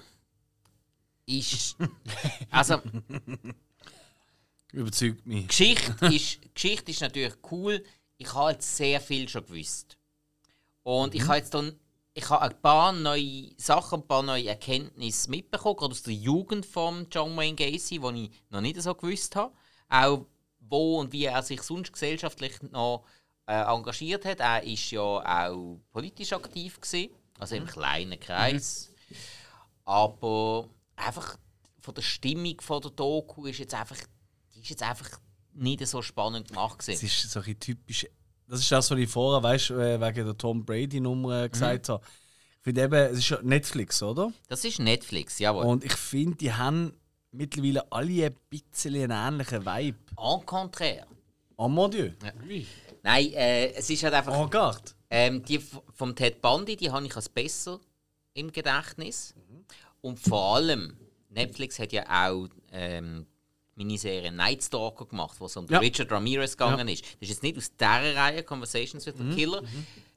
Ist. *laughs* Also, Überzeugt mich. Geschichte *laughs* ist, Geschichte ist natürlich cool. Ich habe jetzt sehr viel schon gewusst. Und ich habe jetzt dann ich habe ein paar neue Sachen, ein paar neue Erkenntnisse mitbekommen, gerade aus der Jugend von John Wayne Gacy, die ich noch nicht so gewusst habe. Auch wo und wie er sich sonst gesellschaftlich noch äh, engagiert hat. Er ist ja auch politisch aktiv gewesen, also im kleinen Kreis. Aber einfach von der Stimmung von der Doku ist jetzt einfach, ist jetzt einfach nicht so spannend gemacht Es gewesen. ist so ein typisch. Das ist das, was ich vorher, weißt, äh, wegen der Tom Brady-Nummer äh, gesagt habe. Ich finde eben, es ist ja Netflix, oder? Das ist Netflix, jawohl. Und ich finde, die haben mittlerweile alle ein bisschen einen ähnlichen Vibe. En contraire. Oh mon Dieu. Nein, äh, es ist halt einfach. En garde. Ähm, die vom Ted Bundy, die habe ich als besser im Gedächtnis. Und vor allem, Netflix hat ja auch ähm, Miniserie Night Stalker gemacht, wo es um Ja. Richard Ramirez gegangen ist. Das ist jetzt nicht aus dieser Reihe Conversations with the Killer.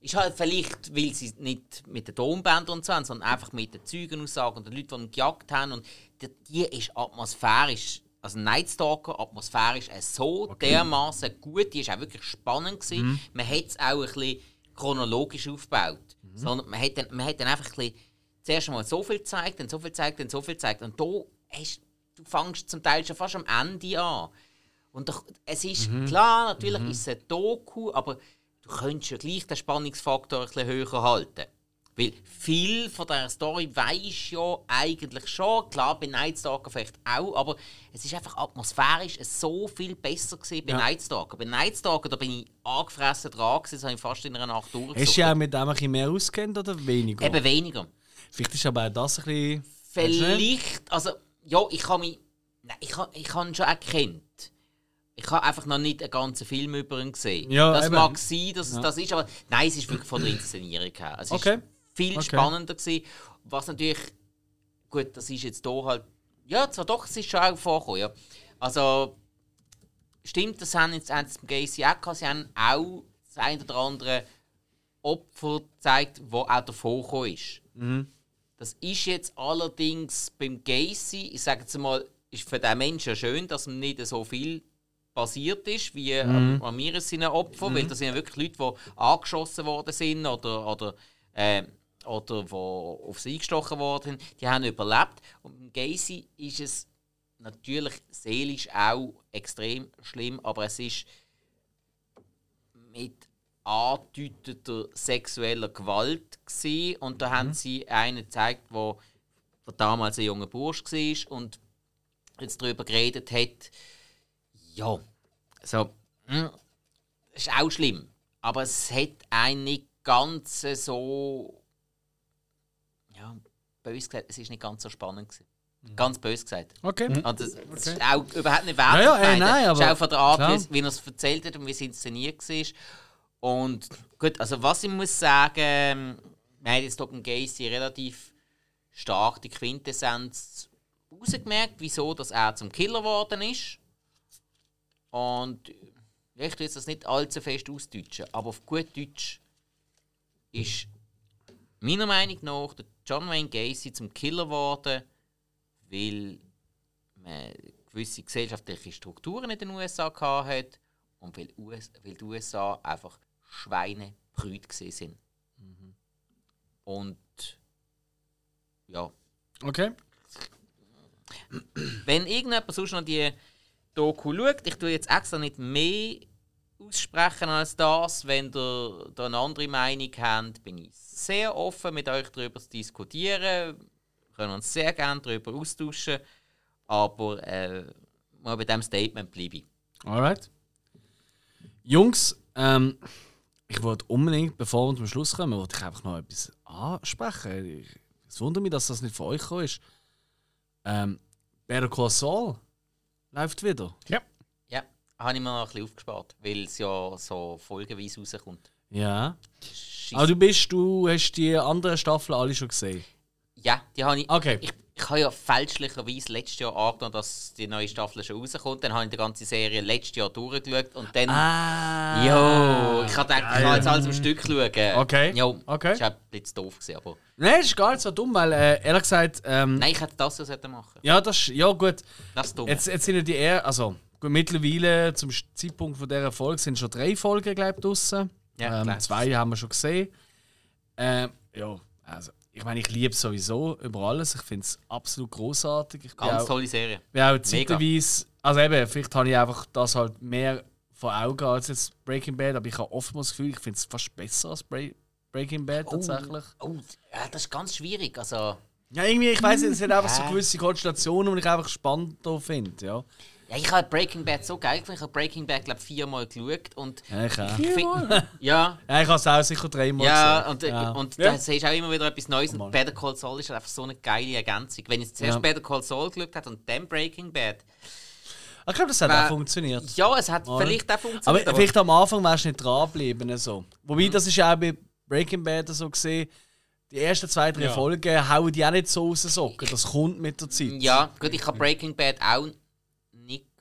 Ist halt vielleicht, weil sie nicht mit den Tonbändern und so haben, sondern einfach mit den Zeugenaussagen und den Leuten, die ihn gejagt haben. Und die, die ist atmosphärisch, also Night Stalker atmosphärisch äh, so dermaßen gut, die ist auch wirklich spannend gewesen. Man hat es auch ein bisschen chronologisch aufgebaut. Sondern man hat, dann, man hat dann einfach ein bisschen zuerst mal so viel gezeigt, dann so viel gezeigt, dann so viel gezeigt. Und da hast, du fängst zum Teil schon fast am Ende an. Und doch, es ist klar, natürlich ist es ein Doku, aber du könntest ja gleich den Spannungsfaktor ein bisschen höher halten. Weil viel von dieser Story weisst ja eigentlich schon. Klar, bei Night Stalker vielleicht auch, aber es ist einfach atmosphärisch so viel besser gewesen bei Ja. Night Stalker. Bei Night Stalker, da bin ich angefressen dran gewesen, das habe ich fast in einer Nacht Hast du auch mit dem ein bisschen mehr auskennt oder weniger? Eben weniger. Vielleicht ist aber auch das ein bisschen. Vielleicht, also, ja, ich habe mich, nein, ich habe ich habe ihn schon erkannt. Ich habe einfach noch nicht einen ganzen Film über ihn gesehen. Ja, das eben. mag sein, dass es Ja. das ist, aber nein, es ist wirklich von der Inszenierung her. Es Okay. ist viel Okay. spannender gewesen. Was natürlich, gut, das ist jetzt hier halt, ja, zwar doch, es ist schon auch vorgekommen, ja. Also, stimmt, das haben jetzt sie beim Gacy auch gehabt. Sie haben auch das ein oder andere Opfer gezeigt, wo auch davor ist. Das ist jetzt allerdings beim Gacy, ich sage jetzt mal, ist für den Menschen schön, dass ihm nicht so viel passiert ist, wie mhm. Ramirez seinen Opfern, weil das sind ja wirklich Leute, die angeschossen worden sind oder, oder, äh, oder die auf sie eingestochen worden sind, die haben überlebt. Und beim Gacy ist es natürlich seelisch auch extrem schlimm, aber es ist mit angedeuteter sexueller Gewalt gsi und da haben sie einen gezeigt, wo, wo damals ein junger Bursch war und jetzt darüber geredet hat. Ja, so, hm, das ist auch schlimm, aber es hat einen nicht ganz so, ja, bös gesagt, es ist nicht ganz so spannend gewesen. Ganz bös gesagt. Okay. Und das, das ist auch überhaupt nicht Ja, ja, ey, nein, Das ist aber auch von der Art, klar. wie, wie er es erzählt hat und wie es inszeniert war. Und gut, also was ich muss sagen, ähm, man hat jetzt beim Gacy relativ stark die Quintessenz rausgemerkt, wieso dass er zum Killer geworden ist. Und ich will jetzt das nicht allzu fest ausdeutschen, aber auf gut Deutsch ist meiner Meinung nach der John Wayne Gacy zum Killer geworden, weil man gewisse gesellschaftliche Strukturen in den USA gehabt hat und weil die USA einfach Schweinebrüt gesehen sind. Und ja, Okay. wenn irgendjemand sonst noch die Doku schaut, ich tue jetzt extra nicht mehr aussprechen als das. Wenn ihr da eine andere Meinung habt, bin ich sehr offen, mit euch darüber zu diskutieren. Wir können uns sehr gerne darüber austauschen. Aber äh, mal bei diesem Statement bleibe ich. Alright. Jungs, ähm, ich wollte unbedingt, bevor wir zum Schluss kommen, wollte ich einfach noch etwas ansprechen. Ich- Es wundert mich, dass das nicht von euch gekommen ist. Ähm, Better Call Saul läuft wieder. Ja, habe ich mir noch ein bisschen aufgespart, weil es ja so folgenweise rauskommt. Ja. Scheisse. Aber du bist, du hast die anderen Staffeln alle schon gesehen. Ja, die habe ich. Okay. Ich, ich habe ja fälschlicherweise letztes Jahr angenommen, dass die neue Staffel schon rauskommt. Dann habe ich die ganze Serie letztes Jahr durchgeschaut und dann. Ah. Jo, ich habe gedacht, ich kann jetzt alles am Stück schauen. Okay. Jo, Okay. Das war ein bisschen doof, gewesen, aber. Nein, das ist gar nicht so dumm, weil äh, ehrlich gesagt, ähm, Nein, ich hätte das so machen. ja, das ist, ja gut. Das ist dumm. Jetzt, jetzt sind ja die eher, also gut, mittlerweile zum Zeitpunkt von dieser Folge sind schon drei Folgen, glaube ich, draussen. Ja, ähm, zwei haben wir schon gesehen. Ähm, ja, also ich meine, ich liebe es sowieso über alles. Ich finde es absolut großartig. Ich Ganz auch, tolle Serie. bin auch zeitweise, also eben, vielleicht habe ich einfach das halt mehr vor Augen als jetzt Breaking Bad, aber ich habe oftmals das Gefühl, ich finde es fast besser als Bra- Breaking Bad tatsächlich. Oh, ja, das ist ganz schwierig. Also, Ja, irgendwie, ich weiß nicht, es hat einfach so Ja. gewisse Konstellationen, die ich einfach spannend finde, ja. Ja, ich habe Breaking Bad so geil gefunden. Ich habe Breaking Bad, glaube ich, viermal geschaut. Und Ja, ich auch. ich find, *laughs* ja, Ja, ich habe es auch sicher dreimal ja, gesehen. und, äh, ja. und Ja. da siehst du auch immer wieder etwas Neues. Und Better Call Saul ist halt einfach so eine geile Ergänzung. Wenn ich zuerst Ja. Better Call Saul geschaut habe und dann Breaking Bad. Ich glaube, das hat Wer- auch funktioniert. Ja, es hat Mal. vielleicht auch Aber funktioniert. vielleicht am Anfang wärst du nicht dranbleiben. So. Wobei, Mhm. das ist ja auch bei Breaking Bad so gesehen. Die ersten zwei, drei Ja. Folgen hauen die auch nicht so aus den Socken. Das kommt mit der Zeit. Ja, gut, ich habe Breaking Bad auch nicht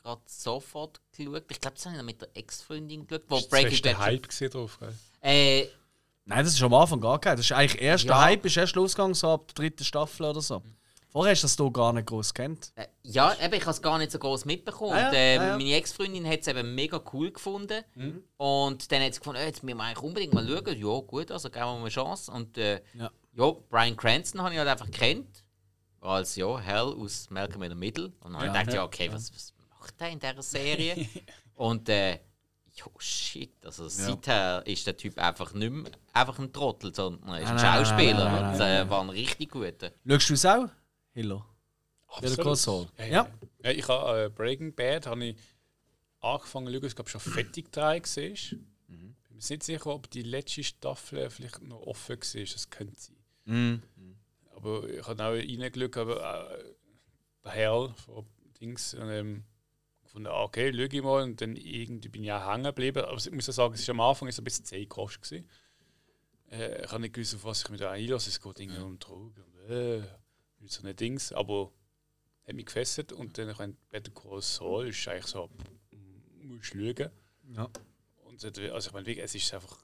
gerade sofort geschaut. Ich glaube, das habe ich mit der Ex-Freundin geschaut, wo Das Breaking der Bad. Hype gesehen drauf. gell? Äh, Nein, das ist am Anfang gar kein. Das ist eigentlich erst Ja. der Hype, ist erst losgegangen, so ab der dritten Staffel oder so. Vorher hast du das hier gar nicht groß kennt. Äh, Ja, eben, ich habe es gar nicht so groß mitbekommen. Ah ja, und, äh, ah ja. Meine Ex-Freundin hat es eben mega cool gefunden. Und dann hat sie gefunden, äh, jetzt müssen wir eigentlich unbedingt mal schauen. Ja, gut, also geben wir mal eine Chance. Und äh, Ja. ja. Brian Cranston habe ich halt einfach kennt. Als ja, Hell aus Malcolm in the Middle. Und dann habe ich gedacht, ja, okay, was, was macht der in dieser Serie? *laughs* und äh, jo, shit. Also seither ist der Typ einfach nicht mehr einfach ein Trottel, sondern er ist ein nein, Schauspieler. nein, nein, und äh, war ein richtig guter. Schaust du es auch, Hilo? Absolut. Ja, Ja. ja. ja ich habe äh, Breaking Bad habe ich angefangen zu schauen, ich glaube schon fertig drei gesehen. Mhm. Bin mir nicht sicher, ob die letzte Staffel vielleicht noch offen war. Das könnte sein. Mhm. Aber ich habe auch reingeschaut, aber äh, der Herr von Dings und, ähm, gefunden, ah, okay, schau ich mal. Und dann irgendwie bin ich auch hängen geblieben. Aber ich muss ja sagen, es ist am Anfang ist ein bisschen zäh gekostet. gewesen. Äh, ich habe nicht gewusst, auf was ich mich da einlasse. Es geht irgendwie um Drogen und äh, so eine Dings. Aber hat mich gefesselt. Und dann habe ich Better Call Saul ist eigentlich so, mm, musst du schauen. Ja. Und also ich meine, es ist einfach.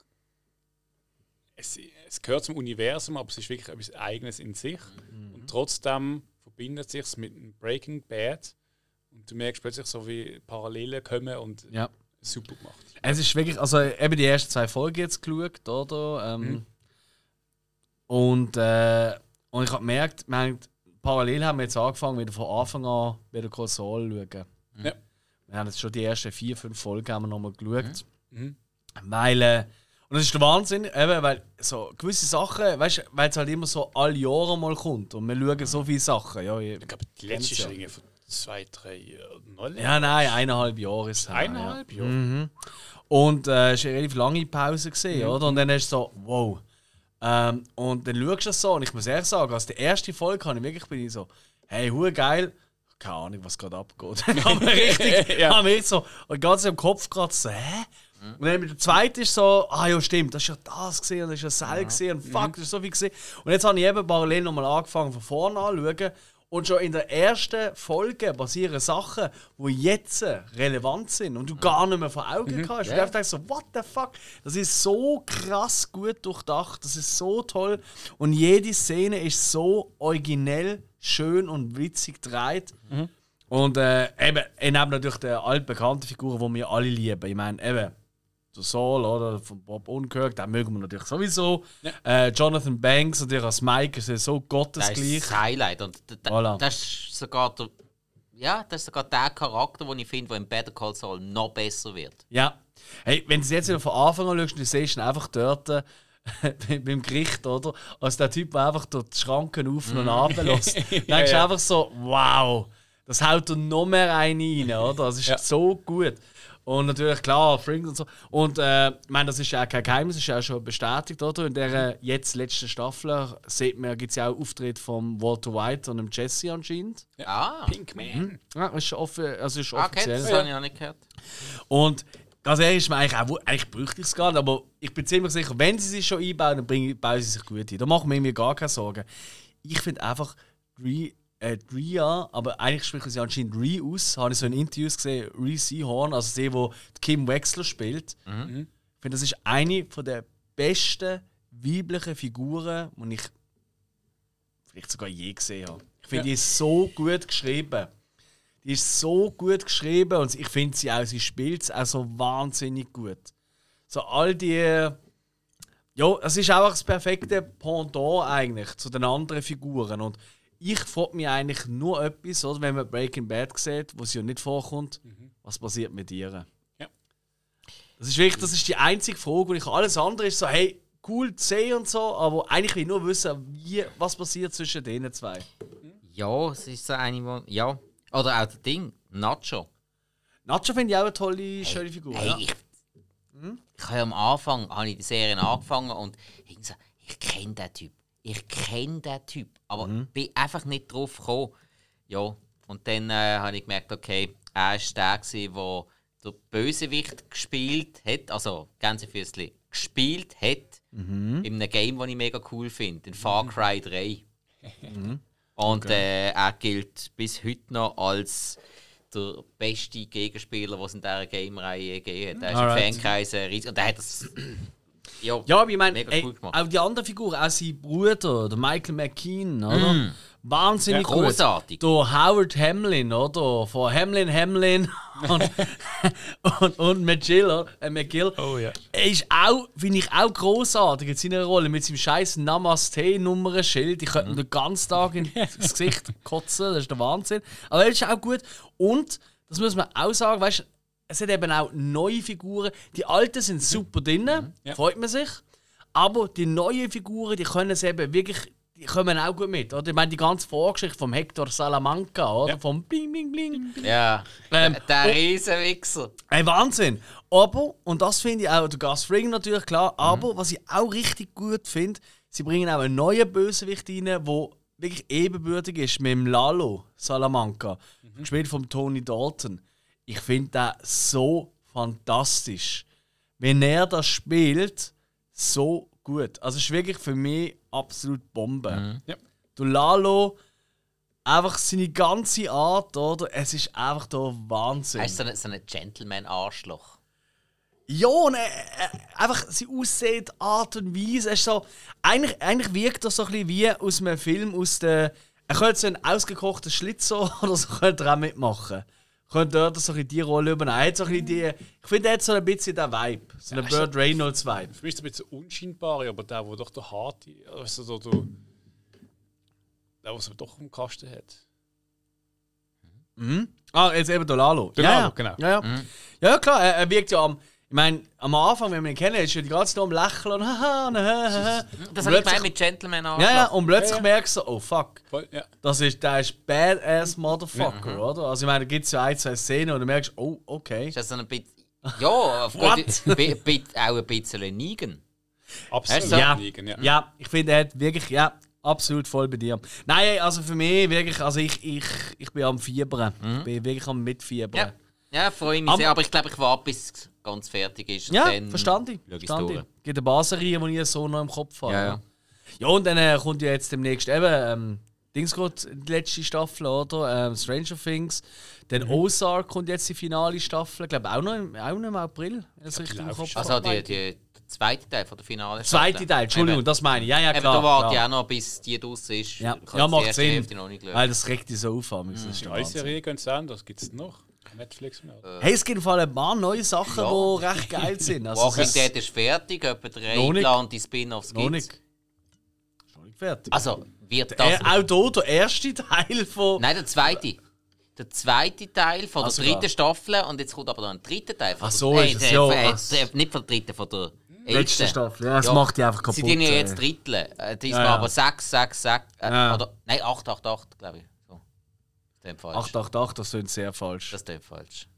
Es, es gehört zum Universum, aber es ist wirklich etwas Eigenes in sich. Und trotzdem verbindet sich mit dem Breaking Bad. Und du merkst plötzlich so, wie Parallelen kommen und Ja. super gemacht. Es ist wirklich, also eben die ersten zwei Folgen jetzt geschaut, oder? Ähm, Mhm. Und, äh, und ich habe gemerkt, wir haben, parallel haben wir jetzt angefangen, wieder von Anfang an wieder Saul zu schauen. Ja. Wir haben jetzt schon die ersten vier, fünf Folgen haben wir nochmal geschaut. Mhm. Weil, äh, und das ist der Wahnsinn, eben, weil so gewisse Sachen, weißt du, weil es halt immer so alle Jahre mal kommt und wir schauen so viele Sachen. Ja, ich, Ich glaube, die letzte ist irgendwie von zwei, drei noch länger. ja nein, eineinhalb Jahre ist es. Eineinhalb ja. Jahre? Mhm. Und äh, es war eine relativ lange Pause, gewesen, Mhm. oder? Und dann hast du so, wow. Ähm, und dann schaust du das so und ich muss ehrlich sagen, als die erste Folge habe ich wirklich bin ich so, hey, hure geil. Keine Ahnung, was gerade abgeht. *laughs* mir richtig, *laughs* Ja. habe mir richtig so, und ganz im Kopf gerade so, hä? Und dann mit der zweiten ist so, ah ja stimmt, das ist ja das gesehen und das ist ja das gesehen und fuck, das ist so viel gesehen. Und jetzt habe ich eben parallel nochmal angefangen von vorne anzuschauen und schon in der ersten Folge passieren Sachen, die jetzt relevant sind und du gar nicht mehr vor Augen hast. Und ich dachte so, what the fuck? Das ist so krass gut durchdacht, das ist so toll und jede Szene ist so originell, schön und witzig gedreht. Und äh, eben, ich habe natürlich die altbekannten Figuren, die wir alle lieben. Ich meine, eben, der Saul oder von Bob Odenkirk, den mögen wir natürlich sowieso. Äh, Jonathan Banks natürlich als Mike ist ja so Das ist gottesgleich. das Highlight. Und da, Voilà. das ist sogar der, ja, das ist sogar der Charakter, den ich finde, der in Better Call Saul noch besser wird. Ja. Hey, wenn du es jetzt wieder von Anfang an schaust, du siehst ihn einfach dort äh, *laughs* beim Gericht, oder? Als der Typ, einfach dort die Schranken auf und ab lässt. *laughs* Dann denkst du ja. einfach so, wow, das haut dir noch mehr einen rein, oder? Das ist so gut. Und natürlich, klar, Frinks und so. Und äh, ich meine, das ist ja auch kein Geheimnis, das ist ja auch schon bestätigt, oder? In der jetzt letzten Staffel sieht man, gibt es ja auch Auftritt von Walter White und dem Jesse anscheinend. Ah, Pinkman. Ja, ist, offi also ist ah, okay, offiziell. das habe ich noch nicht gehört. Und ganz ehrlich, ist mir eigentlich auch, eigentlich bräuchte ich es gar nicht, aber ich bin ziemlich sicher, wenn sie sich schon einbauen, dann bringen, bauen sie sich gut ein. Da machen wir irgendwie gar keine Sorgen. Ich finde einfach, Dre, äh, Drea, aber eigentlich sprechen sie anscheinend Ree aus, habe ich so in Interviews gesehen, Ree Seahorn, also sie, wo Kim Wexler spielt. Ich finde, das ist eine von der besten weiblichen Figuren, die ich vielleicht sogar je gesehen habe. Ich finde, die ist so gut geschrieben. Die ist so gut geschrieben und ich finde sie auch, sie spielt es auch so wahnsinnig gut. So all die. Ja, es ist auch das perfekte Pendant eigentlich zu den anderen Figuren. Und ich frage mich eigentlich nur etwas, oder, wenn man Breaking Bad sieht, wo sie ja nicht vorkommt, was passiert mit ihr? Ja. Das ist wirklich, das ist die einzige Frage, und ich alles andere ist so, hey, cool zu sehen und so, aber eigentlich will ich nur wissen, wie, was passiert zwischen denen zwei. Ja, es ist so eine, wo, ja. Oder auch das Ding, Nacho. Nacho finde ich auch eine tolle, schöne Figur. Hey, ja. ich, ich habe am Anfang habe ich die Serie angefangen und ich so, ich kenne den Typ. Ich kenne den Typ. Aber bin einfach nicht drauf gekommen. Ja. Und dann äh, habe ich gemerkt, okay, er war der, gewesen, der der Bösewicht gespielt hat, also Gänsefüßchen gespielt hat, in einem Game, das ich mega cool finde, in Far Cry 3. Und äh, er gilt bis heute noch als der beste Gegenspieler, den es in dieser Game-Reihe gegeben hat. Er ist Alright. im Fankreis äh, riesig. Und er hat das. Ja, Ja, aber ich meine, cool auch die anderen Figuren, auch sein Bruder, der Michael McKean, oder? Wahnsinnig Ja, gut. großartig. Der Howard Hamlin, oder? Von Hamlin Hamlin *laughs* und, und, und McGill, oder? äh, McGill. Oh ja. Er ist auch, finde ich, auch großartig in seiner Rolle mit seinem scheiß Namaste-Nummernschild. Ich könnte ihm den ganzen Tag ins Gesicht kotzen, das ist der Wahnsinn. Aber er ist auch gut. Und, das muss man auch sagen, weißt es hat eben auch neue Figuren. Die alten sind super drin, Ja. freut man sich. Aber die neuen Figuren, die können es eben wirklich, die kommen auch gut mit. Oder? Ich meine, die ganze Vorgeschichte vom Hector Salamanca, oder? Ja. Vom Bling, Bling, Bling. ja. Ähm, der oh. Riesenwichser. Ein Wahnsinn! Aber, und das finde ich auch, der Gus Fring natürlich klar, aber was ich auch richtig gut finde, sie bringen auch einen neuen Bösewicht rein, der wirklich ebenbürtig ist mit dem Lalo Salamanca, gespielt von Tony Dalton. Ich finde den so fantastisch. Wenn er das spielt, so gut. Also, es ist wirklich für mich absolut Bombe. Ja. Der Lalo, einfach seine ganze Art, oder? Es ist einfach der Wahnsinn. Er ist so ein, so ein Gentleman-Arschloch. Ja, und äh, äh, einfach sie aussieht, Art und Weise. Es ist so, eigentlich, eigentlich wirkt das so ein bisschen wie aus einem Film aus der. Er könnte so einen ausgekochten Schlitzer *laughs* oder so könnte er auch mitmachen. Könnte dort so ein die Rolle übernehmen. Er hat so ein die, ich finde, er hat so ein bisschen den Vibe. So einen Ja, Burt Reynolds Vibe. Für mich ist er ein bisschen unscheinbar, aber der, der doch der harte, also der, der, der, was er doch im Kasten hat. Mhm. Ah, jetzt eben der Lalo. Der ja, Lalo, ja. genau. Ja, ja. ja, ja klar, er, er wirkt ja am. Ich meine, am Anfang, wenn wir ihn kennen, ist er die ganze Zeit am Lächeln und haha, und haha. Das Und habe ich gemeint plötzlich- mit Gentleman-Arschloch. Ja, ja, und plötzlich Ja, ja. merkst du so, oh fuck. Voll, ja. Das ist, der ist Badass Motherfucker, oder? Also ich meine, da gibt es ja ein, zwei Szenen und du merkst, oh, okay. Ist das so ein bisschen. Ja, auf What? gut, bi, bi, auch ein bisschen Negan. Absolut. Ja, ja. ja, ich finde, er hat wirklich, ja, absolut voll bei dir. Nein, also für mich wirklich, also ich, ich, ich bin am Fiebern. Ich bin wirklich am Mitfiebern. Ja, ja freue mich Aber- sehr, aber ich glaube, ich warte, bis ganz fertig ist. Ja, dann verstand ich. schau ich's Verstand ich. durch. Es gibt eine Baserie, die ich so noch im Kopf habe. Ja, ja. Ja, und dann äh, kommt ja jetzt demnächst eben, ähm, Dings die letzte Staffel, oder? Ähm, Stranger Things. Dann Mhm. Ozark kommt jetzt die finale Staffel. Ich glaube auch noch, im, auch noch im April. Also, ich im Kopf Also die, die, der zweite Teil von der Finale. Zweite Teil, Entschuldigung, Eben, das meine ich. Ja, ja, eben, klar. da warte ich auch noch, bis die draußen ist. Ja, ja die macht Sinn. Weil das regt dich so auf. amigs, Das ist Wahnsinn. Serie ganz anders. Gibt es noch? Netflix mehr? Hey, es gibt Fall ein paar neue Sachen, Ja. die recht geil sind. Also, Walking es ist Dead ist fertig, etwa der. Eingland, die Spin-Offs nicht. Ist noch nicht fertig. Also, wird äh, das... auch hier der erste Teil von. Nein, der zweite. Der zweite Teil von der Ach, dritten sogar. Staffel und jetzt kommt aber noch ein dritter Teil. Von Ach der- so äh, ist es, der- ja. äh, der- Nicht von der dritten, von der Letzte elften. Staffel. Ja, das macht die einfach kaputt. Sie tun ja äh. jetzt dritteln. Äh, diesmal Ja, ja. aber 6, 6, 6. Äh, Ja. Oder, nein, 8, 8, 8, glaube ich. Ist falsch. 888, das klingt sehr falsch. Das ist falsch.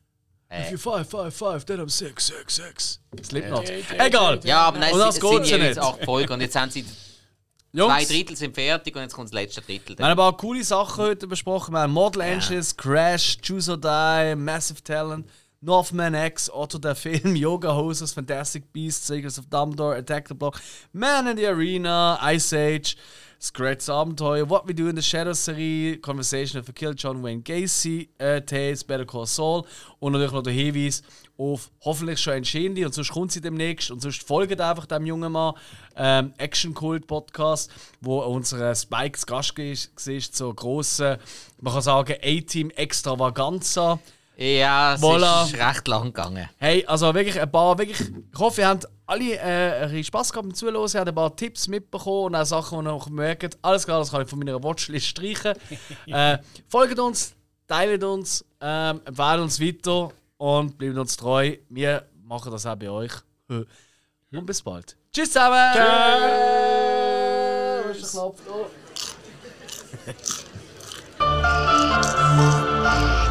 If you five, five, five, then I'm six, six, six. Slipknot. Egal. Ja, aber nein, Und das es, es sind ja ja jetzt acht Folgen und jetzt haben sie *laughs* zwei Jungs, Drittel sind fertig und jetzt kommt das letzte Drittel. wir haben ein paar coole Sachen heute besprochen. Wir haben Model Engines, Crash, Choose or Die, Massive Talent, Northman X, Otto der Film, *laughs* Yoga Hoses, Fantastic Beasts, Secrets of Dumbledore, Attack the Block, Man in the Arena, Ice Age, Scratch Abenteuer, What We Do in the Shadows Serie, Conversation of a Kill, John Wayne Gacy, äh, Tales, Better Call Saul und natürlich noch der Hinweis auf hoffentlich schon entschieden und sonst kommt sie demnächst und sonst folgt einfach dem jungen Mann ähm, Action Cult Podcast, wo unser Spike zu Gast war zur grossen, man kann sagen A-Team Extravaganza. Ja, es Voilà. ist recht lang gegangen. Hey, also wirklich ein paar, wirklich, ich hoffe, ihr habt alle äh, ein bisschen Spass gehabt beim Zuhören, ihr habt ein paar Tipps mitbekommen und auch Sachen, die ihr noch merkt. Alles klar, das kann ich von meiner Watchlist streichen. *laughs* äh, folgt uns, teilt uns, ähm, empfehlt uns weiter und bleibt uns treu. Wir machen das auch bei euch. Und bis bald. Tschüss zusammen! Tschüss! Wo ist der Knopf? Oh. *laughs*